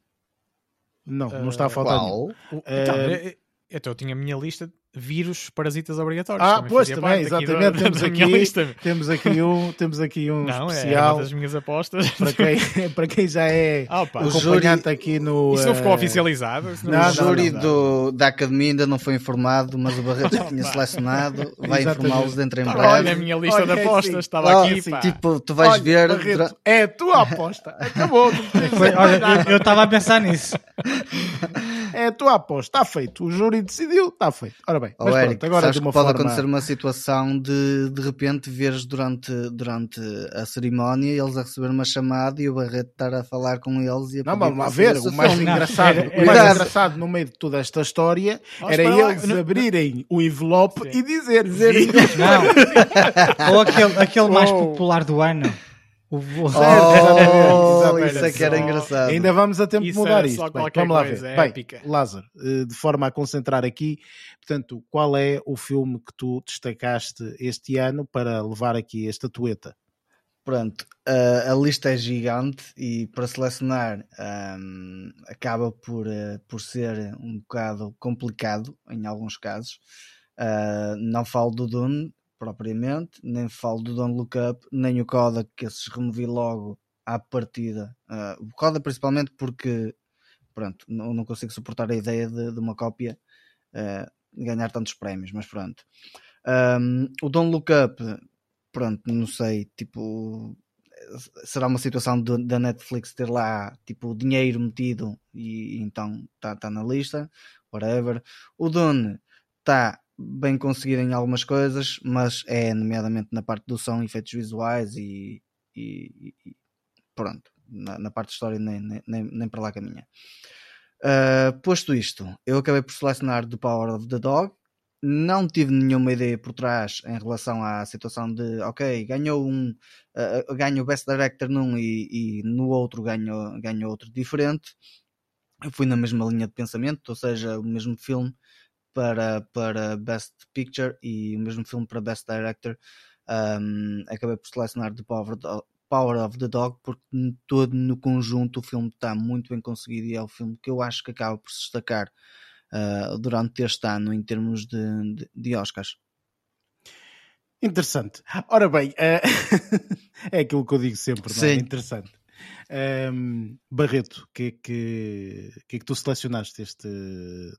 Speaker 1: Não, não está a faltar
Speaker 2: Qual?
Speaker 1: nenhum.
Speaker 3: Então, uh, então eu tinha a minha lista vírus parasitas obrigatórios.
Speaker 1: Ah, também pois também, exatamente. Do, temos, <laughs> aqui, lista. temos aqui um, temos aqui um
Speaker 3: Não,
Speaker 1: especial.
Speaker 3: É uma das minhas apostas.
Speaker 1: Para quem, <laughs> para quem já é opa, acompanhante júri, aqui no.
Speaker 3: Isso não ficou uh... oficializado.
Speaker 2: Não, o júri não, não, do, da academia ainda não foi informado, mas o Barreto <laughs> tinha selecionado. Vai informá-los dentro em breve.
Speaker 3: Olha a minha lista de apostas, sim. estava aqui. Sim.
Speaker 2: Tipo, tu vais
Speaker 1: olha,
Speaker 2: ver.
Speaker 1: Barreto, é a tua aposta. Acabou.
Speaker 4: Foi, olha, eu estava a pensar nisso.
Speaker 1: É a tua aposta, está feito. O júri decidiu, está feito. Ora bem, mas Eric, pronto, agora
Speaker 2: sabes que pode forma... acontecer uma situação de de repente veres durante, durante a cerimónia eles a receber uma chamada e o Barreto estar a falar com eles e a
Speaker 1: Não, vamos lá ver, o mais, engraçado, o mais engraçado no meio de toda esta história era eles lá. abrirem o envelope Sim. e dizer, dizer
Speaker 4: Não. Ou aquele, aquele mais popular do ano.
Speaker 2: O oh, isso é que era engraçado.
Speaker 1: Ainda vamos a tempo de mudar isto. Bem, vamos lá ver. Bem, Lázaro, eh, de forma a concentrar aqui, portanto, qual é o filme que tu destacaste este ano para levar aqui a estatueta?
Speaker 2: Pronto, uh, a lista é gigante e para selecionar um, acaba por, uh, por ser um bocado complicado em alguns casos. Uh, não falo do Dune, propriamente, nem falo do Don't Look Up, nem o Coda, que esses removi logo à partida. Uh, o Coda principalmente porque pronto, não, não consigo suportar a ideia de, de uma cópia uh, ganhar tantos prémios, mas pronto. Um, o Don't Look Up, pronto, não sei, tipo, será uma situação da Netflix ter lá tipo dinheiro metido e, e então está tá na lista, whatever. O Dune está bem conseguido em algumas coisas, mas é nomeadamente na parte do som, efeitos visuais e, e, e pronto, na, na, parte de história nem, nem, nem para lá caminha. Uh, posto isto, eu acabei por selecionar The Power of the Dog. Não tive nenhuma ideia por trás em relação à situação de, ok, ganhou um, uh, ganho o Best Director num e, e no outro ganhou, ganhou outro diferente. Eu fui na mesma linha de pensamento, ou seja, o mesmo filme, para, para Best Picture e o mesmo filme para Best Director. Um, acabei por selecionar The Power, Power of the Dog porque todo no conjunto o filme está muito bem conseguido e é o filme que eu acho que acaba por se destacar uh, durante este ano em termos de, de, de Oscars.
Speaker 1: Interessante. Ora bem, uh, <laughs> é aquilo que eu digo sempre, não é? Interessante. Um, Barreto, o que, é que, que, é que tu selecionaste este,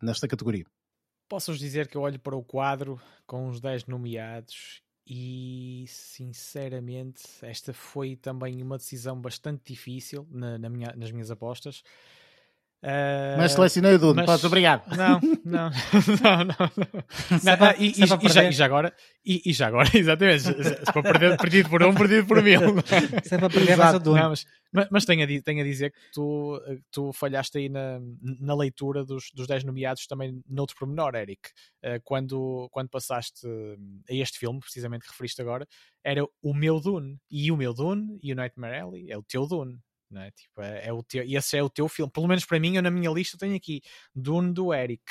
Speaker 1: nesta categoria?
Speaker 3: Posso-vos dizer que eu olho para o quadro com os 10 nomeados e sinceramente esta foi também uma decisão bastante difícil na, na minha, nas minhas apostas
Speaker 1: Uh, mas selecionei o Dune, mas... obrigado. <laughs>
Speaker 3: Não, não, não, não. <laughs> e, e, e, já, e, já, agora, e, e já agora, <laughs> exatamente, se for perder, perdido por um, perdido por mil.
Speaker 4: Se é para perder, mais o Dune.
Speaker 3: mas, mas, mas tenho, a, tenho a dizer que tu, tu falhaste aí na, na leitura dos, dos 10 nomeados também noutro pormenor, Eric. Uh, quando, quando passaste a este filme, precisamente que referiste agora, era o meu Dune. E o meu Dune e o Nightmare Alley é o teu Dune não é? Tipo, é, é o teu, esse é o teu filme. Pelo menos para mim, eu na minha lista tenho aqui Dune do Eric.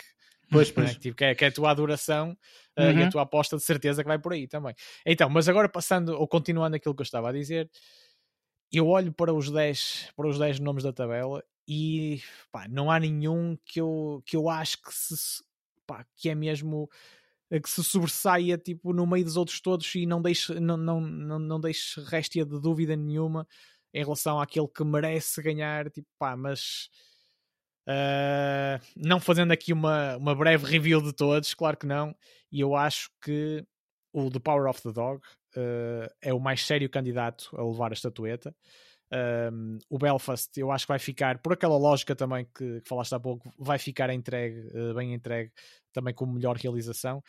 Speaker 1: Pois, pois.
Speaker 3: É? Tipo, que, é, que é a tua adoração uh, uhum. e a uhum. tua aposta de certeza que vai por aí também. Então, mas agora passando ou continuando aquilo que eu estava a dizer, eu olho para os 10, para os 10 nomes da tabela e pá, não há nenhum que eu, que eu acho que, se, pá, que é mesmo eh, que se sobressaia tipo, no meio dos outros todos e não deixe, não, não, não, não deixe réstia de dúvida nenhuma em relação àquele que merece ganhar, tipo, pá, mas uh, não fazendo aqui uma, uma breve review de todos, claro que não, e eu acho que o The Power of the Dog uh, é o mais sério candidato a levar a estatueta. Um, o Belfast, eu acho que vai ficar, por aquela lógica também que, que falaste há pouco, vai ficar entregue, uh, bem entregue, também com melhor realização.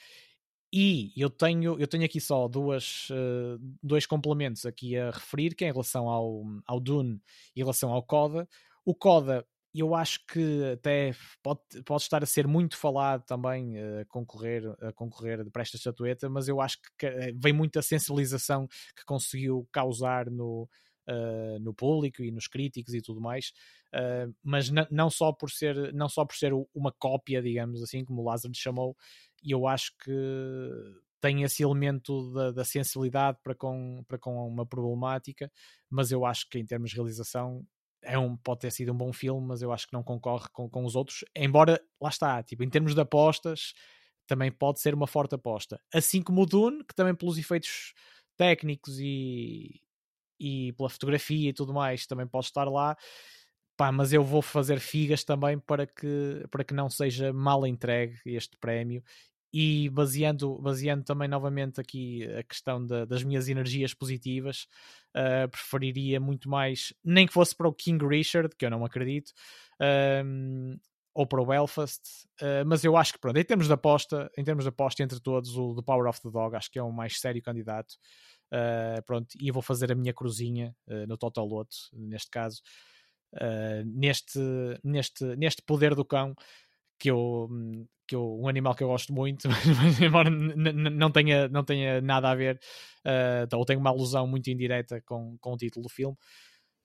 Speaker 3: E eu tenho, eu tenho aqui só duas, uh, dois complementos aqui a referir, que é em relação ao, ao Dune e em relação ao Coda. O Coda, eu acho que até pode, pode estar a ser muito falado também uh, a concorrer, a concorrer para esta estatueta, mas eu acho que vem muita sensibilização que conseguiu causar no, uh, no público e nos críticos e tudo mais, uh, mas não só por ser não só por ser uma cópia, digamos assim, como o Lázaro chamou, e eu acho que tem esse elemento da, da, sensibilidade para com, para com uma problemática, mas eu acho que em termos de realização é um, pode ter sido um bom filme, mas eu acho que não concorre com, com os outros, embora lá está, tipo, em termos de apostas, também pode ser uma forte aposta. Assim como o Dune, que também pelos efeitos técnicos e, e pela fotografia e tudo mais também pode estar lá. Pá, mas eu vou fazer figas também para que, para que não seja mal entregue este prémio e baseando, baseando também novamente aqui a questão de, das minhas energias positivas, uh, preferiria muito mais, nem que fosse para o King Richard, que eu não acredito, uh, ou para o Belfast, uh, mas eu acho que pronto, em termos de aposta, em termos de aposta entre todos, o The Power of the Dog acho que é o mais sério candidato. Uh, pronto, e vou fazer a minha cruzinha uh, no Total Loto, neste caso, uh, neste, neste, neste poder do cão, que eu, que eu, um animal que eu gosto muito, <laughs> mas embora não tenha, não tenha nada a ver, ou tenha uma alusão muito indireta com, com o título do filme.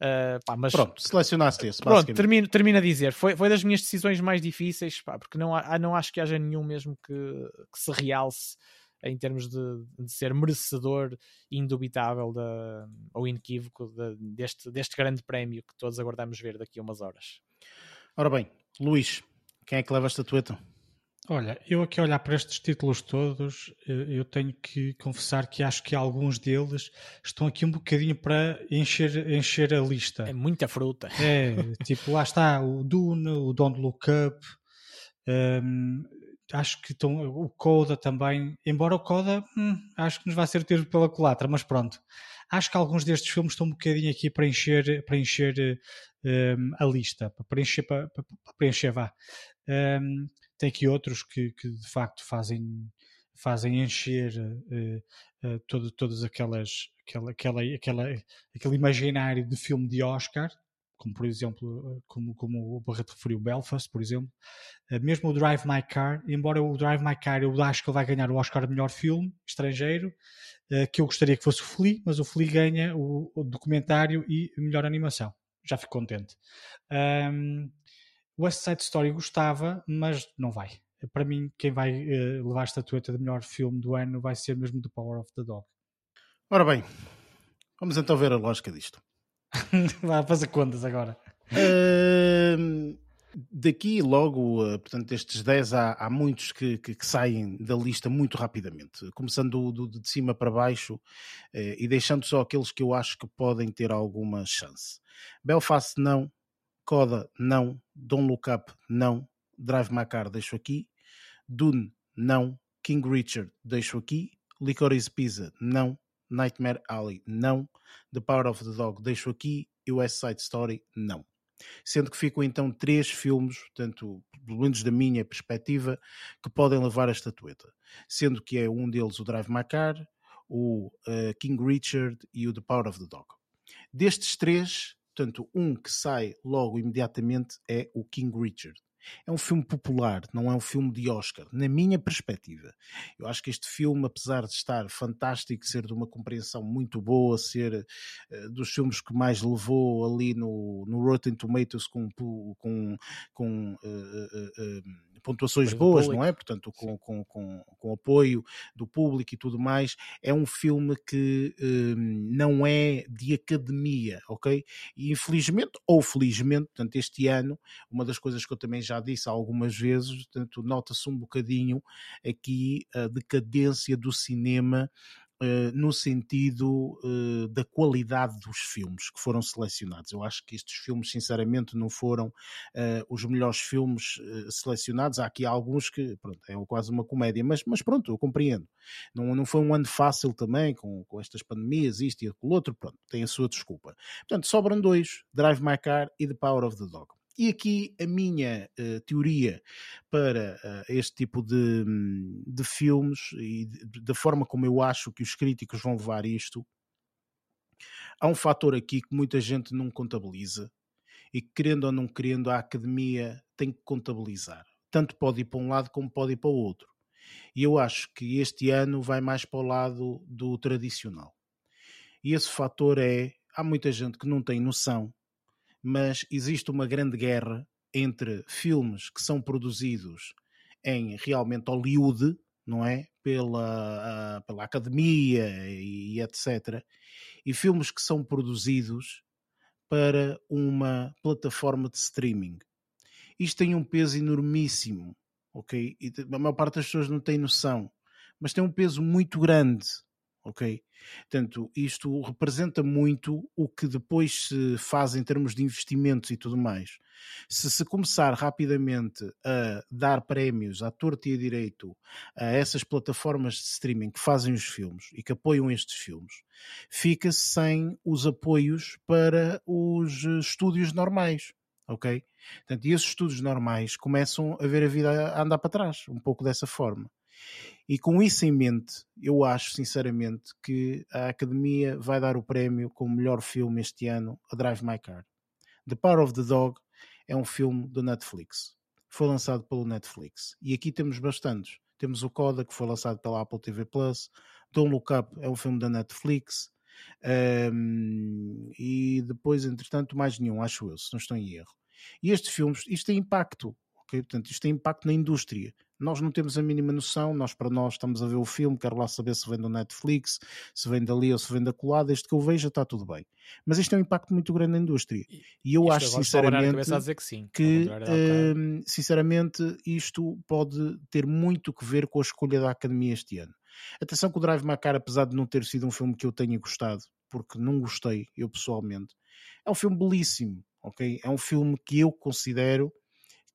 Speaker 3: Uh, pá, mas,
Speaker 1: pronto, selecionaste esse.
Speaker 3: Pronto, termino, termino a dizer. Foi, foi das minhas decisões mais difíceis, pá, porque não, há, não acho que haja nenhum mesmo que, que se realce em termos de, de ser merecedor indubitável da, ou inequívoco de, deste, deste grande prémio que todos aguardamos ver daqui a umas horas.
Speaker 1: Ora bem, Luís, quem é que leva a estatueta?
Speaker 4: Olha, eu aqui a olhar para estes títulos todos, eh, eu tenho que confessar que acho que alguns deles estão aqui um bocadinho para encher, encher a lista.
Speaker 3: É muita fruta.
Speaker 4: É, tipo, lá está o Dune, o Don't Look Up, um, acho que estão, o Coda também, embora o Coda hum, acho que nos vai ser tiro pela culatra, mas pronto. Acho que alguns destes filmes estão um bocadinho aqui para encher, para encher um, a lista, para preencher, para, para preencher vá. Um, tem aqui outros que, que, de facto fazem, fazem encher uh, uh, todo, todas aquelas aquela, aquela, aquela, aquele imaginário de filme de Oscar como por exemplo, como, como o Barreto referiu, Belfast, por exemplo, eh, mesmo o Drive My Car, embora o Drive My Car eu acho que ele vai ganhar o Oscar de melhor filme estrangeiro, eh, que eu gostaria que fosse o Flea, mas o Flea ganha o, documentário e melhor animação. Já fico contente. Um, West Side Story gostava, mas não vai. Para mim, quem vai levar a estatueta de melhor filme do ano vai ser mesmo The Power of the Dog.
Speaker 1: Ora bem, vamos então ver a lógica disto. <laughs>
Speaker 4: Vai fazer contas agora.
Speaker 1: Uh, daqui logo, uh, portanto, destes 10 há, há muitos que, que, que, saem da lista muito rapidamente, começando do, do, de cima para baixo uh, e deixando só aqueles que eu acho que podem ter alguma chance. Belfast não, Coda não, Don't Look Up não, Drive My Car deixo aqui, Dune não, King Richard deixo aqui, Licorice Pizza não, Nightmare Alley, não. The Power of the Dog, deixo aqui. E West Side Story, não. Sendo que ficam então três filmes, portanto, pelo menos da minha perspectiva, que podem levar a estatueta. Sendo que é um deles o Drive My Car, o uh, King Richard e o The Power of the Dog. Destes três, portanto, um que sai logo imediatamente é o King Richard. É um filme popular, não é um filme de Oscar, na minha perspectiva. Eu acho que este filme, apesar de estar fantástico, ser de uma compreensão muito boa, ser uh, dos filmes que mais levou ali no, no Rotten Tomatoes com, com, com uh, uh, pontuações boas, não é? Portanto, com, com, com, com, apoio do público e tudo mais. É um filme que um, não é de academia, ok? E infelizmente, ou felizmente, portanto, este ano, uma das coisas que eu também já disse algumas vezes, portanto, nota-se um bocadinho aqui a decadência do cinema no sentido uh, da qualidade dos filmes que foram selecionados. Eu acho que estes filmes, sinceramente, não foram uh, os melhores filmes selecionados. Há aqui alguns que, pronto, é quase uma comédia, mas, mas pronto, eu compreendo. Não, não foi um ano fácil também, com, com estas pandemias, isto e aquilo outro, pronto, tem a sua desculpa. Portanto, sobram dois, Drive My Car e The Power of the Dog. E aqui a minha uh, teoria para uh, este tipo de, de filmes e da forma como eu acho que os críticos vão levar isto, há um fator aqui que muita gente não contabiliza e que, querendo ou não querendo, a academia tem que contabilizar. Tanto pode ir para um lado como pode ir para o outro. E eu acho que este ano vai mais para o lado do tradicional. E esse fator é: há muita gente que não tem noção mas existe uma grande guerra entre filmes que são produzidos em realmente Hollywood, não é? Pela, uh, pela academia e, e etc. E filmes que são produzidos para uma plataforma de streaming. Isto tem um peso enormíssimo, ok? E a maior parte das pessoas não tem noção, mas tem um peso muito grande, ok? Portanto, isto representa muito o que depois se faz em termos de investimentos e tudo mais. Se se começar rapidamente a dar prémios à torta e a direito a essas plataformas de streaming que fazem os filmes e que apoiam estes filmes, fica-se sem os apoios para os estúdios normais. Ok? Portanto, e esses estúdios normais começam a ver a vida a andar para trás, um pouco dessa forma. E com isso em mente, eu acho sinceramente que a Academia vai dar o prémio como melhor filme este ano a Drive My Car. The Power of the Dog é um filme do Netflix. Foi lançado pelo Netflix. E aqui temos bastantes. Temos o Coda, que foi lançado pela Apple TV Plus. Don't Look Up é um filme da Netflix. Um, e depois, entretanto, mais nenhum, acho eu, se não estou em erro. E estes filmes, isto tem impacto. Okay? Portanto, isto tem impacto na indústria. Nós não temos a mínima noção, nós para nós estamos a ver o filme, quero lá saber se vem do Netflix, se vem dali ou se vem da colada, desde que eu veja está tudo bem. Mas isto é um impacto muito grande na indústria. E eu acho sinceramente
Speaker 3: que, sim,
Speaker 1: que uh, sinceramente isto pode ter muito que ver com a escolha da Academia este ano. Atenção que o Drive Macar, apesar de não ter sido um filme que eu tenha gostado, porque não gostei, eu pessoalmente, é um filme belíssimo, ok? É um filme que eu considero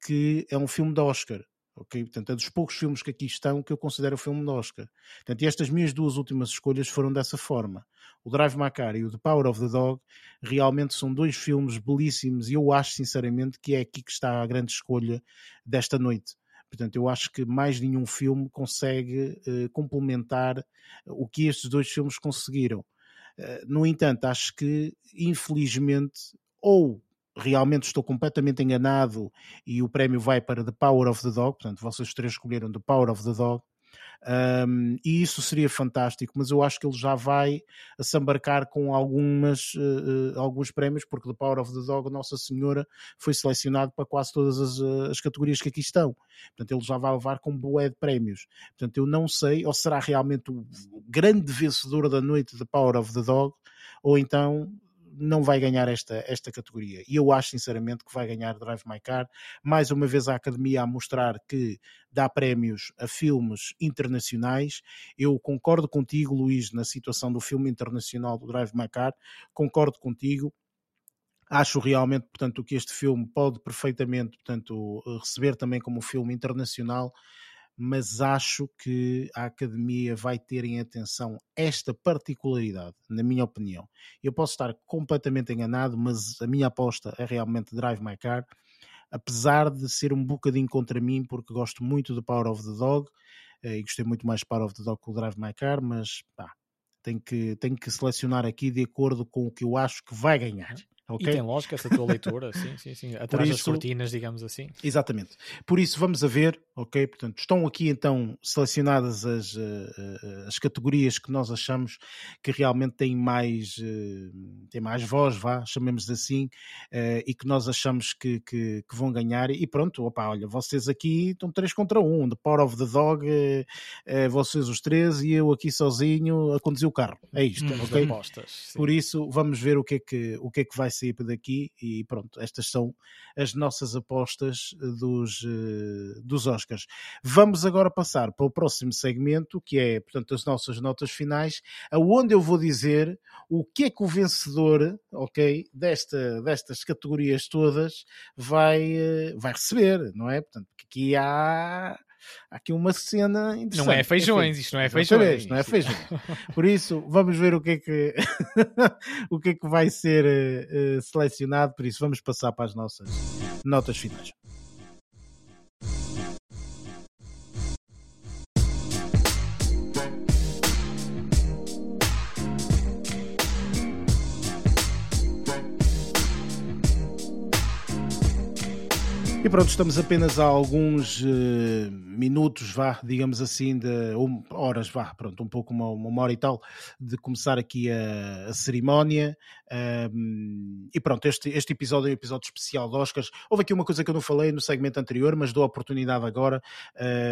Speaker 1: que é um filme de Oscar ok? Portanto, é dos poucos filmes que aqui estão que eu considero o filme de Oscar. Portanto, estas minhas duas últimas escolhas foram dessa forma. O Drive My Car e o The Power of the Dog realmente são dois filmes belíssimos e eu acho sinceramente que é aqui que está a grande escolha desta noite. Portanto, eu acho que mais nenhum filme consegue uh, complementar o que estes dois filmes conseguiram. Uh, no entanto, acho que, infelizmente, ou realmente estou completamente enganado e o prémio vai para The Power of the Dog, portanto vocês três escolheram The Power of the Dog, um, e isso seria fantástico, mas eu acho que ele já vai se embarcar com algumas, uh, alguns prémios, porque The Power of the Dog, Nossa Senhora, foi selecionado para quase todas as, uh, as categorias que aqui estão. Portanto, ele já vai levar com boé de prémios. Portanto, eu não sei, ou será realmente o grande vencedor da noite The Power of the Dog, ou então não vai ganhar esta, esta categoria. E eu acho sinceramente que vai ganhar Drive My Car. Mais uma vez a Academia a mostrar que dá prémios a filmes internacionais. Eu concordo contigo, Luís, na situação do filme internacional do Drive My Car. Concordo contigo. Acho realmente, portanto, que este filme pode perfeitamente, portanto, receber também como filme internacional mas acho que a Academia vai ter em atenção esta particularidade, na minha opinião. Eu posso estar completamente enganado, mas a minha aposta é realmente Drive My Car, apesar de ser um bocadinho contra mim, porque gosto muito do Power of the Dog, eh, e gostei muito mais do Power of the Dog que o Drive My Car, mas pá, tenho que, tenho que selecionar aqui de acordo com o que eu acho que vai ganhar. Okay?
Speaker 3: E tem lógica essa tua leitura, <laughs> sim, sim, sim. Atrás isso, das cortinas, digamos assim.
Speaker 1: Exatamente. Por isso, vamos a ver, ok? Portanto, estão aqui então selecionadas as, uh, as categorias que nós achamos que realmente têm mais, uh, têm mais voz, vá, chamemos assim, e que nós achamos que, que, que, vão ganhar. E pronto, opa, olha, vocês aqui estão três contra um, The Power of the Dog, vocês os três e eu aqui sozinho a conduzir o carro. É isto, hum, ok? Apostas, Por isso, vamos ver o que é que, o que, é que vai sair daqui e pronto, estas são as nossas apostas dos, uh, dos Oscars. Vamos agora passar para o próximo segmento, que é, portanto, as nossas notas finais, aonde eu vou dizer o que é que o vencedor, ok, desta, destas categorias todas vai, uh, vai receber, não é? Portanto, aqui há há aqui uma cena interessante.
Speaker 3: Não é feijões, Enfim, isto não é feijões.
Speaker 1: Não é feijões. Por isso, vamos ver o que é que, <laughs> o que, é que vai ser uh, selecionado. Por isso, vamos passar para as nossas notas finais. E pronto, estamos apenas a alguns uh, minutos, vá, digamos assim, de um, horas, vá, pronto, um pouco uma, uma hora e tal, de começar aqui a, a cerimónia. Um, e pronto, este, este episódio é um episódio especial de Oscars. Houve aqui uma coisa que eu não falei no segmento anterior, mas dou a oportunidade agora,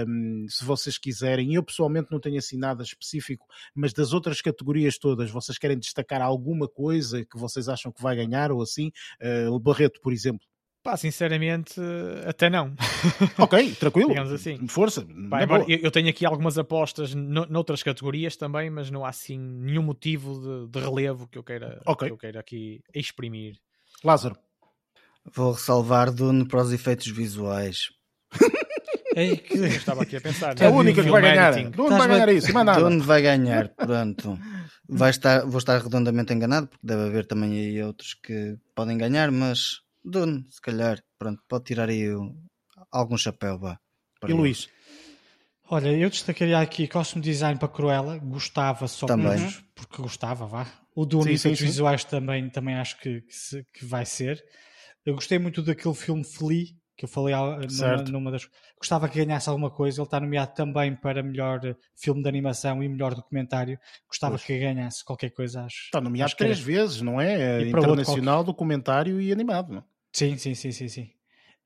Speaker 1: um, se vocês quiserem. Eu pessoalmente não tenho assim nada específico, mas das outras categorias todas, vocês querem destacar alguma coisa que vocês acham que vai ganhar ou assim? Uh, Barreto, por exemplo.
Speaker 3: Pá, sinceramente, até não. <laughs>
Speaker 1: Ok, tranquilo. Digamos assim. Força.
Speaker 3: Pá, embora, eu, eu, tenho aqui algumas apostas no, noutras categorias também, mas não há assim nenhum motivo de, de relevo que eu, queira, okay. que eu queira aqui exprimir.
Speaker 1: Lázaro.
Speaker 2: Vou ressalvar Dune para os efeitos visuais.
Speaker 3: Ei, que... Eu estava aqui a pensar.
Speaker 1: É a única que vai ganhar. Dune vai ganhar isso, mais nada.
Speaker 2: Dune vai ganhar, pronto. Vai estar, vou estar redondamente enganado, porque deve haver também aí outros que podem ganhar, mas Dune, se calhar, pronto, pode tirar aí algum chapéu, vá.
Speaker 1: E Luís?
Speaker 4: Olha, eu destacaria aqui Costume Design para Cruella, gostava só também. Mesmo, porque gostava, vá. O Dune e os visuais também, também acho que, que, que, vai ser. Eu gostei muito daquele filme Flea, que eu falei numa, numa, das. Gostava que ganhasse alguma coisa. Ele está nomeado também para melhor filme de animação e melhor documentário. Gostava pois. que ganhasse qualquer coisa, acho.
Speaker 1: Está nomeado acho três é... vezes, não é? Internacional, qualquer... documentário e animado, não?
Speaker 4: Sim, sim, sim, sim, sim.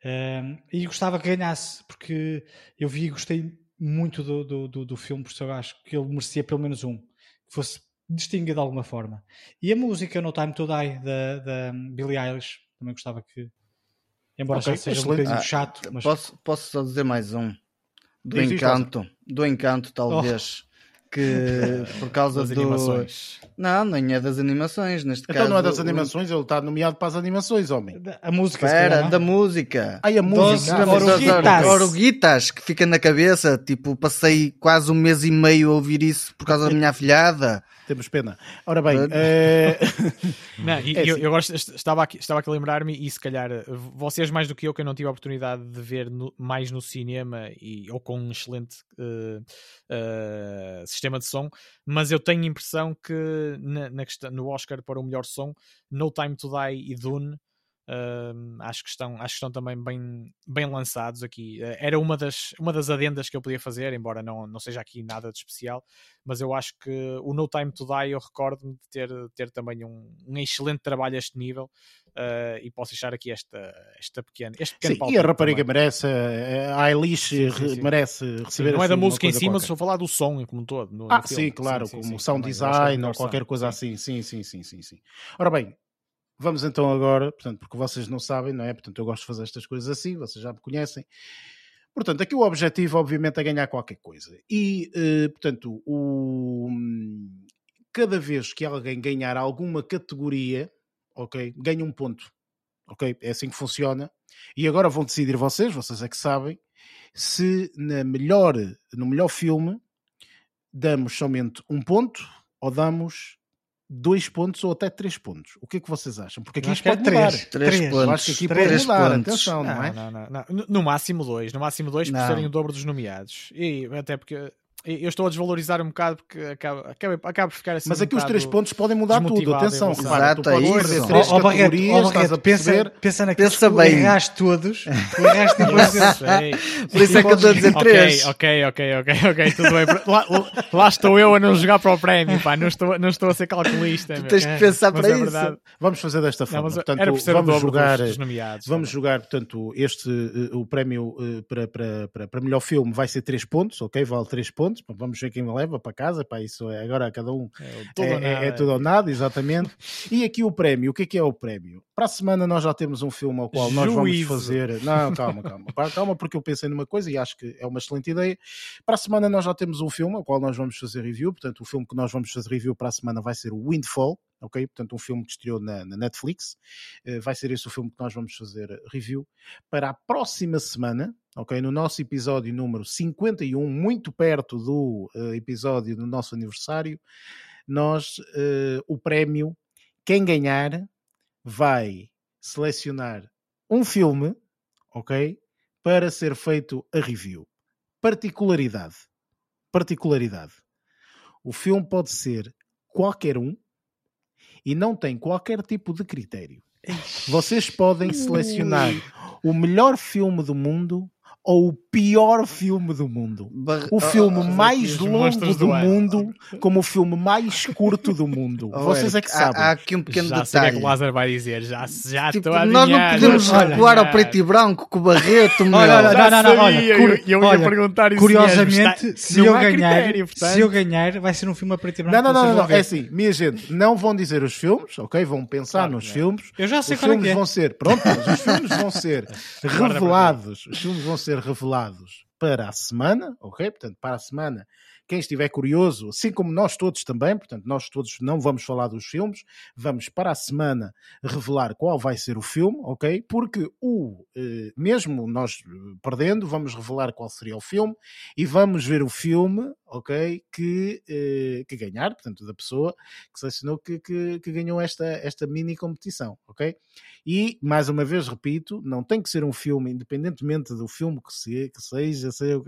Speaker 4: Um, e gostava que ganhasse, porque eu vi e gostei muito do, do, do, do filme, por isso eu acho que ele merecia pelo menos um, que fosse distinguido de alguma forma. E a música No Time to Die, da, da Billie Eilish, também gostava que, embora okay, já seja um bocadinho ah, chato. Mas...
Speaker 2: Posso, posso só dizer mais um? Do Encanto, do Encanto, talvez. Oh que <laughs> por causa das do... animações. Não, nem é das animações, neste
Speaker 1: então
Speaker 2: caso.
Speaker 1: Então não é das animações, o... ele está nomeado para as animações, homem.
Speaker 4: A música.
Speaker 2: Espera, da música.
Speaker 1: Ai, a música.
Speaker 2: Oruguitas. Oruguitas, que fica na cabeça. Tipo, passei quase um mês e meio a ouvir isso por causa da minha afilhada
Speaker 1: temos pena. Ora bem, é...
Speaker 3: não, <laughs> <laughs> é eu, assim. eu gosto, estava aqui, estava aqui a lembrar-me e se calhar vocês mais do que eu, que eu não tive a oportunidade de ver no, mais no cinema e, ou com um excelente uh, uh, sistema de som, mas eu tenho a impressão que na, na questão, no Oscar para o melhor som, No Time to Die e Dune Acho, que estão, acho que estão também bem, bem lançados aqui. Uh, era uma das, uma das adendas que eu podia fazer, embora não, não seja aqui nada de especial, mas eu acho que o No Time to Die eu recordo-me de ter, ter também um, um excelente trabalho a este nível uh, e posso deixar aqui esta, esta pequena. Este
Speaker 1: pequeno sim, e a rapariga também. merece, a Eilish sim, sim, sim. merece receber.
Speaker 3: não é da assim música em si, mas estou a falar do som como um todo. No,
Speaker 1: ah,
Speaker 3: no
Speaker 1: sim, claro, como sound design ou qualquer coisa assim. Sim, sim, sim, sim, sim. Ora bem, Vamos então agora, portanto, porque vocês não sabem, não é? Portanto, eu gosto de fazer estas coisas assim, vocês já me conhecem. Portanto, aqui o objetivo, obviamente, é ganhar qualquer coisa. E, eh, portanto, o... cada vez que alguém ganhar alguma categoria, ok, ganha um ponto. Ok? É assim que funciona. E agora vão decidir vocês, vocês é que sabem, se na melhor, no melhor filme damos somente um ponto ou damos dois pontos ou até três pontos. O que é que vocês acham? Porque aqui isto
Speaker 2: pode
Speaker 1: é três,
Speaker 2: mudar. Três, três pontos.
Speaker 1: acho que aqui três pode mudar. Pontos. Atenção, não,
Speaker 3: não
Speaker 1: é?
Speaker 3: Não, não, não. No máximo dois. No máximo dois por serem o dobro dos nomeados. E até porque eu estou a desvalorizar um bocado porque acaba, acaba, acaba por ficar assim.
Speaker 1: Mas aqui
Speaker 3: um
Speaker 1: os três pontos podem mudar tudo. Atenção,
Speaker 2: Exato, é
Speaker 1: perder três oh, categorias, oh, Barreto,
Speaker 4: pensa, pensa naqueles pensa bem. erraste todos. <laughs> Erraste
Speaker 2: Por isso é que eu estou a dizer três.
Speaker 3: Ok, ok, ok, ok, tudo bem. Lá, lá, estou eu a não jogar para o prémio, pá. Não estou, não estou a ser calculista.
Speaker 2: Tu tens que pensar para é isso.
Speaker 1: Vamos fazer desta forma. Não, portanto, vamos jogar, vamos jogar, portanto, este, uh, o prémio uh, para, para, para, para melhor filme vai ser três pontos, ok? Vale três pontos pontos, vamos ver quem leva para casa, pá, isso é agora cada um é, tudo é, é, é, tudo ou nada, exatamente. e aqui o prémio, o que é que é o prémio? Para a semana nós já temos um filme ao qual nós vamos fazer. Não, calma, calma, calma, porque eu pensei numa coisa e acho que é uma excelente ideia. Para a semana nós já temos um filme ao qual nós vamos fazer review, portanto, o filme que nós vamos fazer review para a semana vai ser o Windfall, ok? Portanto, um filme que estreou na, na Netflix. Uh, vai ser esse o filme que nós vamos fazer review. Para a próxima semana, ok? No nosso episódio número 51, muito perto do uh, episódio do nosso aniversário, nós, uh, o prémio, quem ganhar, vai selecionar um filme, ok? Para ser feito a review. Particularidade. Particularidade. O filme pode ser qualquer um, e não tem qualquer tipo de critério. Vocês podem selecionar o melhor filme do mundo ou o pior filme do mundo. Bar o filme oh, mais longo do, do mundo, como o filme mais curto do mundo. <laughs> Oh, Vocês é que sabem.
Speaker 2: Há, há aqui um pequeno
Speaker 3: já
Speaker 2: detalhe.
Speaker 3: Sei que o Lázaro vai dizer. Já, já
Speaker 2: tipo,
Speaker 3: estou a
Speaker 2: Nós não podemos recuar ao preto e branco com o Barreto, <laughs> meu.
Speaker 4: Olha, olha, não, não, não, olha,
Speaker 3: eu, ia perguntar isso
Speaker 4: Curiosamente, mesmo, se, eu ganhar, critério, se eu ganhar, vai ser um filme a preto e branco.
Speaker 1: Não, não, não, não, é assim, minha gente, não vão dizer os filmes, ok? Vão pensar nos filmes.
Speaker 4: Eu já sei
Speaker 1: os
Speaker 4: qual
Speaker 1: é filmes
Speaker 4: é.
Speaker 1: vão ser, pronto, os filmes vão <laughs> ser revelados. Os filmes vão ser revelados para a semana, ok? Portanto, para a semana, quem estiver curioso, assim como nós todos também, portanto, nós todos não vamos falar dos filmes, vamos para a semana revelar qual vai ser o filme, ok? Porque o, eh, mesmo nós perdendo, vamos revelar qual seria o filme e vamos ver o filme, ok? Que, eh, que ganhar, portanto, da pessoa que selecionou que, que, que ganhou esta, esta mini competição, ok? E, mais uma vez, repito, não tem que ser um filme, independentemente do filme que, se, que seja, seja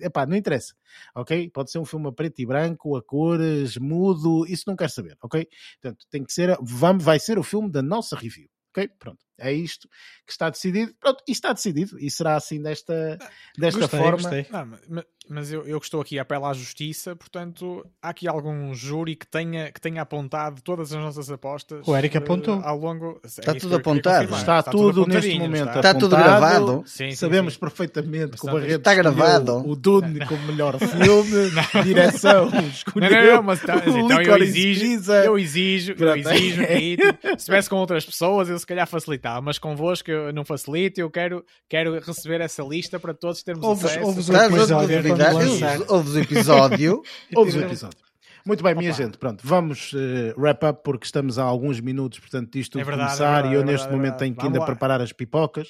Speaker 1: epá, não interessa, ok? Pode ser um filme a preto e branco, a cores, mudo, isso não quero saber, ok? Portanto, tem que ser, vai ser o filme da nossa review, ok? Pronto. É isto que está decidido. Pronto, e está decidido. E será assim desta, desta
Speaker 3: gostei,
Speaker 1: forma.
Speaker 3: Gostei. mas, mas eu, eu estou aqui a apelar à justiça, portanto, há aqui algum júri que tenha, que tenha apontado todas as nossas apostas.
Speaker 4: O Eric apontou.
Speaker 3: Uh, ao longo.
Speaker 2: Está tudo apontado.
Speaker 1: Está, está, tudo neste momento.
Speaker 2: Está, está tudo gravado.
Speaker 1: Sim, sim, Sabemos sim. perfeitamente que o Barreto
Speaker 2: está gravado.
Speaker 1: O Dune <laughs> como melhor filme, direção.
Speaker 3: Escolheu não, não, não, mas tá, então eu exijo, eu exijo, eu exijo que <laughs> se estivesse com outras pessoas, eu se calhar facilitava, mas convosco eu não facilito, eu quero, quero receber essa lista para todos termos
Speaker 2: ouves,
Speaker 3: acesso.
Speaker 2: Ouves o episódio. Ouves o episódio. <laughs>
Speaker 1: Ouves o episódio. Muito bem, Opa. minha gente, pronto, vamos uh, wrap up porque estamos há alguns minutos, portanto, disto é verdade, começar é verdade, e eu é neste verdade, momento tenho que ainda lá. preparar as pipocas.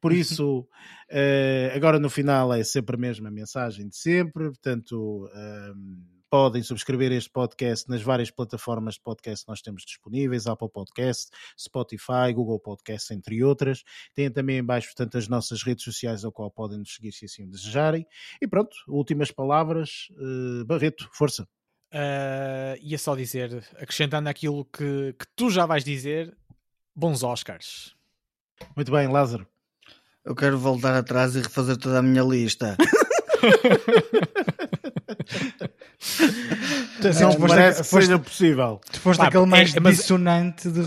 Speaker 1: Por <laughs> isso, uh, agora no final é sempre a mesma mensagem de sempre, portanto. Uh, podem subscrever este podcast nas várias plataformas de podcast que nós temos disponíveis, Apple Podcast, Spotify, Google Podcast, entre outras. Tem também em baixo, portanto, as nossas redes sociais ao qual podem nos seguir se assim desejarem. E pronto, últimas palavras. Uh, Barreto, força.
Speaker 3: Uh, ia só dizer, acrescentando aquilo que, que tu já vais dizer, bons Oscars.
Speaker 1: Muito bem, Lázaro.
Speaker 2: Eu quero voltar atrás e refazer toda a minha lista. <laughs>
Speaker 1: Assim, não parece que seja possível.
Speaker 4: Tu foste aquele mais é, dissonante de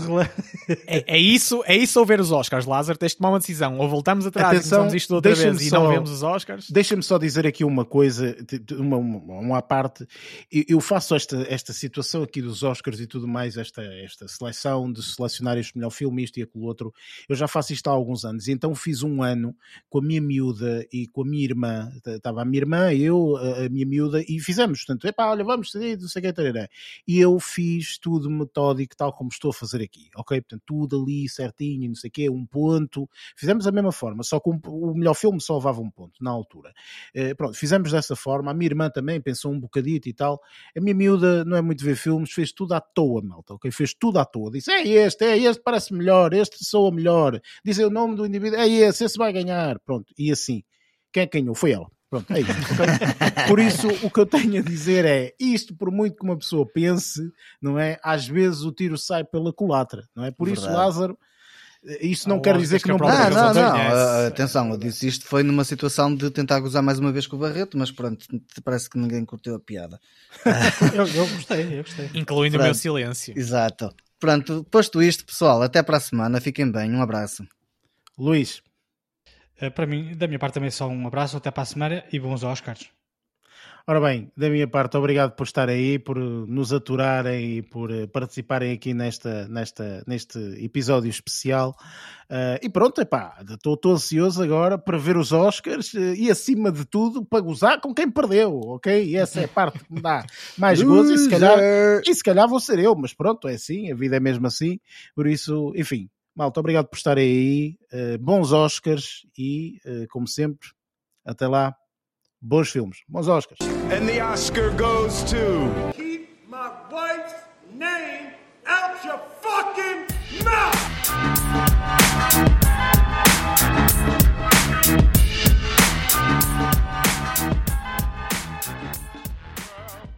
Speaker 3: é, é, isso, é isso ou ver os Oscars, Lázaro? Tens de tomar uma decisão. Ou voltamos atrás Atenção, e começamos isto outra vez e não vemos os Oscars?
Speaker 1: Deixa-me só dizer aqui uma coisa, uma, uma, uma parte. Eu faço esta, esta situação aqui dos Oscars e tudo mais, esta, esta seleção de selecionar este melhor filme, isto e aquilo outro. Eu já faço isto há alguns anos. Então fiz um ano com a minha miúda e com a minha irmã. Estava a minha irmã, eu, a minha miúda, e fizemos. Portanto, epá, olha, vamos sair, não sei o que, tarará. E eu fiz tudo metódico, tal como estou a fazer aqui, ok? Portanto, tudo ali certinho, não sei o quê, um ponto. Fizemos da mesma forma, só que um, o melhor filme só levava um ponto, na altura. Uh, pronto, fizemos dessa forma. A minha irmã também pensou um bocadito e tal. A minha miúda não é muito ver filmes, fez tudo à toa, malta, ok? Fez tudo à toa. Disse, é este, é este, parece melhor, este soa melhor. Diz o nome do indivíduo, é esse, esse vai ganhar. Pronto, e assim. Quem ganhou? Foi ela. Pronto, é isso. Okay? Por isso, o que eu tenho a dizer é: isto, por muito que uma pessoa pense, não é? Às vezes o tiro sai pela culatra, não é? Por Verdade. isso, Lázaro. Isso não ah, quer dizer que, que não
Speaker 2: pode Não, não, não. Atenção, eu disse isto foi numa situação de tentar gozar mais uma vez com o Barreto, mas pronto, parece que ninguém curtiu a piada. <laughs>
Speaker 4: eu, eu, gostei, eu gostei.
Speaker 3: Incluindo pronto. o meu silêncio.
Speaker 2: Exato. Pronto, posto isto, pessoal, até para a semana. Fiquem bem, um abraço.
Speaker 1: Luís.
Speaker 4: Eh, para mim, da minha parte também só um abraço, até para a semana e bons Oscars.
Speaker 1: Ora bem, da minha parte, obrigado por estar aí, por nos aturarem e por eh, participarem aqui nesta, nesta, neste episódio especial. Uh, e pronto, epá, estou ansioso agora para ver os Oscars uh, e acima de tudo para gozar com quem perdeu, ok? E essa é a parte que me dá mais gozo e se, calhar, e se calhar vou ser eu, mas pronto, é assim, a vida é mesmo assim. Por isso, enfim, malta, obrigado por estarem aí. Uh, bons Oscars e, como sempre, até lá bons filmes, bons Oscars.
Speaker 11: And the Oscar goes to